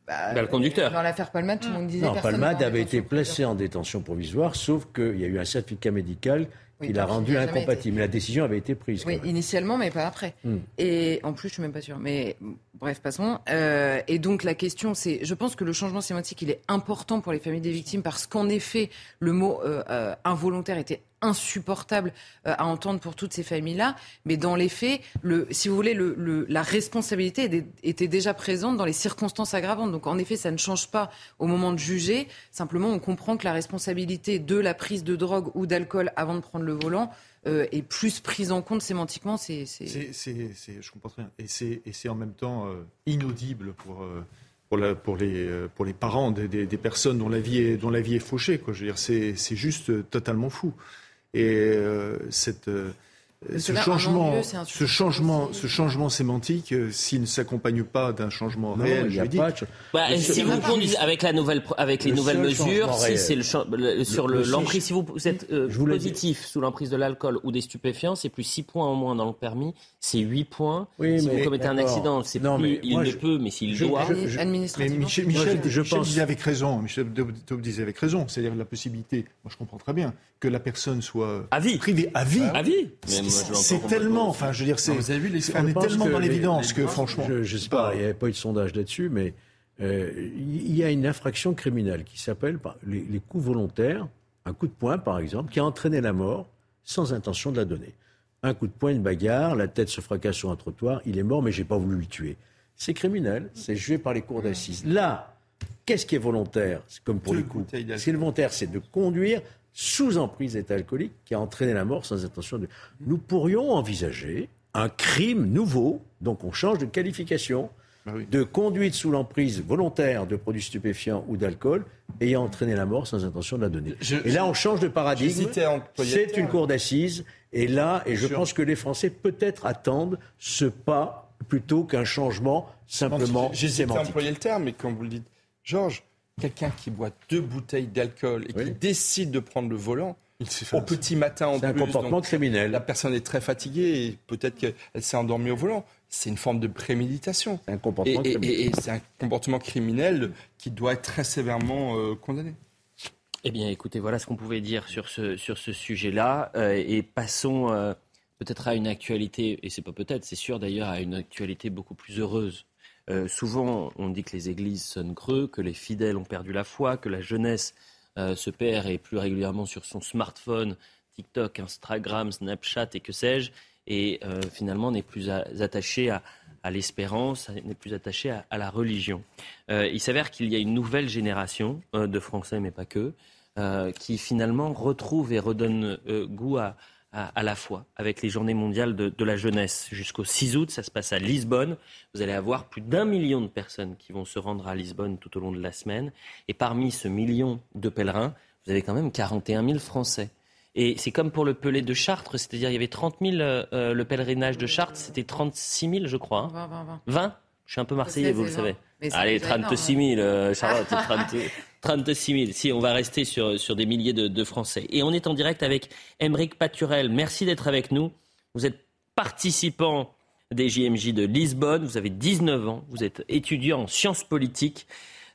Bah, bah, le conducteur. Dans l'affaire Palmade, tout le monde disait. Non, Palmade avait été placé en détention provisoire, sauf qu'il y a eu un certificat médical qui l'a rendu incompatible. Mais la décision avait été prise. Oui, initialement, mais pas après. Hmm. Et en plus, je suis même pas sûr. Mais bref, passons. Euh, et donc la question, c'est, je pense que le changement sémantique, il est important pour les familles des victimes parce qu'en effet, le mot euh, euh, involontaire était insupportable à entendre pour toutes ces familles-là. Mais dans les faits, le, si vous voulez, le, la responsabilité était déjà présente dans les circonstances aggravantes. Donc en effet, ça ne change pas au moment de juger. Simplement, on comprend que la responsabilité de la prise de drogue ou d'alcool avant de prendre le volant euh, est plus prise en compte sémantiquement. C'est, je comprends très bien. Et c'est, en même temps euh, inaudible pour pour, la, pour, les, pour les parents des, des, personnes dont la vie est, dont la vie est fauchée. Quoi. Je veux dire, c'est, juste totalement fou. Et euh, cette, euh, ce, changement, ce, changement, ce changement sémantique, euh, s'il ne s'accompagne pas d'un changement réel, juridique, bah, si vous conduisez avec la nouvelle, avec les nouvelles mesures, si c'est le, sur l'emprise, si vous, êtes euh, positif sous l'emprise de l'alcool ou des stupéfiants, c'est plus 6 points en moins dans le permis, c'est 8 points. Oui, si vous commettez un accident, c'est plus, il ne peut, mais s'il doit. administrativement. Mais Michel, Michel, je, pense... disait avec raison, Michel disait avec raison, c'est-à-dire la possibilité, moi je comprends très bien, que la personne soit privée à vie. À vie. C'est tellement, enfin, je veux dire, c'est, on est tellement dans l'évidence que, franchement. Je, ne sais pas, il n'y avait pas eu de sondage là-dessus, mais euh, il y a une infraction criminelle qui s'appelle les, les, coups volontaires, un coup de poing par exemple, qui a entraîné la mort sans intention de la donner. Un coup de poing, une bagarre, la tête se fracasse sur un trottoir, il est mort, mais j'ai pas voulu le tuer. C'est criminel, c'est jugé par les cours d'assises. Là, qu'est-ce qui est volontaire C'est comme pour les coups? Ce qui est volontaire, c'est de conduire sous emprise d'état alcoolique qui a entraîné la mort sans intention de... Nous pourrions envisager un crime nouveau, donc on change de qualification, bah de conduite sous l'emprise volontaire de produits stupéfiants ou d'alcool ayant entraîné la mort sans intention de la donner. et là, on change de paradigme. C'est une cour d'assises. Et là, et je pense que les Français peut-être attendent ce pas plutôt qu'un changement simplement J'hésite à employer le terme, mais comme vous le dites, Georges, quelqu'un qui boit deux bouteilles d'alcool et qui décide de prendre le volant, au petit matin en C'est un comportement criminel. La personne est très fatiguée et peut-être qu'elle s'est endormie au volant. C'est une forme de préméditation. Un comportement et, criminel. et- et c'est un comportement criminel qui doit être très sévèrement euh, condamné. Eh bien, écoutez, voilà ce qu'on pouvait dire sur ce, sur ce sujet-là. Euh, et passons euh, peut-être à une actualité, et c'est pas peut-être, c'est sûr d'ailleurs, à une actualité beaucoup plus heureuse. Euh, souvent, on dit que les églises sonnent creux, que les fidèles ont perdu la foi, que la jeunesse euh, se perd et plus régulièrement sur son smartphone, TikTok, Instagram, Snapchat et que sais-je, et euh, finalement n'est plus attaché à, l'espérance, n'est plus attaché à, à la religion. Il s'avère qu'il y a une nouvelle génération de Français, mais pas que, qui finalement retrouve et redonne goût à, à, à la foi avec les journées mondiales de, de la jeunesse. Jusqu'au 6 août, ça se passe à Lisbonne. Vous allez avoir plus d'un million de personnes qui vont se rendre à Lisbonne tout au long de la semaine. Et parmi ce million de pèlerins, vous avez quand même 41 000 Français. Et c'est comme pour le Pelé de Chartres, c'est-à-dire il y avait 30 000, euh, euh, le pèlerinage de Chartres, c'était 36 000, je crois. hein. 20, 20, 20. 20 Je suis un peu marseillais, vous le savez. 20. Mais c'est Allez, déjà 36 000, euh, Charlotte, 30 36 000. Si, on va rester sur, sur des milliers de, de Français. Et on est en direct avec Émeric Paturel. Merci d'être avec nous. Vous êtes participant des JMJ de Lisbonne. Vous avez 19 ans. Vous êtes étudiant en sciences politiques.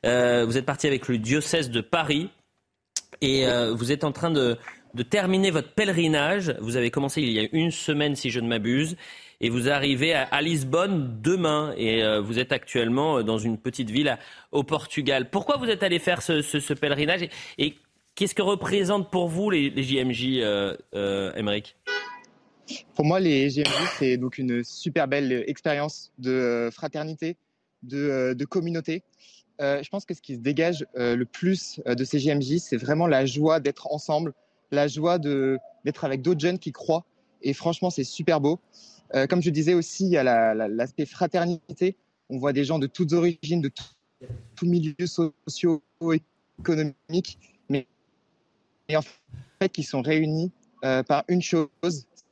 Euh, vous êtes parti avec le diocèse de Paris. Et euh, vous êtes en train de, de terminer votre pèlerinage. Vous avez commencé il y a une semaine, si je ne m'abuse. Et vous arrivez à, Lisbonne demain. Et euh, vous êtes actuellement euh, dans une petite ville au Portugal. Pourquoi vous êtes allé faire ce, pèlerinage Et, qu'est-ce que représentent pour vous les, les JMJ, euh, euh, Pour moi, les GMJ, c'est donc une super belle expérience de fraternité, de, de communauté. Je pense que ce qui se dégage le plus de ces JMJ, c'est vraiment la joie d'être ensemble, la joie d'être avec d'autres jeunes qui croient. Et franchement, c'est super beau. Euh, comme je disais aussi, il y a la- la- l'aspect fraternité. On voit des gens de toutes origines, de tout- tous milieux sociaux, économiques, mais et en fait, qui sont réunis euh, par une chose,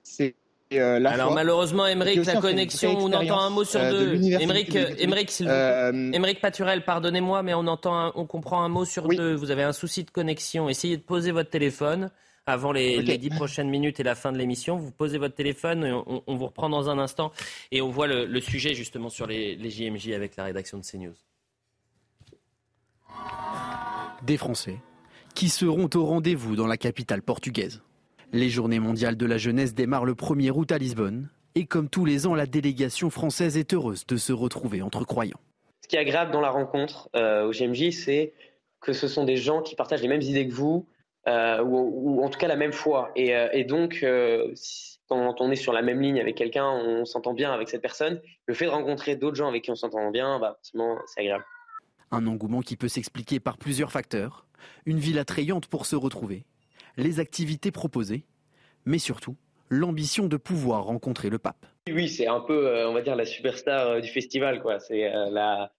c'est euh, la Alors foi. malheureusement, Émeric, la connexion, on entend un mot sur euh, de deux. Émeric. Émeric. Émeric Paturel, pardonnez-moi, mais on entend, un- on comprend un mot sur deux. Vous avez un souci de connexion. Essayez de poser votre téléphone avant les, Ok. les dix prochaines minutes et la fin de l'émission. Vous posez votre téléphone, et on, on vous reprend dans un instant et on voit le, le sujet justement sur les, les JMJ avec la rédaction de CNews. Des Français qui seront au rendez-vous dans la capitale portugaise. Les Journées mondiales de la jeunesse démarrent le 1er août à Lisbonne. Et comme tous les ans, la délégation française est heureuse de se retrouver entre croyants. Ce qui est agréable dans la rencontre euh, au GMJ, c'est que ce sont des gens qui partagent les mêmes idées que vous, euh, ou, ou en tout cas la même foi. Et, euh, et donc, euh, si- quand on est sur la même ligne avec quelqu'un, on s'entend bien avec cette personne. Le fait de rencontrer d'autres gens avec qui on s'entend bien, bah, c'est agréable. Un engouement qui peut s'expliquer par plusieurs facteurs. Une ville attrayante pour se retrouver, les activités proposées, mais surtout l'ambition de pouvoir rencontrer le pape. Oui, c'est un peu, on va dire, la superstar du festival, quoi. C'est la,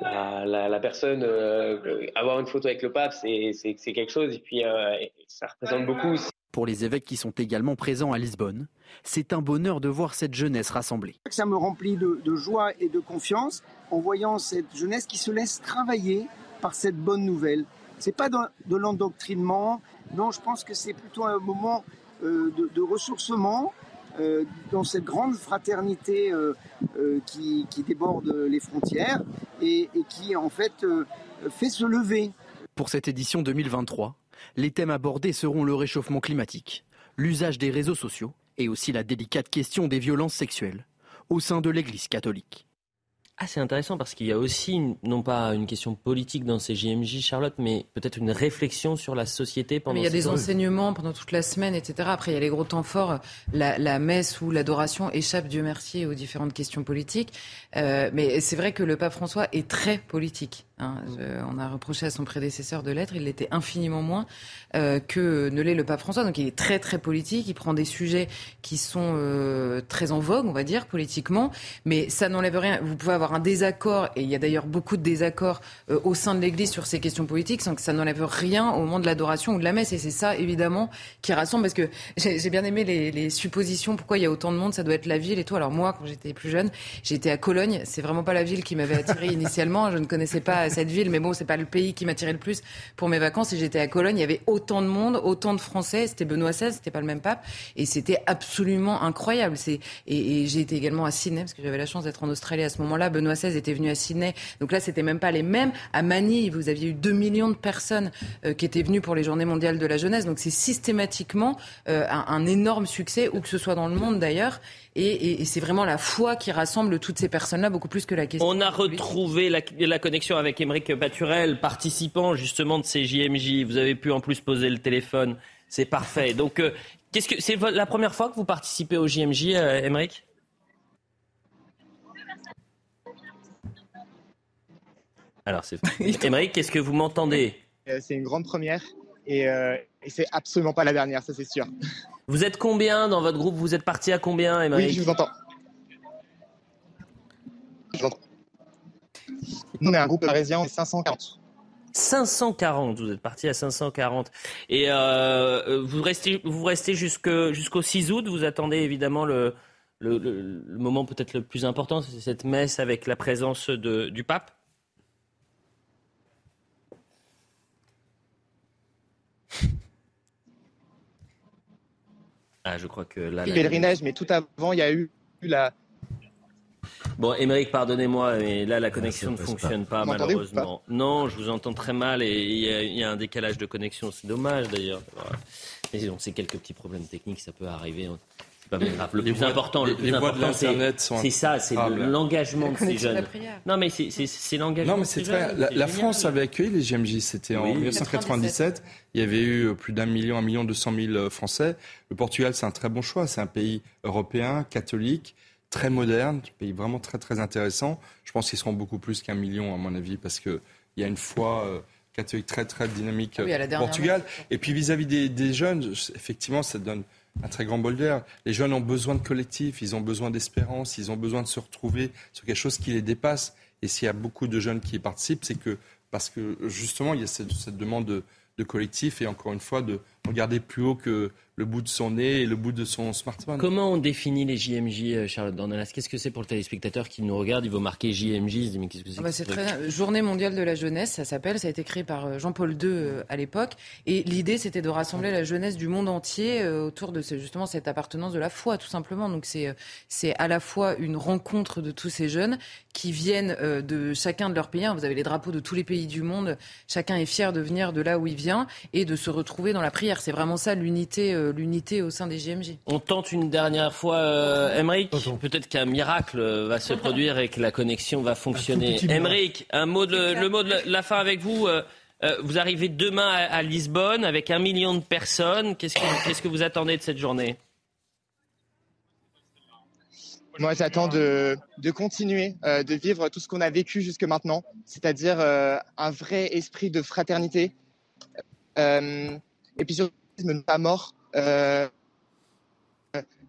la, la, la personne, euh, avoir une photo avec le pape, c'est c'est- c'est quelque chose, et puis euh, ça représente beaucoup. Pour les évêques qui sont également présents à Lisbonne, c'est un bonheur de voir cette jeunesse rassemblée. Ça me remplit de, de joie et de confiance en voyant cette jeunesse qui se laisse travailler par cette bonne nouvelle. C'est pas de l'endoctrinement, non, je pense que c'est plutôt un moment euh, de, de ressourcement euh, dans cette grande fraternité euh, euh, qui, déborde les frontières et, et qui en fait fait se lever. Pour cette édition 2023, les thèmes abordés seront le réchauffement climatique, l'usage des réseaux sociaux et aussi la délicate question des violences sexuelles au sein de l'Église catholique. Ah, c'est intéressant parce qu'il y a aussi, non pas une question politique dans ces JMJ, Charlotte, mais peut-être une réflexion sur la société pendant Mais il y a des temps. enseignements pendant toute la semaine, etc. Après, il y a les gros temps forts. La, la messe ou l'adoration échappe, Dieu merci, aux différentes questions politiques. Euh, mais c'est vrai que le pape François est très politique. hein. Je- on a reproché à son prédécesseur de l'être, il l'était infiniment moins euh, que ne l'est le pape François. Donc il est très très politique, il prend des sujets qui sont euh, très en vogue, on va dire, politiquement. Mais ça n'enlève rien. Vous pouvez avoir avoir un désaccord, et il y a d'ailleurs beaucoup de désaccords euh, au sein de l'Église sur ces questions politiques, sans que ça n'enlève rien au moment de l'adoration ou de la messe. Et c'est ça, évidemment, qui rassemble, parce que j'ai bien aimé les, les, suppositions, pourquoi il y a autant de monde, ça doit être la ville et tout. Alors moi, quand j'étais plus jeune, j'étais à Cologne, c'est vraiment pas la ville qui m'avait attiré initialement, je ne connaissais pas cette ville, mais bon, c'est pas le pays qui m'attirait le plus pour mes vacances, et j'étais à Cologne, il y avait autant de monde, autant de Français, c'était Benoît XVI, c'était pas le même pape, et c'était absolument incroyable. Et, et j'ai été également à Sydney, parce que j'avais la chance d'être en Australie à ce moment-là. Benoît XVI était venu à Sydney. Donc là, c'était même pas les mêmes. À Manille, vous aviez eu 2 millions de personnes euh, qui étaient venues pour les Journées mondiales de la jeunesse. Donc c'est systématiquement euh, un, énorme succès, où que ce soit dans le monde d'ailleurs. Et, c'est vraiment la foi qui rassemble toutes ces personnes-là, beaucoup plus que la question. On a retrouvé la, connexion avec Émeric Paturel, participant justement de ces JMJ. Vous avez pu en plus poser le téléphone. C'est parfait. Donc, euh, qu'est-ce que c'est la première fois que vous participez au JMJ, Émeric? Alors, c'est Émeric, qu'est-ce que vous m'entendez? Euh, C'est une grande première et, euh, et c'est absolument pas la dernière, ça c'est sûr. Vous êtes combien dans votre groupe? Vous êtes parti à combien, Émeric? Oui, je vous entends. Je vous entends. Nous, on est un groupe parisien, 540. 540, vous êtes parti à 540. Et euh, vous restez, vous restez jusqu'au 6 août, vous attendez évidemment le, le, le, moment peut-être le plus important, c'est cette messe avec la présence de, du pape? Ah, je crois que là. Le pèlerinage, mais tout avant, il y a eu la. Bon, Émeric, pardonnez-moi, mais là, la connexion ne fonctionne pas, malheureusement. non, je vous entends très mal et il y, a un décalage de connexion. C'est dommage, d'ailleurs. Mais bon, c'est quelques petits problèmes techniques, ça peut arriver. Le plus important, le plus important, c'est ça, c'est l'engagement de ces jeunes. Non, mais c'est l'engagement. Non, mais c'est très. La, France avait accueilli les GMJ. C'était en 1997. Il y avait eu plus d'un million, un million deux cent mille euh, Français. Le Portugal, c'est un très bon choix. C'est un pays européen, catholique, très moderne, un pays vraiment très très intéressant. Je pense qu'ils seront beaucoup plus qu'un million, à mon avis, parce que il y a une foi euh, catholique très très dynamique au Portugal. Et puis vis-à-vis des, des, jeunes, effectivement, ça donne un très grand bol d'air. Les jeunes ont besoin de collectif, ils ont besoin d'espérance, ils ont besoin de se retrouver sur quelque chose qui les dépasse. Et s'il y a beaucoup de jeunes qui y participent, c'est que parce que justement, il y a cette, cette demande de, de collectif et encore une fois de regarder plus haut que le bout de son nez et le bout de son smartphone. Comment on définit les JMJ, euh, Charlotte Dornelas? Qu'est-ce que c'est pour le téléspectateur qui nous regarde? Il va marquer JMJ, mais qu'est-ce que c'est ah bah C'est très Journée mondiale de la jeunesse, ça s'appelle. Ça a été créé par euh, Jean-Paul II euh, à l'époque. Et l'idée, c'était de rassembler la jeunesse du monde entier autour de justement cette appartenance de la foi, tout simplement. Donc c'est c'est à la fois une rencontre de tous ces jeunes qui viennent de chacun de leur pays. Vous avez les drapeaux de tous les pays du monde. Chacun est fier de venir de là où il vient et de se retrouver dans la prière. C'est vraiment ça l'unité l'unité au sein des JMJ. On tente une dernière fois, euh, Peut-être qu'un miracle euh, va se produire et que la connexion va fonctionner. Emmerich, un mot de, le mot de la fin avec vous. Euh, vous arrivez demain à, Lisbonne avec un million de personnes. Qu'est-ce que, qu'est-ce que vous attendez de cette journée? Moi, j'attends de, de continuer, de vivre tout ce qu'on a vécu jusque maintenant, c'est-à-dire un vrai esprit de fraternité. et puis surtout, ne pas mort. Euh,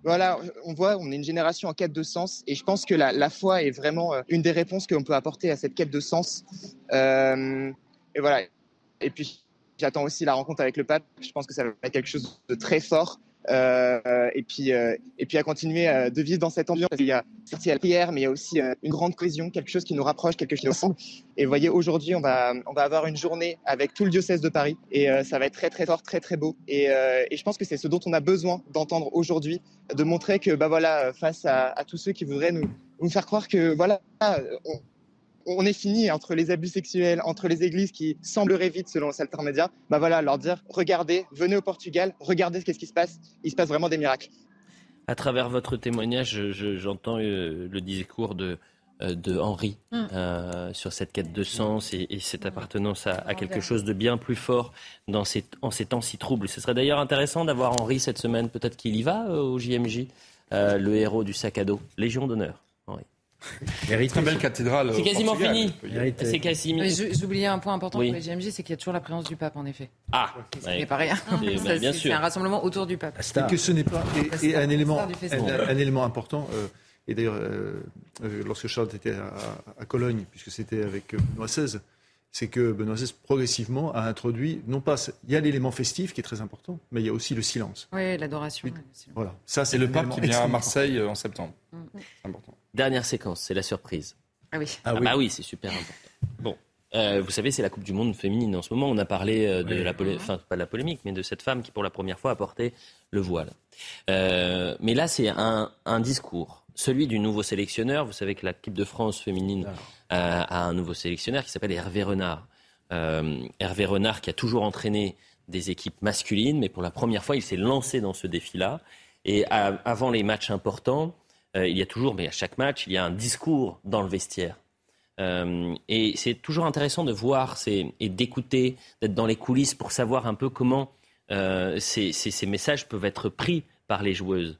voilà, on voit, on est une génération en quête de sens, et je pense que la, foi est vraiment euh, une des réponses qu'on peut apporter à cette quête de sens. Euh, et voilà. Et puis, j'attends aussi la rencontre avec le pape. Je pense que ça va être quelque chose de très fort. Euh, et puis euh, et puis à continuer euh, de vivre dans cette ambiance. Il y a certes la prière, mais il y a aussi une grande cohésion, quelque chose qui nous rapproche, quelque chose qui nous ressemble. Et voyez, aujourd'hui, on va on va avoir une journée avec tout le diocèse de Paris, et ça va être très très fort, très très beau. Et, et je pense que c'est ce dont on a besoin d'entendre aujourd'hui, de montrer que bah voilà, face à, à, tous ceux qui voudraient nous nous faire croire que voilà, on, on est fini entre les abus sexuels, entre les églises qui sembleraient vides selon le Média, bah voilà, leur dire regardez, venez au Portugal, regardez ce qui se passe, il se passe vraiment des miracles. À travers votre témoignage, j'entends euh, le discours de, euh, de Henri mm. euh, sur cette quête de sens et, cette appartenance à, quelque chose de bien plus fort dans ces, en ces temps si troubles. Ce serait d'ailleurs intéressant d'avoir Henri cette semaine, peut-être qu'il y va au JMJ, le héros du sac à dos, Légion d'honneur. Henri. Très belle cathédrale. C'est quasiment fini. C'est quasiment. J'oubliais un point important pour les GMJ, c'est qu'il y a toujours la présence du pape, en effet. Ah, ce n'est pas rien. C'est un rassemblement autour du pape. Et que ce n'est pas et, un élément, un, élément important. Euh, Et d'ailleurs, lorsque Charles était à, Cologne, puisque c'était avec Benoît XVI, c'est que Benoît XVI progressivement a introduit, non pas, il y a l'élément festif qui est très important, mais il y a aussi le silence. Oui, l'adoration. Voilà, ça c'est le pape qui vient à Marseille en septembre. Mm. important. Dernière séquence, c'est la surprise. Ah oui. Ah, ah oui. bah oui, c'est super important. Bon, euh, vous savez, c'est la Coupe du Monde féminine en ce moment. On a parlé euh, de la polémique, enfin pas de la polémique, mais de cette femme qui pour la première fois a porté le voile. Euh, mais là, c'est un, discours, celui du nouveau sélectionneur. Vous savez que l'équipe de France féminine a un nouveau sélectionneur qui s'appelle Hervé Renard. Hervé Renard qui a toujours entraîné des équipes masculines, mais pour la première fois, il s'est lancé dans ce défi-là. Et avant les matchs importants, il y a toujours, mais à chaque match, il y a un discours dans le vestiaire euh, et c'est toujours intéressant de voir et d'écouter, d'être dans les coulisses pour savoir un peu comment euh, ces, messages peuvent être pris par les joueuses.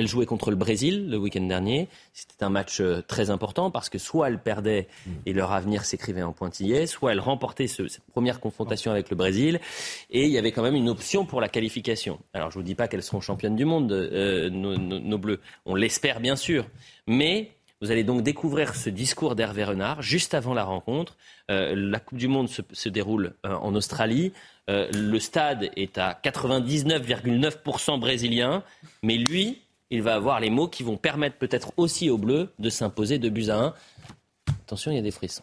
Euh, elle jouait contre le Brésil le week-end dernier. C'était un match très important parce que soit elle perdait mm. et leur avenir s'écrivait en pointillés, soit elle remportait cette première confrontation avec le Brésil et il y avait quand même une option pour la qualification. Alors je ne vous dis pas qu'elles seront championnes du monde, nos, nos Bleus. On l'espère bien sûr. Mais vous allez donc découvrir ce discours d'Hervé Renard juste avant la rencontre. Euh, la Coupe du Monde se, déroule euh, en Australie. Euh, le stade est à 99,9% brésilien. Mais lui, il va avoir les mots qui vont permettre peut-être aussi aux Bleus de s'imposer de buts à 1. Attention, il y a des frissons.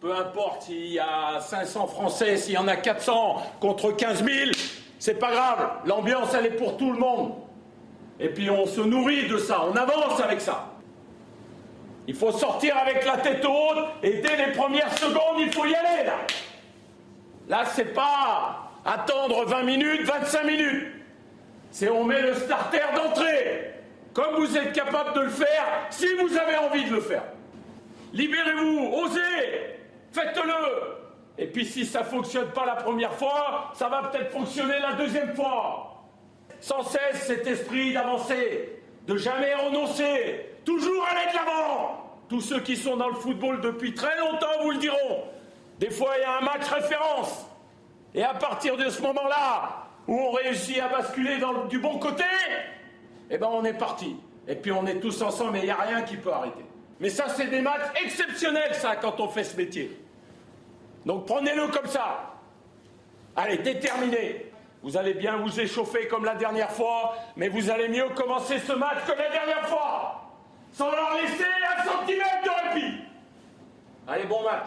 Peu importe s'il y a 500 Français, s'il y en a 400 contre 15 000, c'est pas grave. L'ambiance, elle est pour tout le monde. Et puis on se nourrit de ça, on avance avec ça. Il faut sortir avec la tête haute et dès les premières secondes, il faut y aller là. Là, c'est pas attendre 20 minutes, 25 minutes. C'est on met le starter d'entrée. Comme vous êtes capable de le faire, si vous avez envie de le faire. Libérez-vous, osez, faites-le. Et puis si ça ne fonctionne pas la première fois, ça va peut-être fonctionner la deuxième fois sans cesse cet esprit d'avancer, de jamais renoncer, toujours aller de l'avant. Tous ceux qui sont dans le football depuis très longtemps vous le diront. Des fois, il y a un match référence. Et à partir de ce moment-là, où on réussit à basculer du bon côté, eh ben on est parti. Et puis on est tous ensemble et il n'y a rien qui peut arrêter. Mais ça, c'est des matchs exceptionnels, ça, quand on fait ce métier. Donc prenez-le comme ça. Allez, déterminé. Vous allez bien vous échauffer comme la dernière fois, mais vous allez mieux commencer ce match que la dernière fois, sans leur laisser un centimètre de répit. Allez, bon match.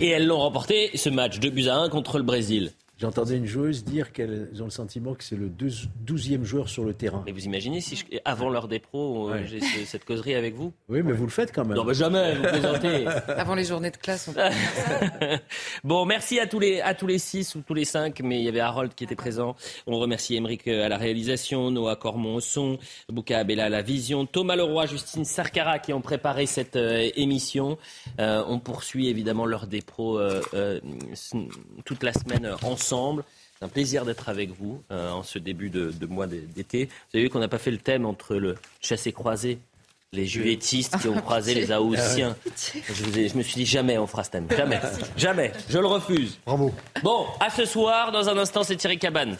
Et elles l'ont remporté, ce match, de buts à 1 contre le Brésil. J'entendais une joueuse dire qu'elles ont le sentiment que c'est le 12e joueur sur le terrain. Mais vous imaginez si avant l'heure des pros, euh, j'ai cette causerie avec vous? Oui, mais vous le faites quand même. Non, mais jamais, vous plaisantez. avant les journées de classe, on peut Bon, merci à tous, les, à tous les six ou tous les cinq, mais il y avait Harold qui était présent. On remercie Émeric euh, à la réalisation, Noah Cormon au son, Bouka Abella à la vision, Thomas Leroy, Justine Sarkara qui ont préparé cette euh, émission. on poursuit évidemment l'heure des pros toute la semaine ensemble. C'est un plaisir d'être avec vous euh, en ce début de, mois d'été. Vous avez vu qu'on n'a pas fait le thème entre le chassé-croisé les juvétistes qui ont ah, croisé les Aoussiens. Je, je, me suis dit jamais on fera ce thème. Jamais. Jamais. Je le refuse. Bravo. Bon, à ce soir. Dans un instant, c'est Thierry Cabane.